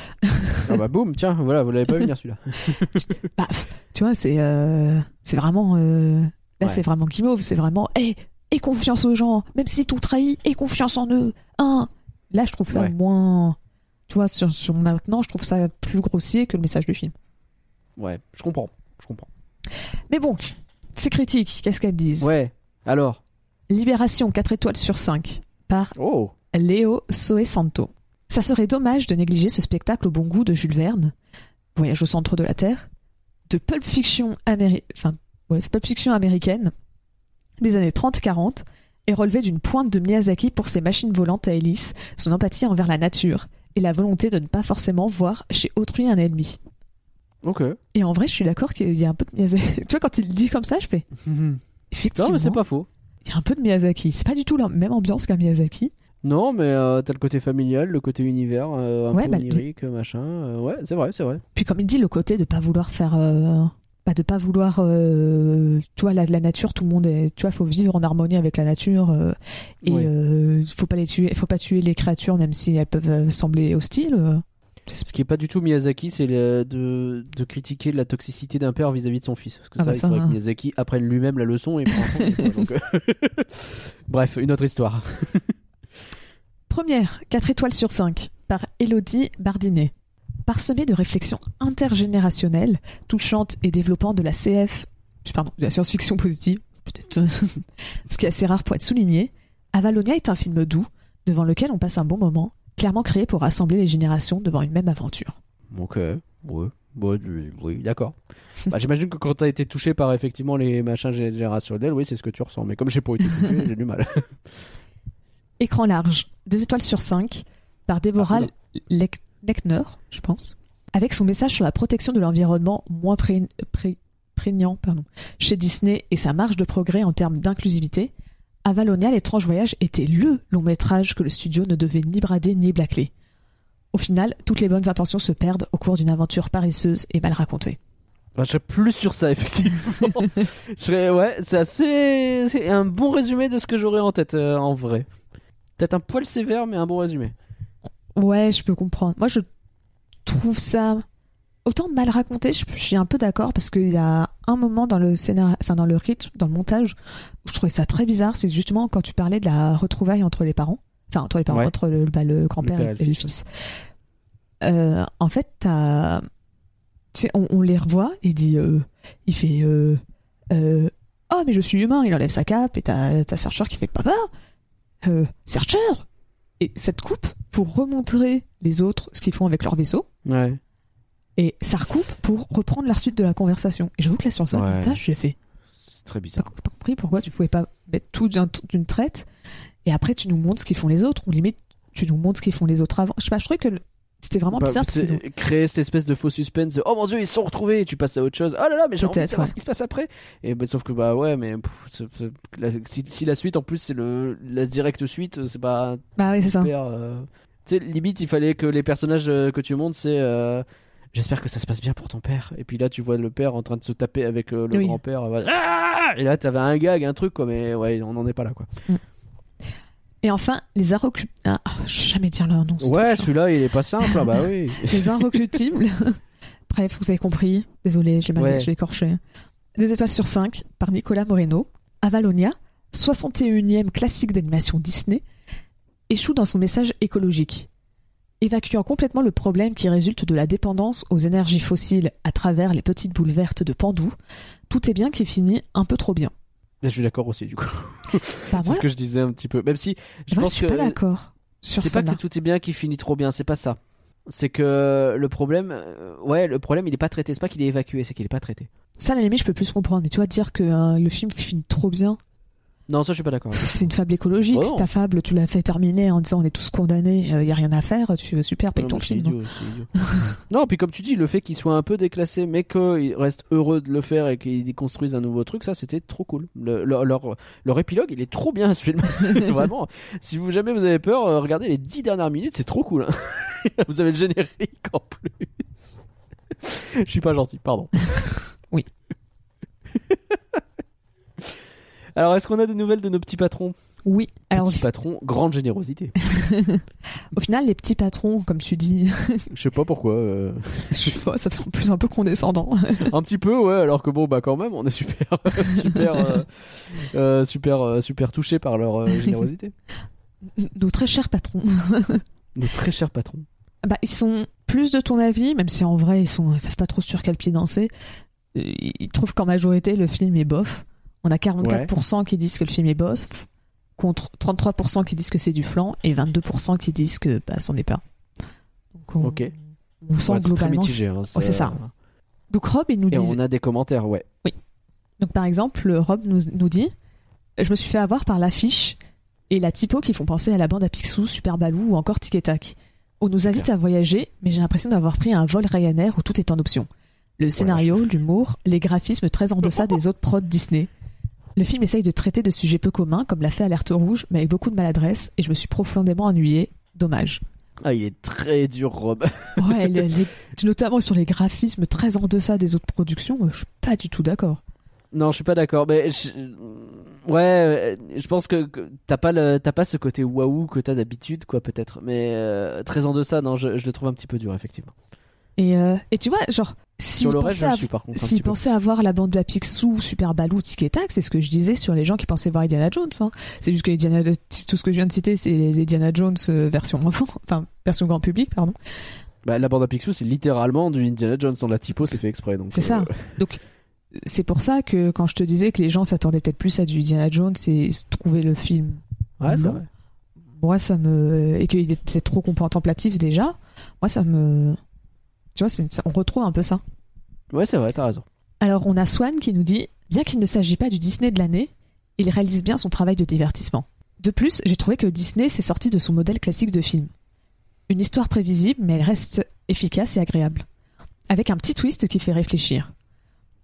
ah bah boum, tiens, voilà, vous l'avez pas venir celui-là. Bah, tu vois, c'est euh, c'est vraiment euh, là Ouais. c'est vraiment guimauve, c'est vraiment aie aie confiance aux gens, même si t'ont trahi, aie confiance en eux. Hein. Là, je trouve ça Ouais. moins tu vois sur, sur maintenant, je trouve ça plus grossier que le message du film. Ouais, je comprends, je comprends. Mais bon, ces critiques, qu'est-ce qu'elles disent? Ouais, alors? Libération 4 étoiles sur 5 par Oh, Léo Soesanto. Ça serait dommage de négliger ce spectacle au bon goût de Jules Verne, Voyage au centre de la Terre, de Pulp Fiction, améri- enfin, ouais, Pulp Fiction américaine des années 30-40 et relevé d'une pointe de Miyazaki pour ses machines volantes à hélice, son empathie envers la nature et la volonté de ne pas forcément voir chez autrui un ennemi. ok. Et en vrai, je suis d'accord qu'il y a un peu de Miyazaki. tu vois, quand il le dit comme ça, je fais effectivement. Non, mais c'est pas faux. Il y a un peu de Miyazaki. C'est pas du tout la même ambiance qu'un Miyazaki. Non, mais euh, t'as le côté familial, le côté univers, euh, un Ouais, peu bah, onirique, machin. euh, ouais, c'est vrai, c'est vrai. Puis comme il dit, le côté de pas vouloir faire, euh, bah, de pas vouloir, euh, tu vois, la, la nature, tout le monde est, tu vois, faut vivre en harmonie avec la nature euh, et Ouais. euh, faut pas les tuer, faut pas tuer les créatures même si elles peuvent sembler hostiles. Ce qui est pas du tout Miyazaki, c'est de, de critiquer la toxicité d'un père vis-à-vis de son fils. Parce que Ah ça, bah il ça, faudrait hein. que Miyazaki apprenne lui-même la leçon et compte, quoi, Bref, une autre histoire. Première, 4 étoiles sur 5 par Elodie Bardinet. Parsemée de réflexions intergénérationnelles, touchantes et développant de la CF, pardon, de la science-fiction positive, ce qui est assez rare pour être souligné, Avalonia est un film doux, devant lequel on passe un bon moment, clairement créé pour rassembler les générations devant une même aventure. Ok, ouais. Oui, d'accord. Bah, J'imagine que quand t'as été touché par effectivement les machins générationnels, oui, c'est ce que tu ressens. Mais comme j'ai pas été touché, j'ai du mal. Écran large, 2 étoiles sur 5, par Deborah Ah, Lechner, je pense, avec son message sur la protection de l'environnement moins pré- pré- prégnant pardon, chez Disney et sa marge de progrès en termes d'inclusivité, Avalonia, l'étrange voyage était LE long métrage que le studio ne devait ni brader ni blacler. Au final, toutes les bonnes intentions se perdent au cours d'une aventure paresseuse et mal racontée. Je serais plus sur ça, effectivement. je serais, ouais, c'est assez. C'est un bon résumé de ce que j'aurais en tête, euh, en vrai. Peut-être un poil sévère, mais un bon résumé. Ouais, je peux comprendre. Moi, je trouve ça autant mal raconté. Je, je suis un peu d'accord parce qu'il y a un moment dans le scénario, enfin dans le rythme, dans le montage, où je trouvais ça très bizarre. C'est justement quand tu parlais de la retrouvaille entre les parents, enfin entre les parents, Ouais. entre le, bah, le grand-père et, et le fils. Euh, en fait, t'as- on, on les revoit et il dit, euh, il fait, euh, euh, oh mais je suis humain. Il enlève sa cape et t'as t'as Searcher qui fait, papa, euh, Searcher? Et cette coupe pour remontrer les autres ce qu'ils font avec leur vaisseau. Ouais. Et ça recoupe pour reprendre la suite de la conversation. Et j'avoue que là, sur ça, Ouais. montage, j'ai fait. C'est très J'ai bizarre. pas, pas compris pourquoi tu pouvais pas mettre tout d'un- d'une traite? Et après, tu nous montres ce qu'ils font les autres. Ou limite, tu nous montres ce qu'ils font les autres avant. Je sais pas, je trouvais que c'était vraiment Bah, bizarre parce qu'ils ont. Créer cette espèce de faux suspense. de, Oh mon dieu, ils se sont retrouvés. Et tu passes à autre chose. Oh là là, mais j'ai envie de savoir ouais. ce qui se passe après. Et bah, sauf que bah ouais, mais pff, la- si, si la suite en plus c'est le la directe suite, c'est pas Bah oui, c'est ça. euh, Tu sais, limite, il fallait que les personnages euh, que tu montes, c'est. euh, J'espère que ça se passe bien pour ton père. Et puis là, tu vois le père en train de se taper avec euh, le Oui. grand-père. euh, Ah et là, t'avais un gag, un truc, quoi. Mais ouais, on n'en est pas là, quoi. Et enfin, les inrecuptibles. Ah, vais jamais dire leur nom. Ouais, celui-là, il est pas simple. ah bah oui. Les inrecuptibles Bref, vous avez compris. Désolé, j'ai mal Ouais. j'ai écorché. Deux étoiles sur 5 par Nicolas Moreno. Avalonia, 61e classique d'animation Disney, échoue dans son message écologique. Évacuant complètement le problème qui résulte de la dépendance aux énergies fossiles à travers les petites boules vertes de Pandou, tout est bien qui finit un peu trop bien. Je suis d'accord aussi, du coup. Bah, C'est ce que je disais un petit peu. Même si je moi, pense je suis que pas d'accord sur c'est pas que tout est bien qui finit trop bien, c'est pas ça. C'est que le problème, euh, ouais, le problème il est pas traité. C'est pas qu'il est évacué, c'est qu'il est pas traité. Ça, à la limite, je peux plus comprendre. Mais tu vois, dire que euh, le film finit trop bien, Non, ça je suis pas d'accord. c'est une fable écologique. Si non. ta fable, tu l'as fait terminer en disant on est tous condamnés, il y a rien à faire, tu fais super, paye Non, ton film. idiot, c'est idiot. non, puis comme tu dis, le fait qu'il soit un peu déclassé, mais qu'il reste heureux de le faire et qu'il construise un nouveau truc, ça c'était trop cool. Le- le- leur, leur épilogue, il est trop bien ce film. Vraiment. Si vous jamais vous avez peur, euh, regardez les 10 dernières minutes, c'est trop cool. hein. vous avez le générique en plus. Je suis pas gentil, pardon. Oui. Alors, est-ce qu'on a des nouvelles de nos petits patrons? Oui. Alors, Petits patrons, grande générosité. au final, les petits patrons, comme tu dis, Je sais pas pourquoi. euh, je sais pas, ça fait en plus un peu condescendant. Un petit peu, ouais, alors que bon, bah quand même, on est super, super, euh, euh, super, super touché par leur générosité. Nos très chers patrons. Nos très chers patrons. Bah, ils sont plus de ton avis, même si en vrai, ils, sont, ils savent pas trop sur quel pied danser. Ils trouvent qu'en majorité, le film est bof. On a 44% qui disent que le film est bof, contre 33% qui disent que c'est du flan, et 22% qui disent que bah, c'en est pas. Donc, on, Ok. on sent Ouais, globalement. hein, c'est ça. Donc Rob, il nous dit. on a des commentaires, ouais. Donc par exemple, Rob nous, nous dit Je me suis fait avoir par l'affiche et la typo qui font penser à la bande à Picsou, Super Baloo ou encore Tic et Tac. On nous invite à voyager, mais j'ai l'impression d'avoir pris un vol Ryanair où tout est en option. Le scénario, l'humour, les graphismes très en deçà des autres prods Disney. Le film essaye de traiter de sujets peu communs, comme l'a fait Alerte Rouge, mais avec beaucoup de maladresse, et je me suis profondément ennuyé. Dommage. Ah, il est très dur, Rob. Ouais, les- les- notamment sur les graphismes très en deçà des autres productions, euh, je suis pas du tout d'accord. non, je suis pas d'accord. Mais je- ouais, euh, je pense que que t'as pas le, t'as pas ce côté waouh que t'as d'habitude, quoi, peut-être. Mais euh, très en deçà, non, je, je le trouve un petit peu dur, effectivement. Et, euh, et tu vois, genre, un s'ils pensaient avoir la bande de la Picsou, Super Baloo, Tic et Tac, c'est ce que je disais sur les gens qui pensaient voir Indiana Jones. hein. C'est juste que Indiana, tout ce que je viens de citer, c'est les Indiana Jones euh, version enfant, enfin version grand public, pardon. Bah, la bande à Picsou, c'est littéralement du Indiana Jones. Dans la typo, c'est fait exprès. donc, C'est ça. euh, C'est pour ça que quand je te disais que les gens s'attendaient peut-être plus à du Indiana Jones et trouvaient le film Ouais, c'est vrai. moi ça me et qu'il était trop contemplatif déjà moi ça me tu vois on retrouve un peu ça. Ouais, c'est vrai, t'as raison. alors on a Swan qui nous dit bien qu'il ne s'agit pas du Disney de l'année il réalise bien son travail de divertissement. De plus j'ai trouvé que Disney s'est sorti de son modèle classique de film. Une histoire prévisible mais elle reste efficace et agréable. Avec un petit twist qui fait réfléchir.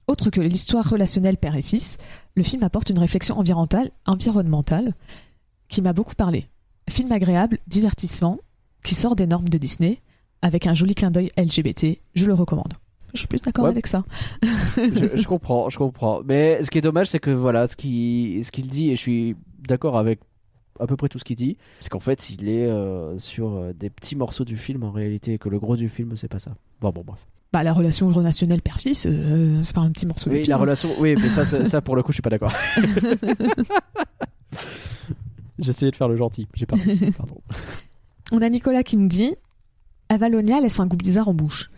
Autre que l'histoire relationnelle père et fils le film apporte une réflexion environnementale, environnementale qui m'a beaucoup parlé. Film agréable, divertissement, qui sort des normes de Disney, avec un joli clin d'œil LGBT, je le recommande. Je suis plus d'accord Ouais. avec ça. je, je comprends, je comprends. Mais ce qui est dommage, c'est que voilà, ce qu'il ce qu'il dit, et je suis d'accord avec à peu près tout ce qu'il dit, c'est qu'en fait, il est euh, sur euh, des petits morceaux du film en réalité, et que le gros du film, c'est pas ça. Bon, bon, bref. Bah, la relation relationnelle père-fils, euh, c'est pas un petit morceau Oui, du la film, hein. relation, oui, mais ça, ça, ça, pour le coup, je suis pas d'accord. J'essayais de faire le gentil, j'ai pas réussi, pardon. On a Nicolas qui nous dit Avalonia laisse un goût bizarre en bouche.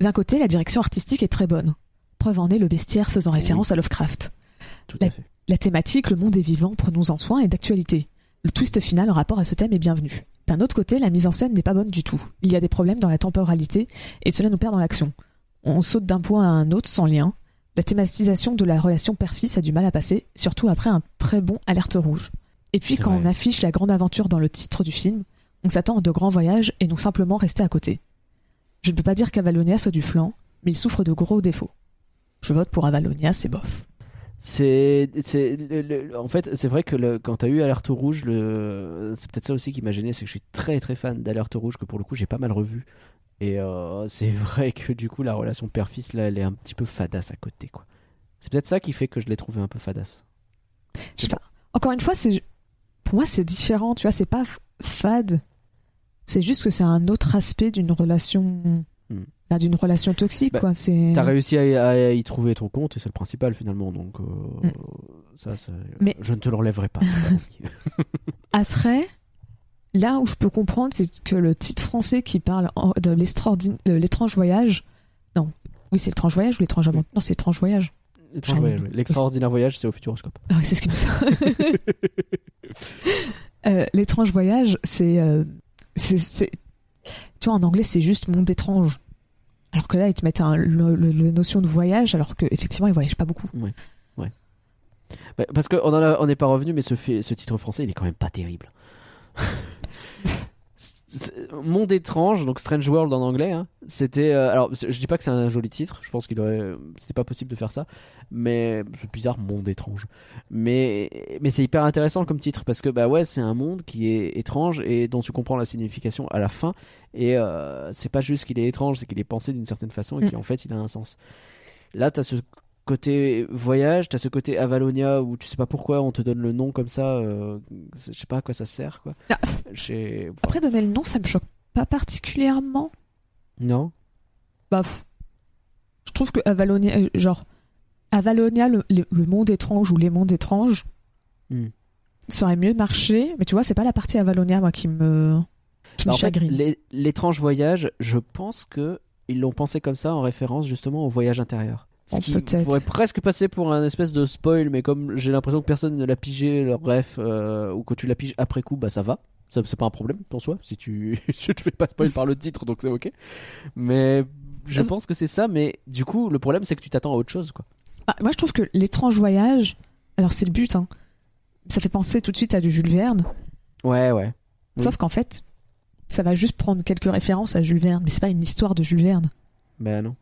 D'un côté, la direction artistique est très bonne. Preuve en est le bestiaire faisant référence à Lovecraft. Tout à fait. La thématique, le monde est vivant, prenons-en soin, est d'actualité. Le twist final en rapport à ce thème est bienvenu. D'un autre côté, la mise en scène n'est pas bonne du tout. Il y a des problèmes dans la temporalité et cela nous perd dans l'action. On saute d'un point à un autre sans lien. La thématisation de la relation père-fils a du mal à passer, surtout après un très bon alerte rouge. Et puis quand vrai. on affiche la grande aventure dans le titre du film, on s'attend à de grands voyages et non simplement rester à côté. Je ne peux pas dire qu'Avalonia soit du flanc, mais il souffre de gros défauts. Je vote pour Avalonia, c'est bof. C'est, en fait, c'est vrai que le- quand t'as eu Alerte Rouge, le, c'est peut-être ça aussi qui m'a gêné, c'est que je suis très très fan d'Alerte Rouge, que pour le coup j'ai pas mal revu. Et euh, c'est vrai que du coup la relation père-fils là, elle est un petit peu fadasse à côté, quoi. C'est peut-être ça qui fait que je l'ai trouvé un peu fadasse. Je sais pas. Encore une fois, c'est pour moi c'est différent, tu vois, c'est pas fade. C'est juste que c'est un autre aspect d'une relation Hmm. d'une relation toxique, Bah, quoi. C'est. T'as réussi à, à y trouver ton compte et c'est le principal finalement. Donc, euh, Mm. ça, ça- Mais- je ne te l'enlèverai pas. Après, là où je peux comprendre, c'est que le titre français qui parle de l'étrange voyage. Non. Oui, c'est l'étrange voyage ou l'étrange aventure? Non, c'est l'étrange voyage. J'en- voyage, oui. L'extraordinaire voyage, c'est au Futuroscope. Ah oui, c'est ce qui me semble. Euh, l'étrange voyage, c'est, euh, c'est, Tu vois, en anglais, c'est juste monde étrange. Alors que là, ils te mettent un, le, le- le notion de voyage, alors qu'effectivement, ils voyagent pas beaucoup. Bah, parce qu'on on n'est pas revenu, mais ce, fait- ce titre français, il est quand même pas terrible. C'est- Monde étrange, donc Strange World en anglais. hein. C'était, euh, alors, je dis pas que c'est un joli titre. Je pense qu'il aurait, c'était pas possible de faire ça, mais c'est bizarre, Monde étrange. Mais, mais c'est hyper intéressant comme titre parce que bah ouais, c'est un monde qui est étrange et dont tu comprends la signification à la fin. Et euh, c'est pas juste qu'il est étrange, c'est qu'il est pensé d'une certaine façon et Mm. qu'en fait, il a un sens. Là, t'as ce côté voyage, t'as ce côté Avalonia où tu sais pas pourquoi on te donne le nom comme ça, euh, je sais pas à quoi ça sert quoi. Ah. J'ai- Après, donner le nom, ça me choque pas particulièrement. non. Bah, pff, je trouve que Avalonia, euh, genre, Avalonia, le, le- le monde étrange ou les mondes étranges, Hmm. ça aurait mieux marché. Mais tu vois, c'est pas la partie Avalonia, moi, qui me, qui Bah, me en fait, chagrine. l'é- l'étrange voyage, je pense que ils l'ont pensé comme ça en référence justement au voyage intérieur. Ce Oh, qui pourrait presque passer pour un espèce de spoil, mais comme j'ai l'impression que personne ne l'a pigé, le bref, euh, ou que tu l'as pigé après coup, bah ça va. C'est pas un problème pour soi, si tu je te fais pas spoil par le titre, donc c'est ok. Mais je Euh. pense que c'est ça, mais du coup, le problème c'est que tu t'attends à autre chose, quoi. Ah, moi, je trouve que l'étrange voyage, alors c'est le but, hein. Ça fait penser tout de suite à du Jules Verne. Ouais, ouais. Oui. Sauf qu'en fait, ça va juste prendre quelques références à Jules Verne, mais c'est pas une histoire de Jules Verne. Ben non.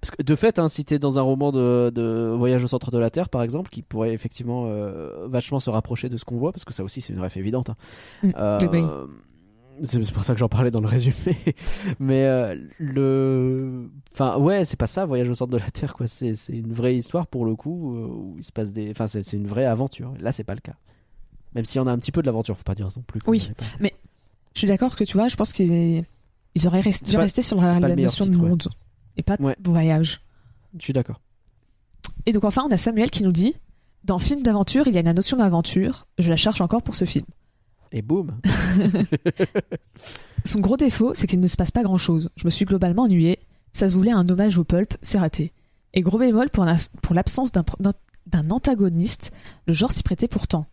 Parce que de fait, hein, si t'es dans un roman de, de voyage au centre de la Terre, par exemple, qui pourrait effectivement euh, vachement se rapprocher de ce qu'on voit, parce que ça aussi c'est une ref évidente. hein. Mm. Euh, Oui, oui. c'est pour ça que j'en parlais dans le résumé. Mais euh, le, enfin ouais, c'est pas ça, voyage au centre de la Terre, quoi. C'est une vraie histoire pour le coup où il se passe des, enfin c'est une vraie aventure. Là, c'est pas le cas. Même s'il y en a un petit peu de l'aventure, faut pas dire non plus. Oui. pas. Je suis d'accord que tu vois, je pense qu'ils ils auraient resté, sur la, la notion titre, de ouais. Et pas Ouais. de voyage. Je suis d'accord. Et donc enfin, on a Samuel qui nous dit dans film d'aventure, il y a une notion d'aventure. Je la cherche encore pour ce film. Et boum. Son gros défaut, c'est qu'il ne se passe pas grand-chose. Je me suis globalement ennuyé. Ça se voulait un hommage au pulp, c'est raté. Et gros bémol pour, la- pour l'absence d'un, antagoniste, le genre s'y prêtait pourtant.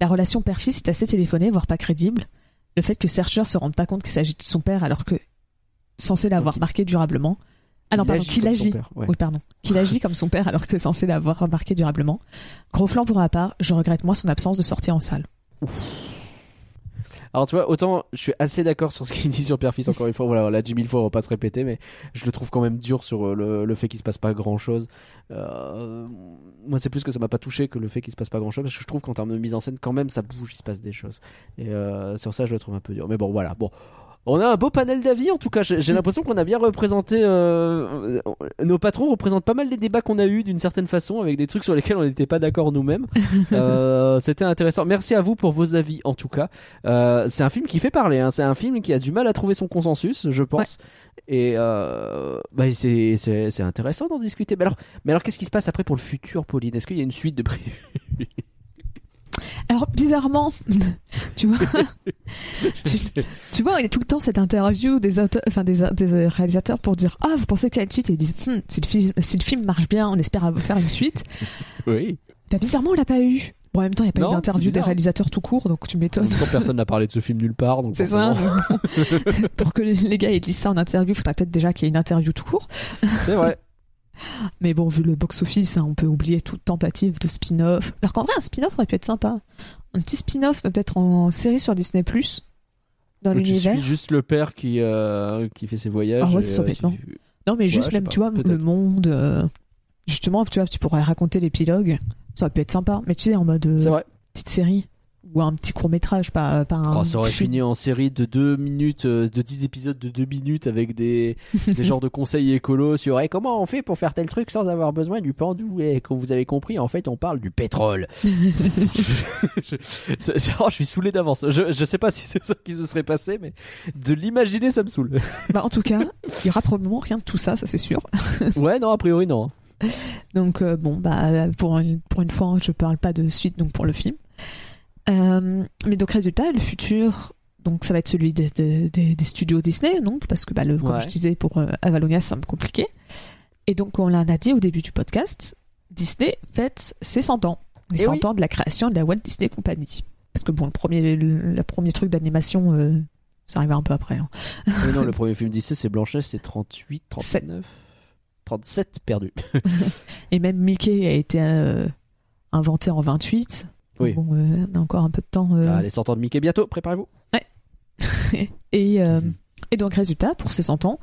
La relation père-fils est assez téléphonée, voire pas crédible. Le fait que Searcher se rende pas compte qu'il s'agit de son père alors que censé l'avoir marqué durablement. Ah non, pardon, qu'il comme son agit. père, ouais. Oui, pardon. Qu'il agit comme son père alors que censé l'avoir remarqué durablement. Gros flanc pour ma part, je regrette moins son absence de sortie en salle. Alors tu vois, autant je suis assez d'accord sur ce qu'il dit sur Pierre Fils, encore une fois, voilà, on l'a dit mille fois, on va pas se répéter, mais je le trouve quand même dur sur euh, le, le fait qu'il se passe pas grand chose. moi c'est plus que ça m'a pas touché que le fait qu'il se passe pas grand chose, parce que je trouve qu'en termes de mise en scène, quand même ça bouge, il se passe des choses. Et euh, sur ça je le trouve un peu dur. Mais bon voilà, bon. On a un beau panel d'avis en tout cas. J'ai Mm. l'impression qu'on a bien représenté. euh, nos patrons représentent pas mal les débats qu'on a eu d'une certaine façon avec des trucs sur lesquels on n'était pas d'accord nous-mêmes. Euh, C'était intéressant. Merci à vous pour vos avis en tout cas. Euh, c'est un film qui fait parler. hein. C'est un film qui a du mal à trouver son consensus, je pense. Et euh, bah, c'est intéressant d'en discuter. Mais alors, mais alors qu'est-ce qui se passe après pour le futur, Pauline? Est-ce qu'il y a une suite de prévu Alors, bizarrement, tu vois, tu, tu vois, il y a tout le temps cette interview des, auteurs, enfin, des, des réalisateurs pour dire Ah, vous pensez qu'il y a une suite Et ils disent Hum, si, le film, si le film marche bien, on espère faire une suite. Oui. Bah, bizarrement, on l'a pas eu. Bon, en même temps, il n'y a pas Non, eu d'interview des réalisateurs tout court, donc tu m'étonnes. Personne n'a parlé de ce film nulle part. C'est ça. bon. pour que les, les gars aient dit ça en interview, il faudrait peut-être déjà qu'il y ait une interview tout court. C'est vrai. Mais bon, vu le box-office, hein, on peut oublier toute tentative de spin-off. Alors qu'en vrai, un spin-off aurait pu être sympa. Un petit spin-off, peut-être en série sur Disney, dans l'univers. juste le père qui, euh, qui fait ses voyages. Ah ouais, et, c'est complètement. tu- Non, mais juste Ouais, même, pas, tu vois, le monde. euh, justement, tu vois, tu pourrais raconter l'épilogue. Ça aurait pu être sympa. Mais tu sais, en mode euh, C'est vrai. petite série. Ou un petit court métrage, pas, pas un. Quand ça aurait film. fini en série de 2 minutes, euh, de 10 épisodes de 2 minutes avec des, des genres de conseils écolos sur Eh, comment on fait pour faire tel truc sans avoir besoin du pendu Et comme vous avez compris, en fait, on parle du pétrole. je, oh, je suis saoulé d'avance. Je, je sais pas si c'est ça qui se serait passé, mais de l'imaginer, ça me saoule. Bah, en tout cas, il y aura probablement rien de tout ça, ça c'est sûr. ouais, non, a priori, non. Donc euh, bon, bah pour une, pour une fois, je parle pas de suite donc pour le film. Euh, mais donc résultat, le futur, donc ça va être celui des, des, des- des studios Disney, donc parce que bah, le, comme je disais pour euh, Avalonia, c'est un peu compliqué. Et donc on l'a dit au début du podcast, Disney fête ses 100 ans, les Eh 100 oui. ans de la création de la Walt Disney Company. Parce que bon, le premier, le, le premier truc d'animation, euh, ça arrivait un peu après. hein. Oui, non, le premier film d'Ici, c'est Blanche-Neige, c'est 38, 39, 37 perdu. Et même Mickey a été euh, inventé en 28. Oui. Bon, euh, on a encore un peu de temps. euh, Ah, les 100 ans de Mickey bientôt, préparez-vous. Et, euh, Mhm. et donc, résultat, pour ces 100 ans,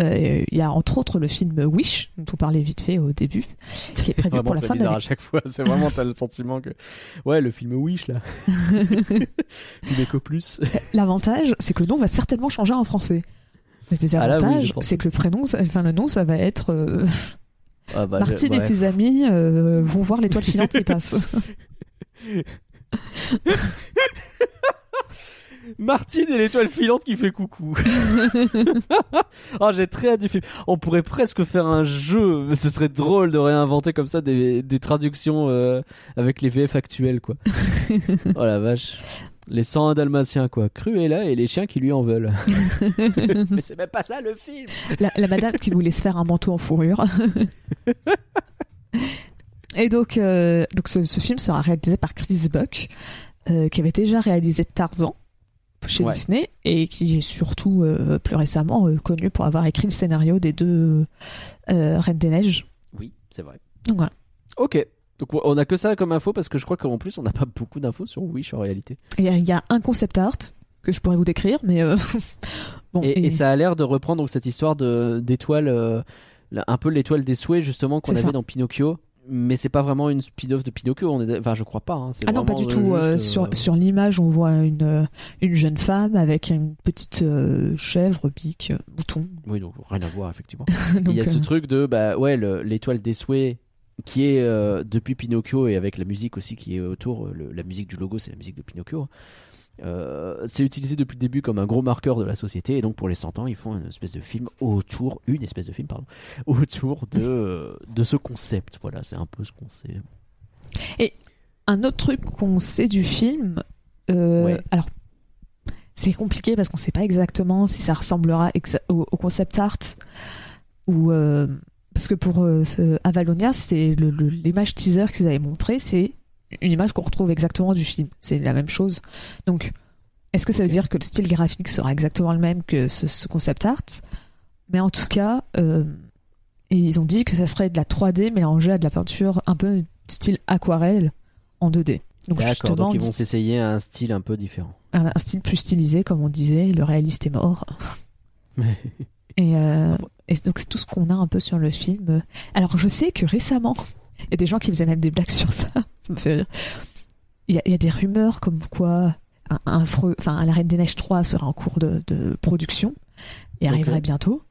euh, il y a entre autres le film Wish, dont on parlait vite fait au début, qui est prévu pour la fin de bizarre à l'année. chaque fois. C'est vraiment, t'as le sentiment que. Ouais, le film Wish, là. film Eco Plus. L'avantage, c'est que le nom va certainement changer en français. Le Ah oui, désavantage, pense. c'est que le prénom, enfin le nom, ça va être euh, Ah bah, Martine et ouais. ses amis euh, vont voir l'étoile filante qui passe. Martine et l'étoile filante qui fait coucou. oh, j'ai très hâte du film. On pourrait presque faire un jeu, mais ce serait drôle de réinventer comme ça des, des traductions euh, avec les VF actuels, quoi. oh la vache. Les 101 dalmatiens, quoi. Cruella et les chiens qui lui en veulent. mais c'est même pas ça le film. la, la madame qui voulait se faire un manteau en fourrure. Et donc, euh, donc ce, ce film sera réalisé par Chris Buck, euh, qui avait déjà réalisé Tarzan chez Ouais. Disney et qui est surtout euh, plus récemment euh, connu pour avoir écrit le scénario des deux euh, Reines des Neiges. Oui, c'est vrai. Donc voilà. Ok. Donc on a que ça comme info parce que je crois qu'en plus on n'a pas beaucoup d'infos sur Wish en réalité. Il y a un concept art que je pourrais vous décrire, mais euh, bon. et, et- et ça a l'air de reprendre donc cette histoire de d'étoile, euh, un peu l'étoile des souhaits justement qu'on avait ça. dans Pinocchio. Mais c'est pas vraiment une spin-off de Pinocchio. On est, enfin, je crois pas. hein, Ah non, pas du tout. euh, euh, sur euh, sur l'image, on voit une, une jeune femme avec une petite euh, chèvre, pique, euh, mouton. Oui, donc rien à voir effectivement. Il y a ce truc de bah ouais le- l'étoile des souhaits qui est depuis Pinocchio et avec la musique aussi qui est autour. le- la musique du logo, c'est la musique de Pinocchio. Euh, c'est utilisé depuis le début comme un gros marqueur de la société et donc pour les 100 ans ils font une espèce de film autour une espèce de film pardon autour de euh, de ce concept voilà c'est un peu ce qu'on sait Un autre truc qu'on sait du film, euh, Ouais. alors c'est compliqué parce qu'on sait pas exactement si ça ressemblera exa- au, au concept art ou euh, parce que pour Avalonia, c'est l'image teaser qu'ils avaient montré, c'est une image qu'on retrouve exactement du film. C'est la même chose. Donc, est-ce que ça veut dire que le style graphique sera exactement le même que ce, ce concept art? Mais en tout cas, euh, ils ont dit que ça serait de la 3D mélangée à de la peinture un peu style aquarelle en 2D. Donc justement, donc ils vont s'essayer à un style un peu différent un, un style plus stylisé, comme on disait, le réaliste est mort. et, euh, et donc c'est tout ce qu'on a un peu sur le film. Alors je sais que récemment, il y a des gens qui faisaient même des blagues sur ça. Ça me fait rire. Il y a, il y a des rumeurs comme quoi un, un enfin, La Reine des Neiges 3 sera en cours de, de production et arriverait bientôt.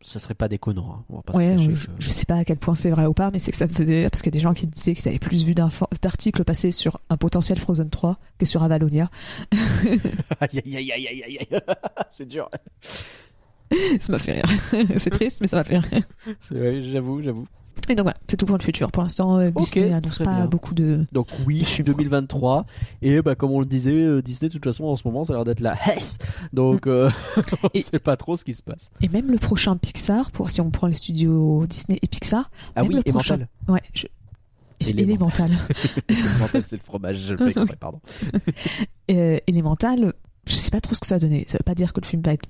ça serait pas déconnant hein, on va pas Ouais, se je, que- je sais pas à quel point c'est vrai ou pas, mais c'est que ça me faisait rire parce qu'il y a des gens qui disaient qu'ils avaient plus vu d'articles passer sur un potentiel Frozen 3 que sur Avalonia. aïe aïe aïe aïe aïe aïe c'est dur ça m'a fait rire. c'est triste, mais ça m'a fait rire. Ouais, j'avoue j'avoue Et donc voilà, c'est tout pour le futur. Pour l'instant, euh, Disney annonce très pas bien. beaucoup de. Donc Wish 2023 et bah comme on le disait euh, Disney de toute façon en ce moment ça a l'air d'être la Hess donc euh, on Et- sait pas trop ce qui se passe. Et même le prochain Pixar, pour si on prend les studios Disney et Pixar, Ah Même oui le et prochain. ouais, je... Élémental. Élémental. mental c'est le fromage je le fais exprès pardon. Euh, Élémental, je sais pas trop ce que ça va donner. Ça veut pas dire que le film va être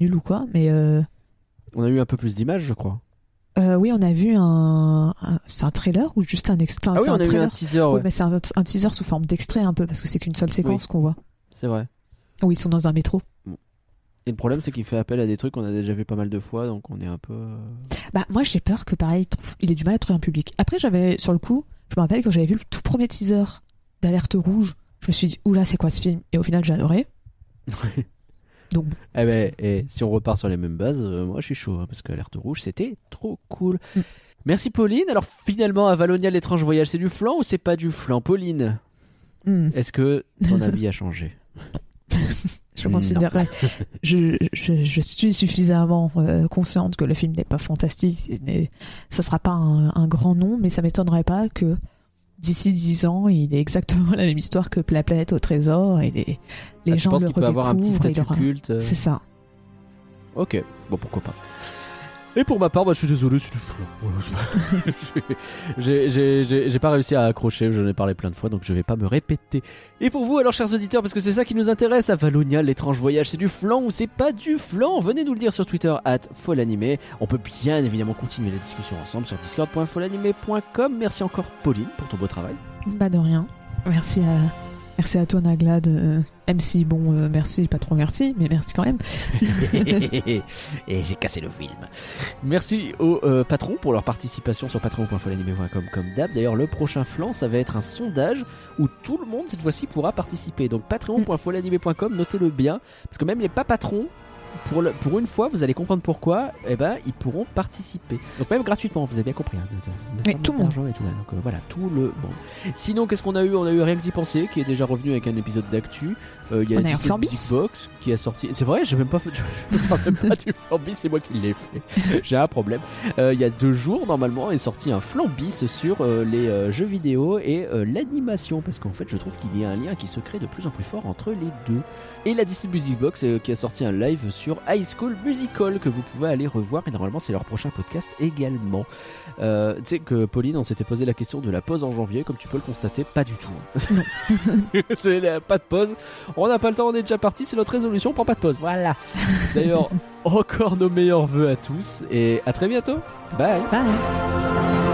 nul ou quoi, mais On a eu un peu plus d'images je crois. Euh, oui, on a vu un. un- C'est un trailer ou juste un extrait? Ah oui on un a trailer. un teaser Oui, ouais. mais c'est un, un teaser sous forme d'extrait un peu parce que c'est qu'une seule séquence qu'on voit. c'est vrai. Où ils sont dans un métro. Et le problème c'est qu'il fait appel à des trucs qu'on a déjà vu pas mal de fois donc on est un peu euh, Bah moi j'ai peur que pareil, il ait du mal à trouver un public. Après j'avais sur le coup, je me rappelle que j'avais vu le tout premier teaser d'Alerte Rouge Je me suis dit, oula, c'est quoi ce film? Et au final, j'ai adoré. Donc, Eh ben, et si on repart sur les mêmes bases, euh, moi je suis chaud, hein, parce que Alerte Rouge, c'était trop cool. Mm. Merci Pauline. Alors finalement, Avalonia, l'étrange voyage, c'est du flan ou c'est pas du flan Pauline, hmm, est-ce que ton avis a changé je considérerais. je, je, je suis suffisamment euh, consciente que le film n'est pas fantastique. Ça sera pas un, un grand nom, mais ça m'étonnerait pas que d'ici 10 ans, il ait exactement la même histoire que La planète au trésor et les, les Ah, gens le peut avoir un petit redécouvrent. aura- culte euh, C'est ça. Ok, bon pourquoi pas. Et pour ma part, bah, je suis désolé, c'est du flan. J'ai- J'ai j'ai- j'ai pas réussi à accrocher, j'en ai parlé plein de fois, donc je vais pas me répéter. Et pour vous, alors, chers auditeurs, parce que c'est ça qui nous intéresse, à Valonia, l'étrange voyage, c'est du flan ou c'est pas du flan? Venez nous le dire sur Twitter, at folanimé. On peut bien évidemment continuer la discussion ensemble sur discord.folanimé.com. Merci encore, Pauline, pour ton beau travail. Bah de rien. Merci à, merci à toi Naglad. euh, même bon, euh, merci, pas trop merci, mais merci quand même. et j'ai cassé le film. Merci aux euh, patrons pour leur participation sur patreon.folanimé.com comme d'hab. D'ailleurs, le prochain flanc, ça va être un sondage où tout le monde cette fois-ci pourra participer. Donc patreon.folanimé.com, notez-le bien, parce que même les pas patrons. Pour, le- pour une fois, vous allez comprendre pourquoi, eh ben, ils pourront participer. Donc même gratuitement, vous avez bien compris. Hein, de- de- de Oui, somme tout le monde. et tout là. Donc euh, voilà, tout le monde. Sinon, qu'est-ce qu'on a eu? On a eu Rien que d'y penser, qui est déjà revenu avec un épisode d'actu. Euh, Il y a a Box qui a sorti. C'est vrai, j'ai même pas fait. Je ne parle même pas du Flambis, c'est moi qui l'ai fait. J'ai un problème. Euh, il y a deux jours, normalement, est sorti un Flambis sur euh, les euh, jeux vidéo et euh, l'animation. Parce qu'en fait, je trouve qu'il y a un lien qui se crée de plus en plus fort entre les deux. Et la Disney Music Box euh, qui a sorti un live sur High School Musical que vous pouvez aller revoir. Et normalement, c'est leur prochain podcast également. Euh, tu sais que Pauline, on s'était posé la question de la pause en janvier. Comme tu peux le constater, pas du tout. la- pas de pause. On n'a pas le temps, on est déjà parti. C'est notre résolution, on prend pas de pause. Voilà. D'ailleurs, encore nos meilleurs voeux à tous et à très bientôt. Bye. Bye.